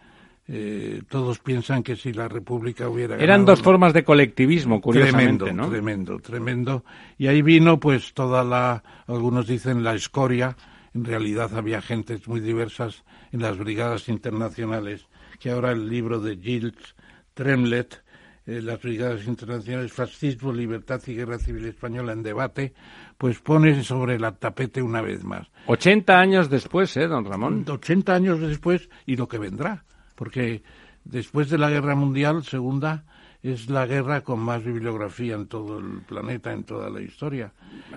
Eh, todos piensan que si la República hubiera eran dos formas de colectivismo curiosamente tremendo tremendo tremendo. Y ahí vino pues toda la algunos dicen la escoria. En realidad había gentes muy diversas en las brigadas internacionales que ahora el libro de Gilles Tremlet eh, las brigadas internacionales fascismo libertad y guerra civil española en debate pues pone sobre el tapete una vez más 80 años después eh don Ramón 80 años después y lo que vendrá porque después de la guerra mundial segunda es la guerra con más bibliografía en todo el planeta, en toda la historia.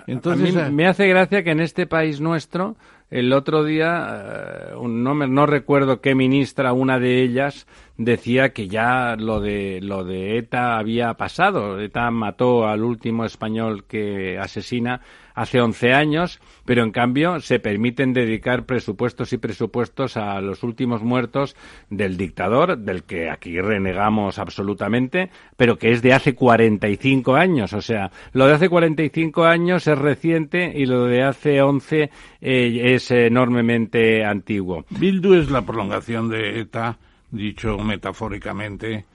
Entonces, a mí me hace gracia que en este país nuestro, el otro día, eh, no, no recuerdo qué ministra, una de ellas, decía que ya lo de, lo de ETA había pasado. ETA mató al último español que asesina hace 11 años, pero en cambio se permiten dedicar presupuestos y presupuestos a los últimos muertos del dictador, del que aquí renegamos absolutamente, pero que es de hace 45 años. O sea, lo de hace 45 años es reciente y lo de hace 11 eh, es enormemente antiguo. Bildu es la prolongación de ETA, dicho metafóricamente.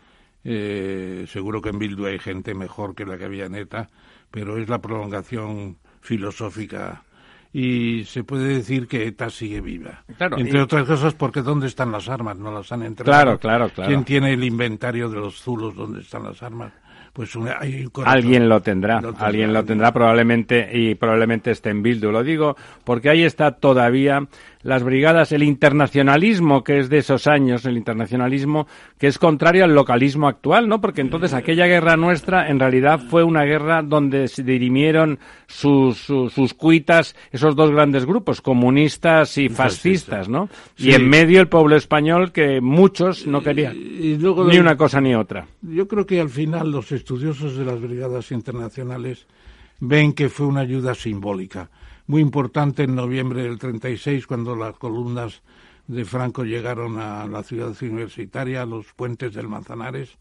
Eh, seguro que en Bildu hay gente mejor que la que había en ETA, pero es la prolongación filosófica y se puede decir que ETA sigue viva. Entre otras cosas porque ¿dónde están las armas? No las han entregado. Claro, claro, claro. ¿Quién tiene el inventario de los zulos? ¿Dónde están las armas? Pues alguien lo tendrá, alguien lo tendrá probablemente y probablemente esté en Bildu. Lo digo porque ahí está todavía las brigadas, el internacionalismo que es de esos años, el internacionalismo que es contrario al localismo actual, ¿no? Porque entonces aquella guerra nuestra en realidad fue una guerra donde se dirimieron sus, sus, cuitas esos dos grandes grupos, comunistas y fascistas, ¿no? Y en medio el pueblo español que muchos no querían ni una cosa ni otra. Yo creo que al final los estudiosos de las brigadas internacionales ven que fue una ayuda simbólica muy importante en noviembre del 36 cuando las columnas de Franco llegaron a la ciudad universitaria, a los puentes del Manzanares,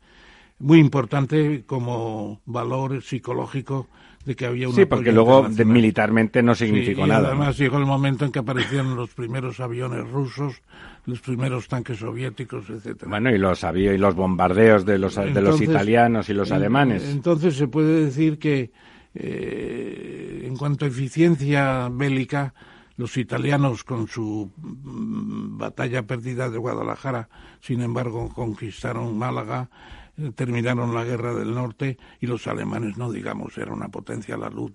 muy importante como valor psicológico de que había una Sí, porque luego militarmente no significó nada. Además llegó el momento en que aparecieron los primeros aviones rusos, los primeros tanques soviéticos, etcétera. Bueno, y los y los bombardeos de los de los italianos y los alemanes. Entonces se puede decir que eh, en cuanto a eficiencia bélica, los italianos con su mm, batalla perdida de Guadalajara, sin embargo, conquistaron Málaga, eh, terminaron la guerra del norte y los alemanes, no digamos, era una potencia la luz,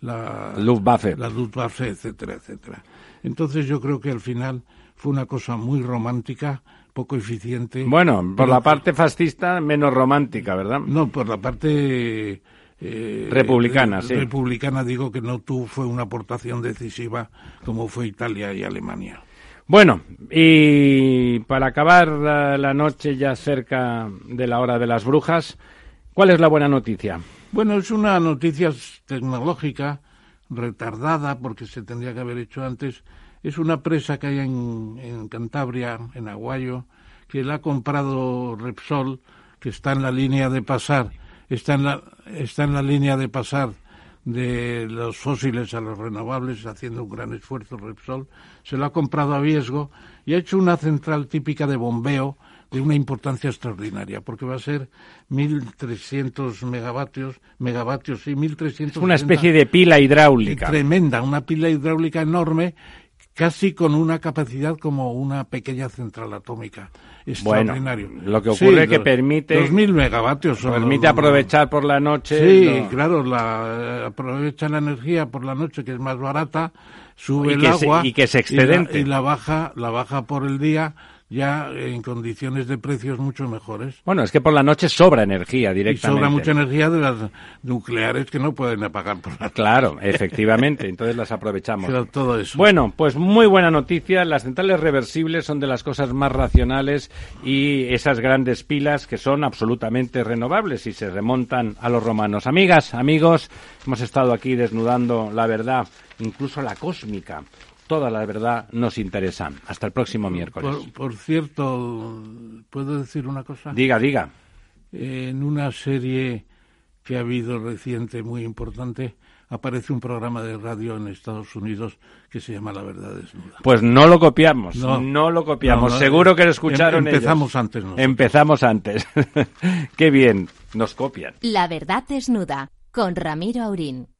la Luftwaffe, la Luftwaffe, etcétera, etcétera. Entonces yo creo que al final fue una cosa muy romántica, poco eficiente. Bueno, por la parte fascista menos romántica, ¿verdad? No, por la parte eh, republicana, sí. Republicana digo que no tuvo fue una aportación decisiva como fue Italia y Alemania. Bueno, y para acabar la, noche ya cerca de la hora de las brujas, ¿cuál es la buena noticia? Bueno, es una noticia tecnológica retardada porque se tendría que haber hecho antes. Es una presa que hay en, en Cantabria, en Aguayo, que la ha comprado Repsol, que está en la línea de pasar está en la, está en la línea de pasar de los fósiles a los renovables, haciendo un gran esfuerzo Repsol, se lo ha comprado a riesgo y ha hecho una central típica de bombeo de una importancia extraordinaria, porque va a ser 1.300 megavatios, megavatios, y 1.300... Una especie de pila hidráulica. Tremenda, una pila hidráulica enorme casi con una capacidad como una pequeña central atómica. Extraordinario. Bueno, lo que ocurre es que permite... 2.000 megavatios. permite aprovechar por la noche... Sí, claro, la, aprovecha la energía por la noche, que es más barata, sube el agua... y que es excedente. Y la, baja, la baja por el día ya en condiciones de precios mucho mejores. Bueno, es que por la noche sobra energía directamente. Y sobra mucha energía de las nucleares que no pueden apagar por la Claro, efectivamente, entonces las aprovechamos. todo eso. Bueno, pues muy buena noticia, las centrales reversibles son de las cosas más racionales y esas grandes pilas que son absolutamente renovables y se remontan a los romanos. Amigas, amigos, hemos estado aquí desnudando la verdad, incluso la cósmica toda la verdad nos interesa. Hasta el próximo miércoles. Por, cierto, ¿puedo decir una cosa? Diga, diga. En una serie que ha habido reciente muy importante, aparece un programa de radio en Estados Unidos que se llama La Verdad Desnuda. Pues no lo copiamos, no, lo copiamos. Seguro que lo escucharon em, Empezamos antes Empezamos antes. Qué bien, nos copian. La Verdad Desnuda, con Ramiro Aurín.